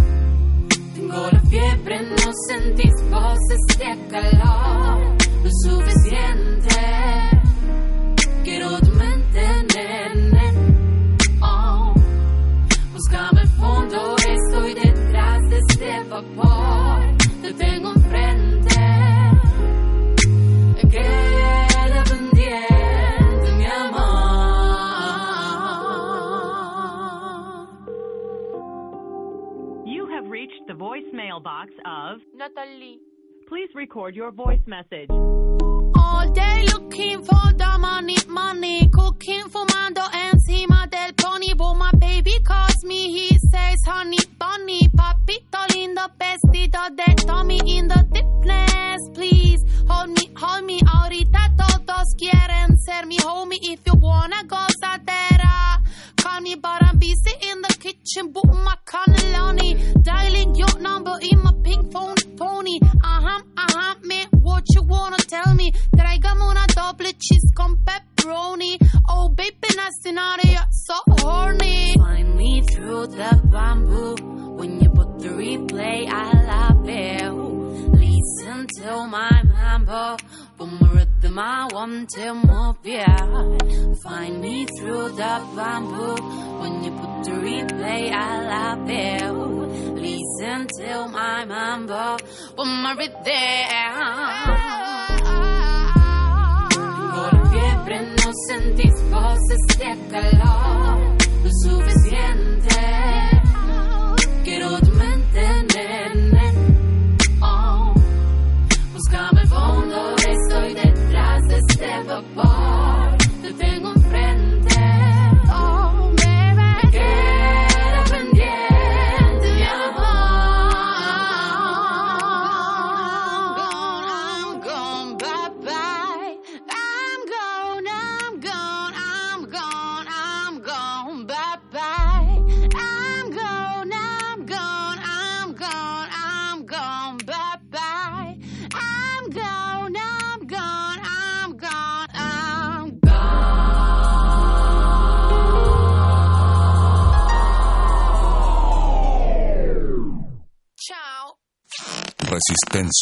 Tengo la fiebre, no sentís voces de calor. Lo suficiente. Quiero tu mente, nene. Oh. Búscame el fondo, estoy detrás de este vapor.
Voicemail box of
Natalie.
Please record your voice message.
All day looking for the money, money. Cooking, fumando encima del pony. But my baby calls me, he says, honey bunny. Papito lindo, vestido de Tommy in the thickness. Please hold me, hold me. Ahorita todos quieren ser mi homie. If you wanna gozadera, call I'm busy in the kitchen. Book my cannelloni. Dialing your number in my pink phone pony. Uh-huh, uh-huh, man, what you wanna tell me? Tráigame una doble cheese con pepperoni. Oh, baby, nasty, naughty, so horny. Find me through the bamboo. When you put the replay, I love it. Listen to my mambo. Boom, rhythm, I want to move, yeah. Find me through the bamboo. When you put the replay, I love it. Listen to my mambo. Boom, Tengo la fiebre, no sentís voces de calor.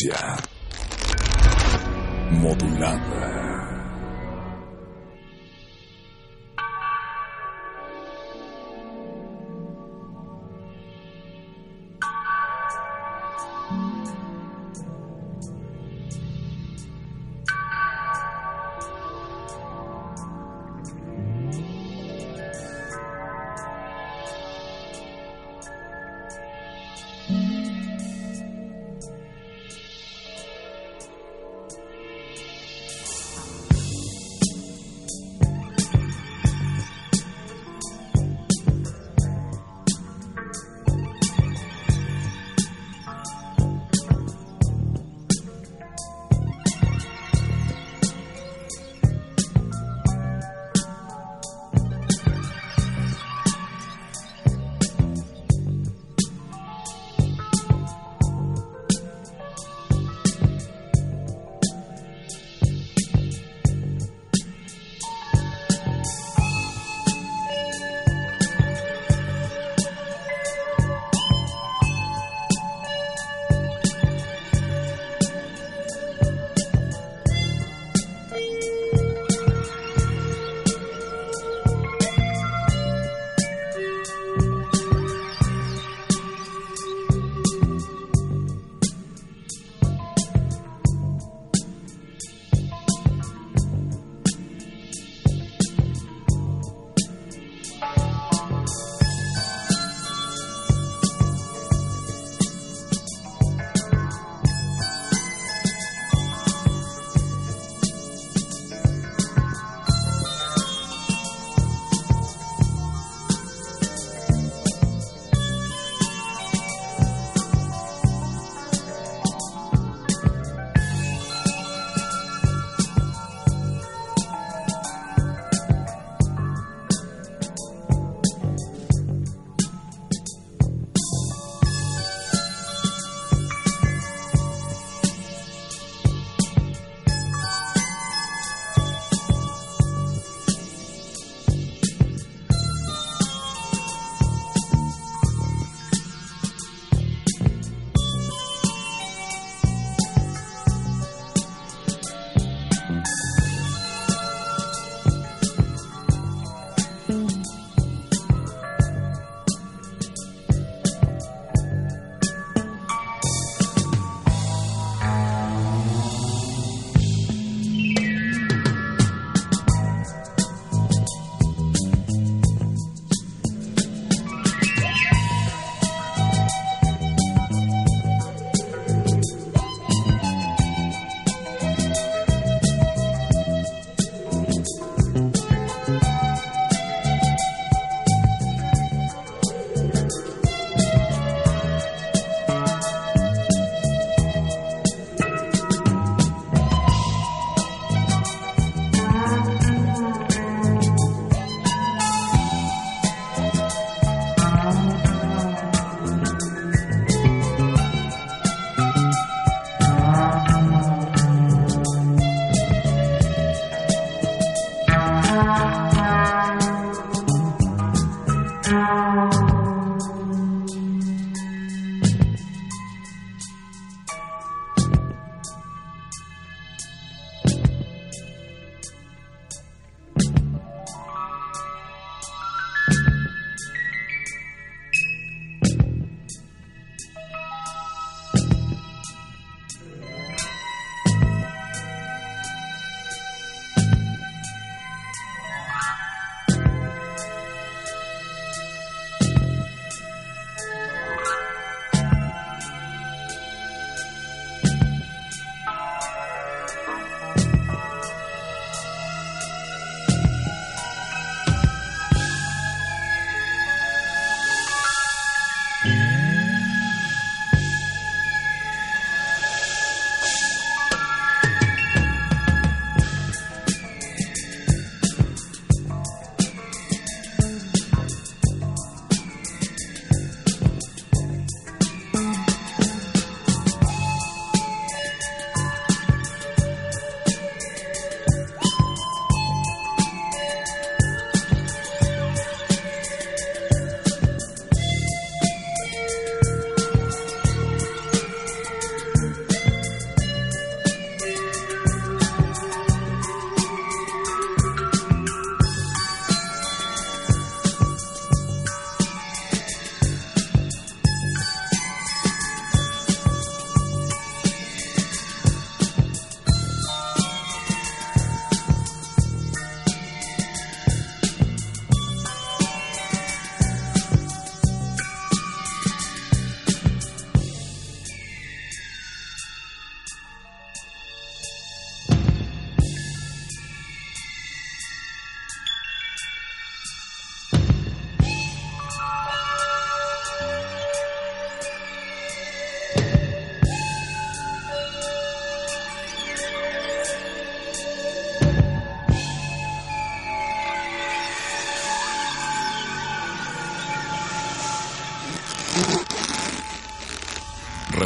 Resistencia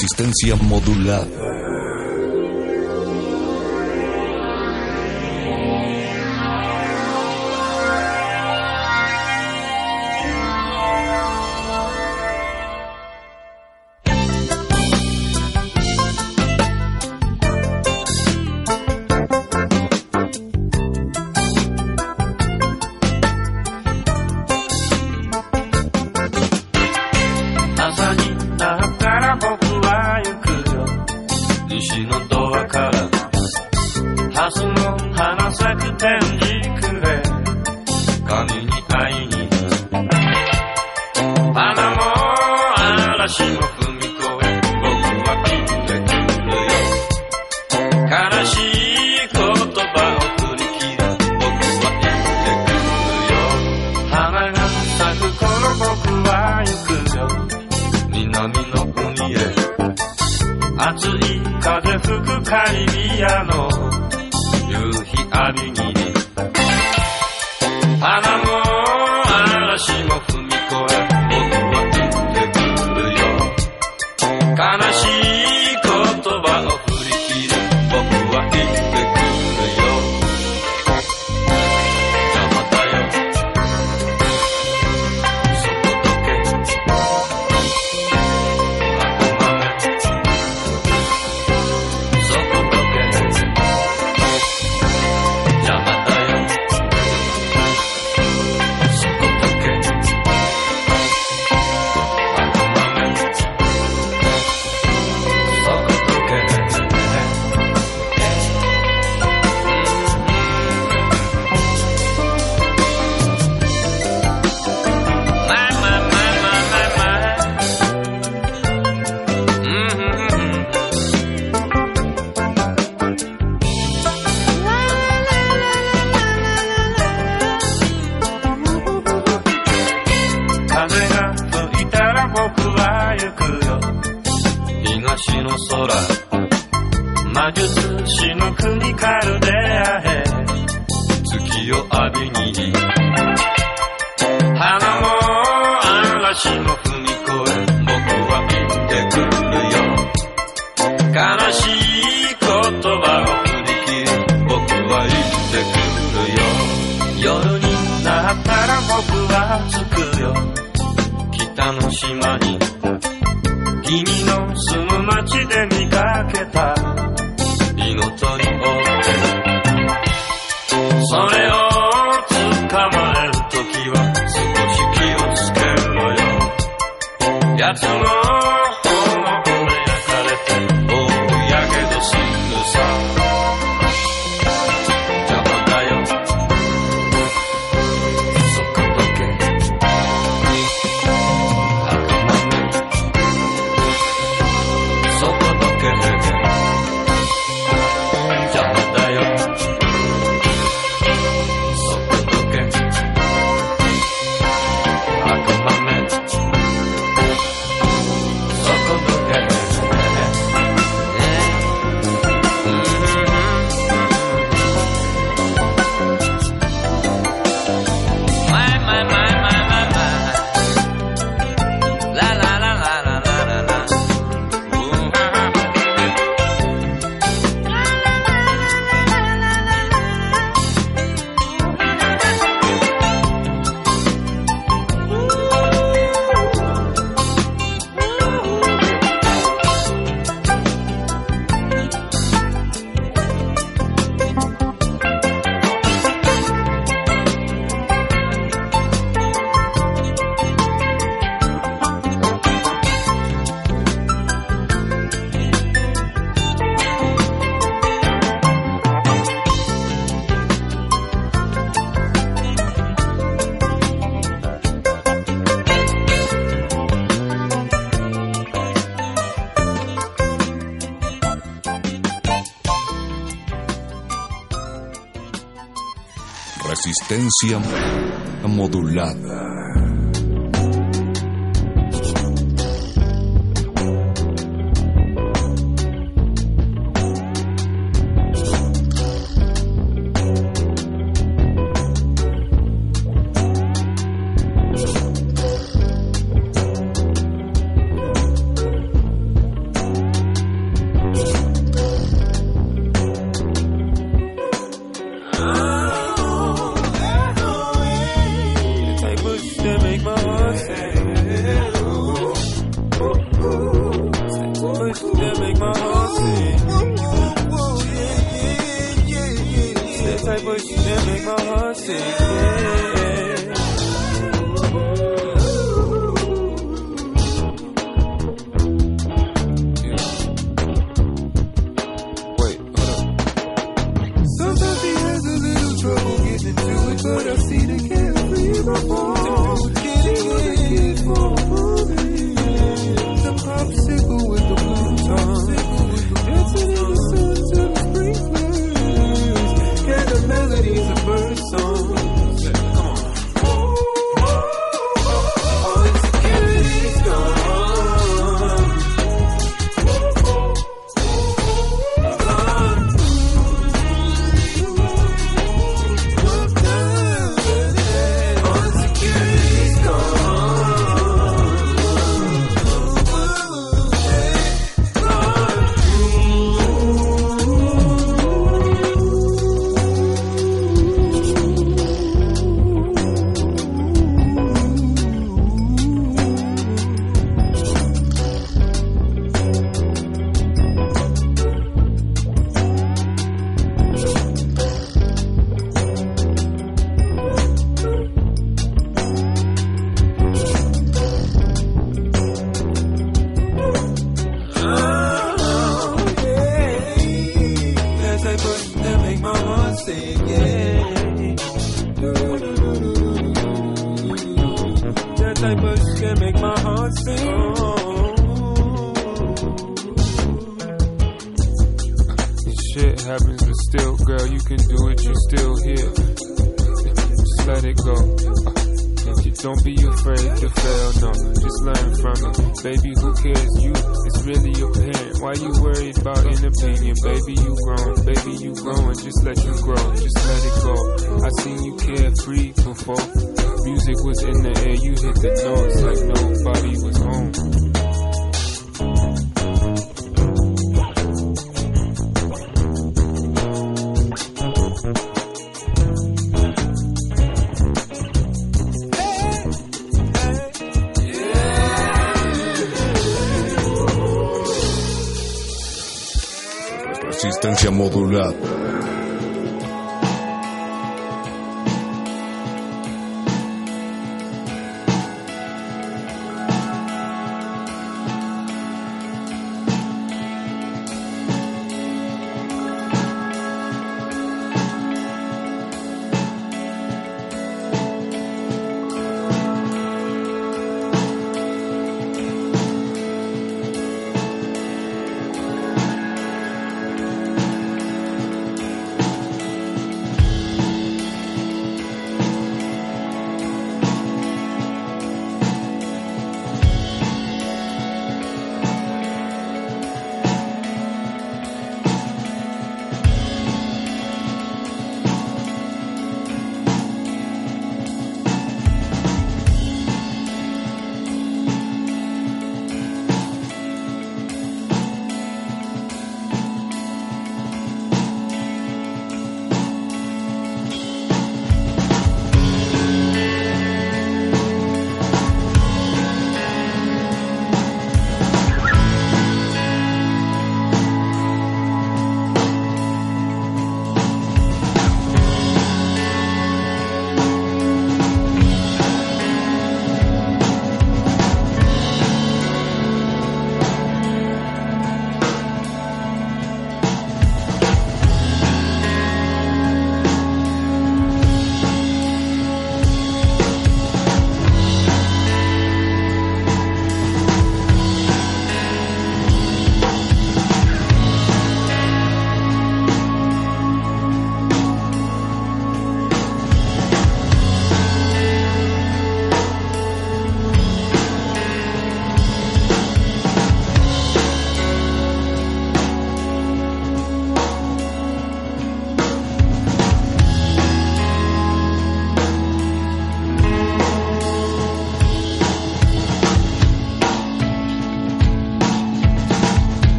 Resistencia modulada. frecuencia modulada.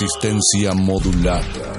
Resistencia modulada.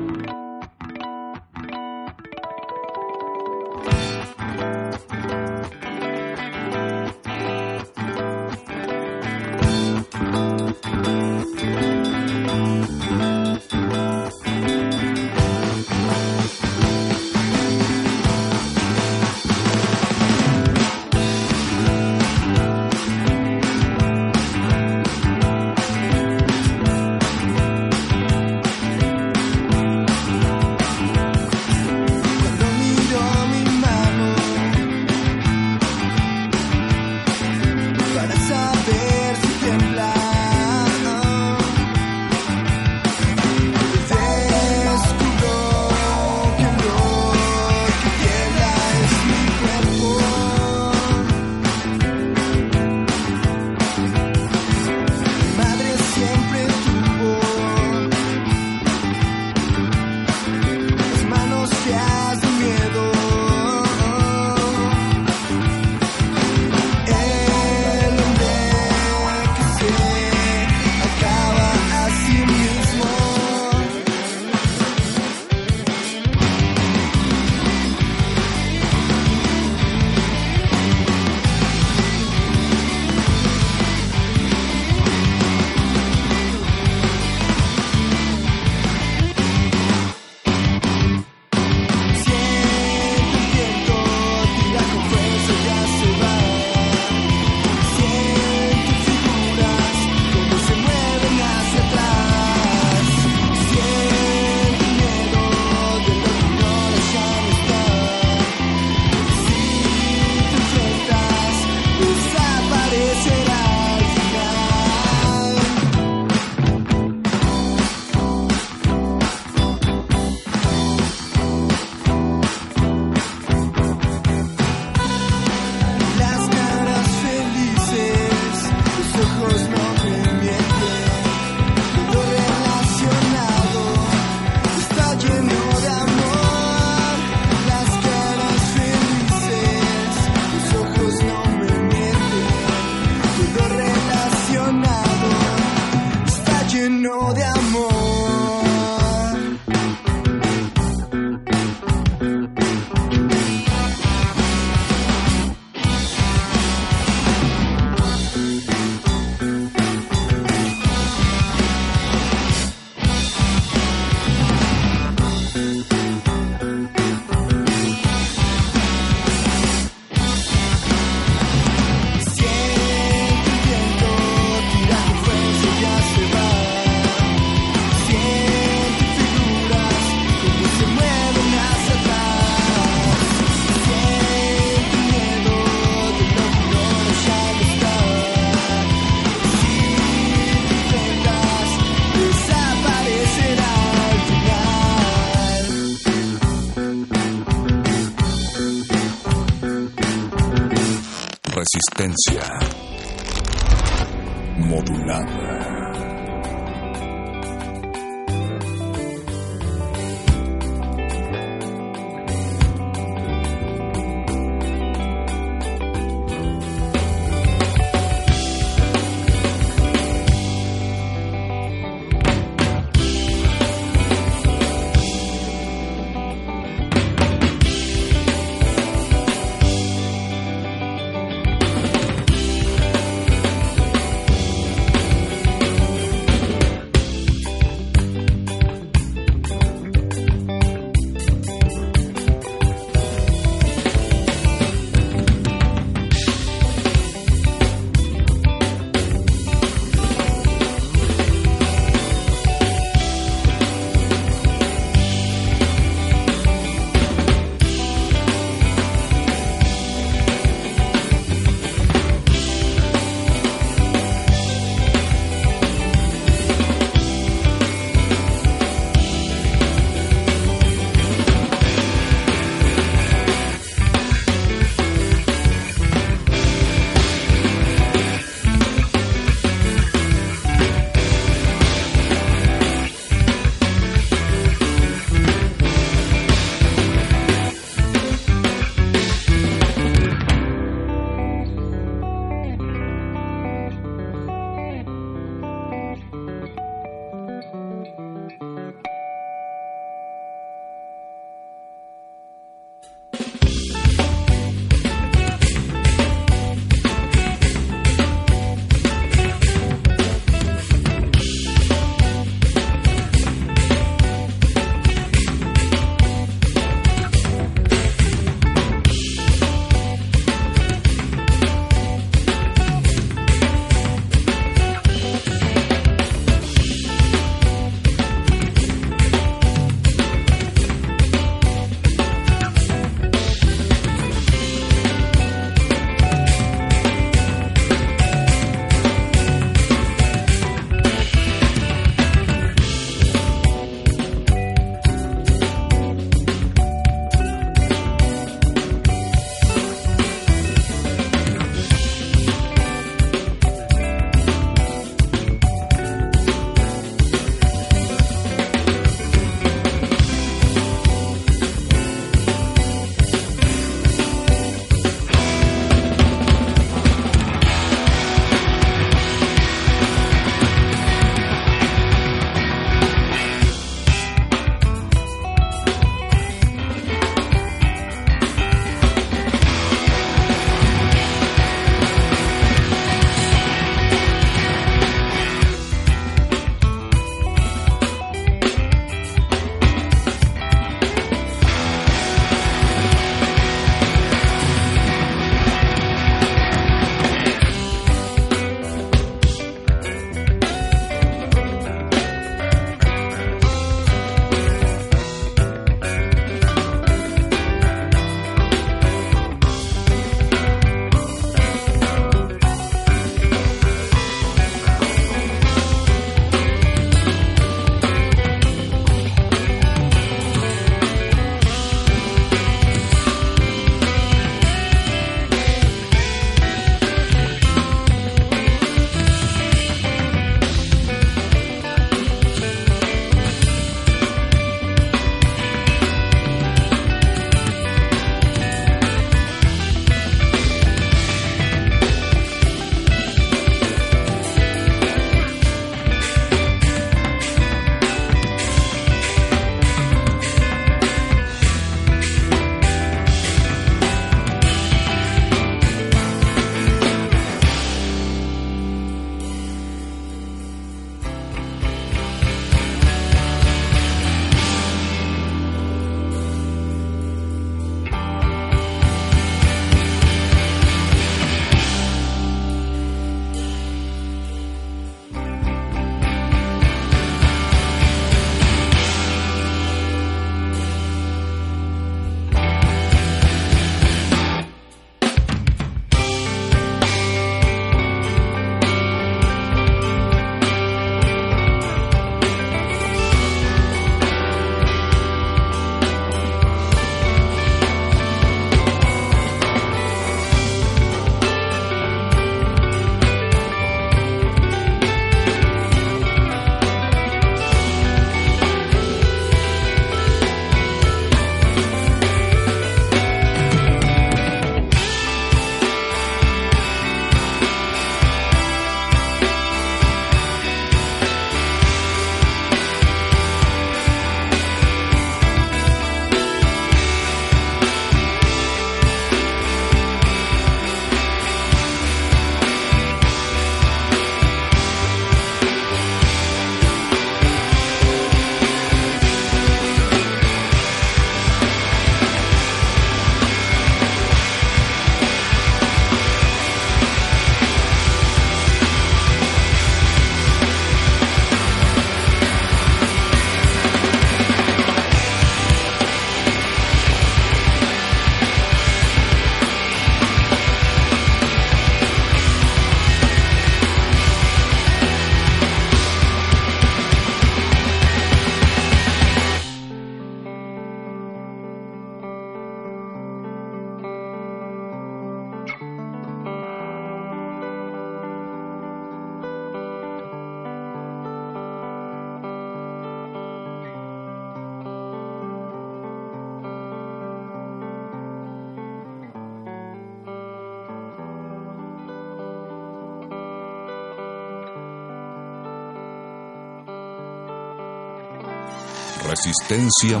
Resistencia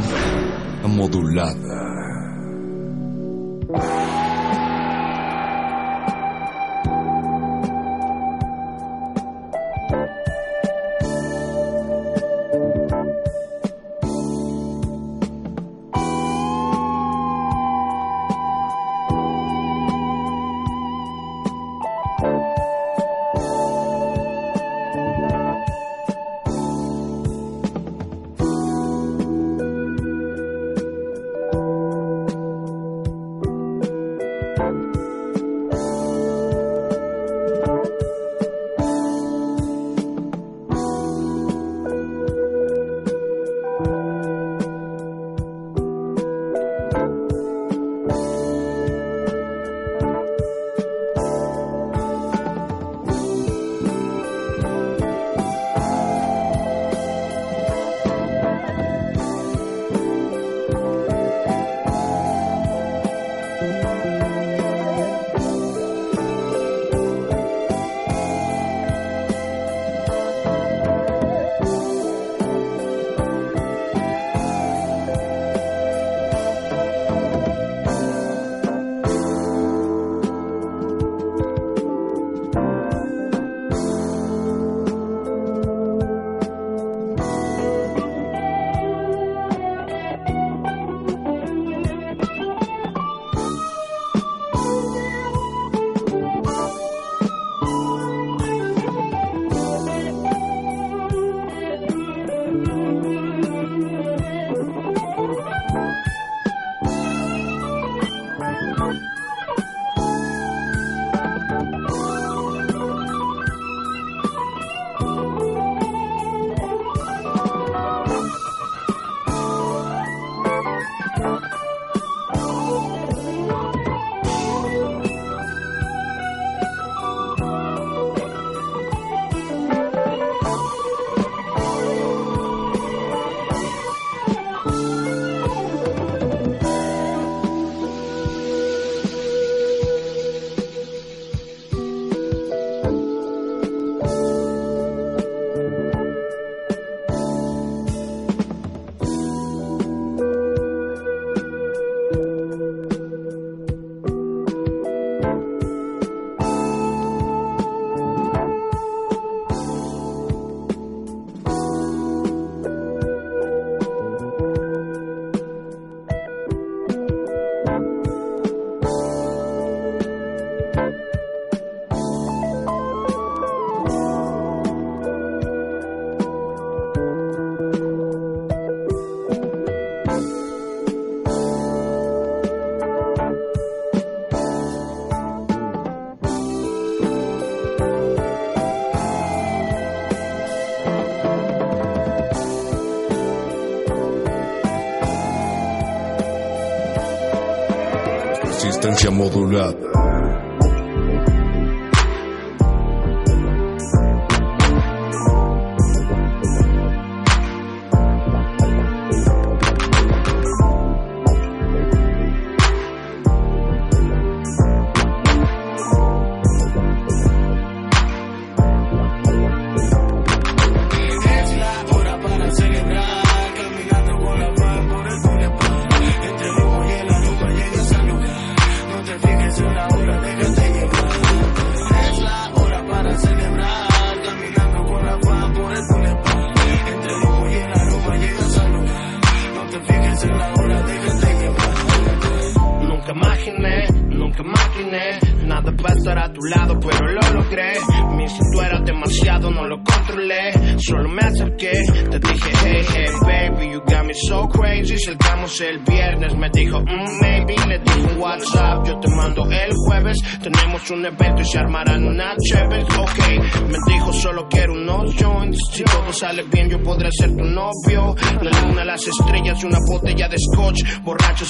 modulada.
Resistencia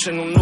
en
un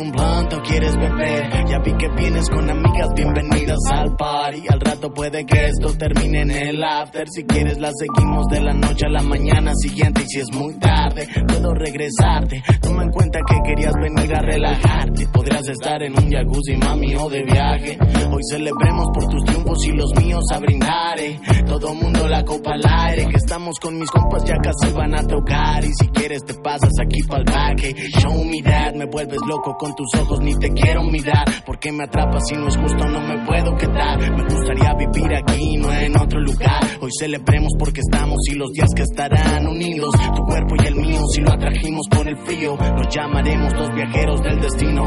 un
blunt o quieres beber? Ya vi que vienes con amigas, bienvenidas al party. Al rato puede que esto termine en el after. Si quieres la seguimos de la noche a la mañana siguiente. Y si es muy tarde, puedo regresarte. Toma en cuenta que querías venir a relajarte. Podrías estar en un jacuzzi, mami, o de viaje. Hoy celebremos por tus triunfos y los míos a brindar. Todo mundo la copa al aire. Que estamos con mis compas, ya casi van a tocar. Y si quieres, te pasas aquí pa'l baque. Show me that, me vuelves loco con tus ojos, ni te quiero mirar. Porque me atrapas si no es justo, no me puedo quedar. Me gustaría vivir aquí, no en otro lugar. Hoy celebremos porque estamos y los días que estarán unidos. Tu cuerpo y el mío, si lo atrajimos por el frío, nos llamaremos los viajeros del destino.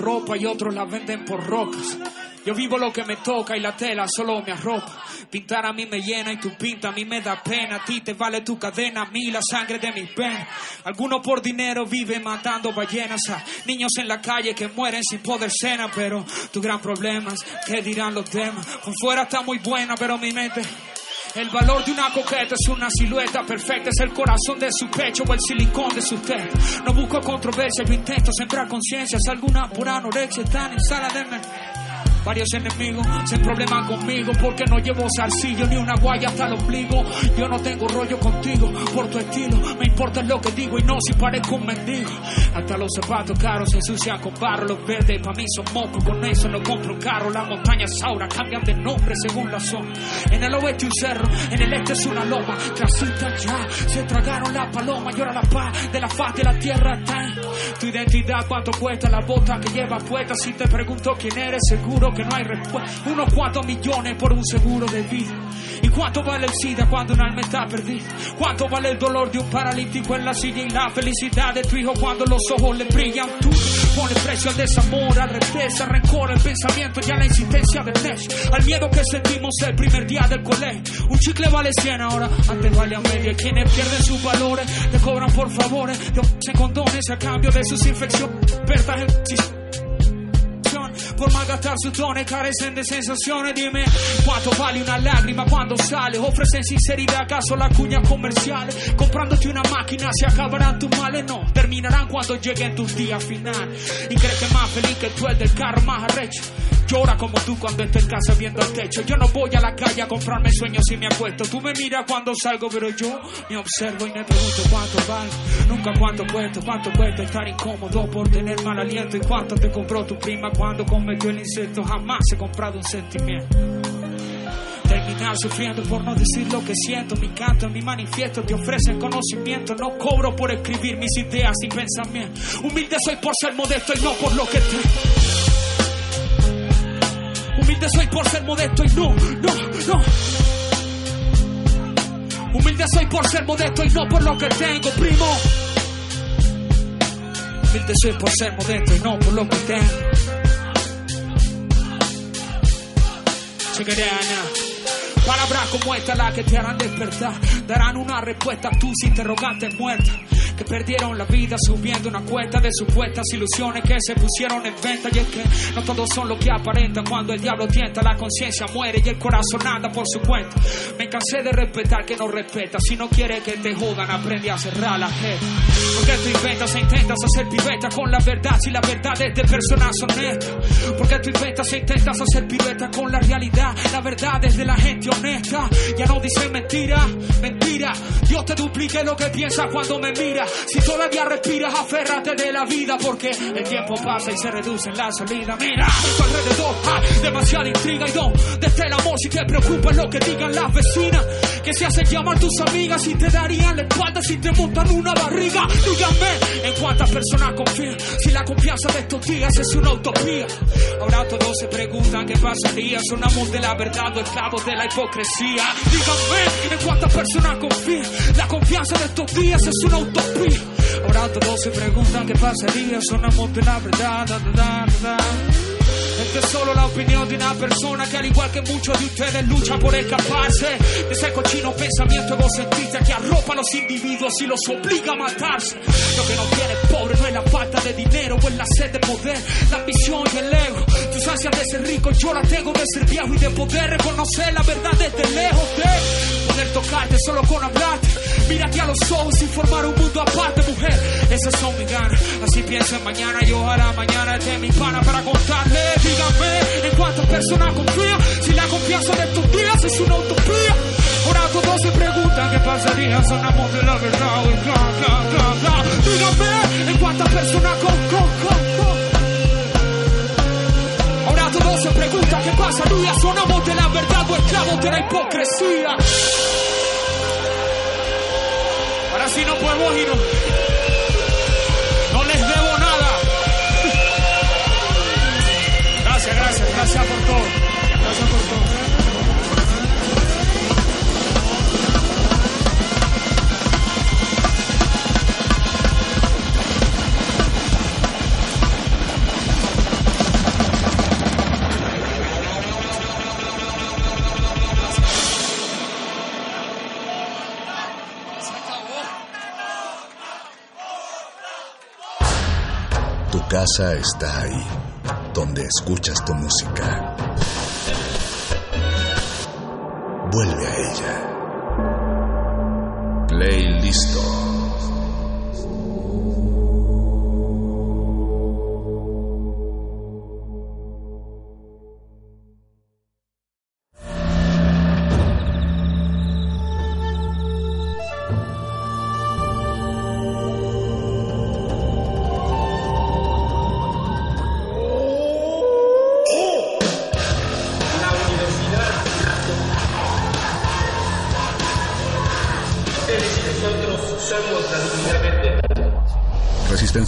Ropa y otros la venden por rocas. Yo vivo lo que me toca y la tela solo me arropa. Pintar a mí me llena y tu pinta a mí me da pena. A ti te vale tu cadena, a mí la sangre de mis venas. Algunos por dinero viven matando ballenas. A niños en la calle que mueren sin poder cena. Pero tu gran problema es que dirán los demás. Con fuera está muy buena, pero mi mente el valor de una coqueta es una silueta perfecta, es el corazón de su pecho o el silicón de su tela. No busco controversia, yo intento sembrar conciencias. Alguna por anorexia están en sala de men- Varios enemigos se probleman conmigo porque no llevo zarcillo ni una guaya hasta el ombligo. Yo no tengo rollo contigo por tu estilo. Me importa lo que digo y no si parezco un mendigo. Hasta los zapatos caros se ensucian con barro. Los verdes para mí son mocos, con eso no compro un carro. Las montañas ahora cambian de nombre según la zona. En el oeste un cerro, en el este es una loma. Transita ya, se tragaron la paloma y ahora la paz de la faz de la tierra está tu identidad. ¿Cuánto cuesta la bota que llevas puesta? Si te pregunto quién eres, seguro que no hay respuesta. Unos cuantos millones por un seguro de vida. ¿Y cuánto vale el SIDA cuando un alma está perdida? ¿Cuánto vale el dolor de un paralítico en la silla y la felicidad de tu hijo cuando los ojos le brillan? Tú pones precio al desamor, al represa, al rencor, al pensamiento y a la insistencia del necio. Al miedo que sentimos el primer día del colegio. Un chicle vale 100 ahora, antes vale a media. Quienes pierden sus valores, te cobran por favores. Te condones a cambio de sus infecciones. Expertas en por malgastar sus dones carecen de sensaciones. Dime cuánto vale una lágrima cuando sale. Ofrecen sinceridad, acaso las cuñas comerciales. Comprándote una máquina se acabarán tus males. No, terminarán cuando lleguen tus días finales. Y crees que más feliz que tú el del carro más arrecho. Llora como tú cuando estés en casa viendo el techo. Yo no voy a la calle a comprarme sueños y me acuesto. Tú me miras cuando salgo, pero yo me observo y me pregunto cuánto vale. Nunca cuánto cuesta, cuánto cuesta estar incómodo por tener mal aliento. Y cuánto te compró tu prima cuando cometió el insecto. Jamás he comprado un sentimiento. Terminar sufriendo por no decir lo que siento. Mi canto, mi manifiesto te ofrecen conocimiento. No cobro por escribir mis ideas y pensamientos. Humilde soy por ser modesto y no por lo que tengo. Humilde soy por ser modesto y no, no, no. Humilde soy por ser modesto y no por lo que tengo, primo. Humilde soy por ser modesto y no por lo que tengo. Palabras como esta la que te harán despertar, darán una respuesta a tus interrogantes muertas. Perdieron la vida subiendo una cuesta de supuestas ilusiones que se pusieron en venta. Y es que no todos son lo que aparentan cuando el diablo tienta, la conciencia muere y el corazón anda por su cuenta. Me cansé de respetar que no respeta. Si no quiere que te jodan, aprende a cerrar la jeta. Porque tú inventas e intentas hacer pibeta con la verdad si la verdad es de personas honestas. Porque tú inventas e intentas hacer pirueta con la realidad. La verdad es de la gente honesta. Ya no dicen mentira, mentira. Dios te duplique lo que piensas cuando me mira. Si todavía respiras, aférrate de la vida. Porque el tiempo pasa y se reduce en la salida. Mira, tu alrededor demasiada intriga y don. Desde el amor, si te preocupa lo que digan las vecinas. Que se hacen llamar tus amigas y te darían la espalda si te montan una barriga. Díganme en cuántas personas confían. Si la confianza de estos días es una utopía. Ahora todos se preguntan qué pasaría. Sonamos de la verdad o esclavos de la hipocresía. Díganme en cuántas personas confían. La confianza de estos días es una utopía. Ahora todos se preguntan qué pasaría. Sonamos de la verdad. da, es solo la opinión de una persona que al igual que muchos de ustedes lucha por escaparse de ese cochino pensamiento egocentrista que arropa a los individuos y los obliga a matarse. Lo que nos tiene pobre no es la falta de dinero o es la sed de poder, la ambición y el ego. Ansias de ser rico, yo la tengo de ser viejo y de poder reconocer la verdad desde lejos de poder tocarte solo con hablarte. Mírate a los ojos y formar un mundo aparte, mujer. Esas son mis ganas. Así pienso en mañana y ojalá mañana esté mi pana para contarle. Dígame en cuántas personas confío. Si la confianza de estos días es una utopía. Ahora todos se preguntan qué pasaría. Sonamos de la verdad. bla, bla, bla, bla. Dígame en cuántas personas con, con. Todos se preguntan qué pasaría. Sonamos de la verdad o esclavos de la hipocresía. Ahora sí no podemos irnos. No les debo nada. Gracias, gracias, gracias por todo. Gracias por todo.
Casa está ahí, donde escuchas tu música. Vuelve a ella. Play listo.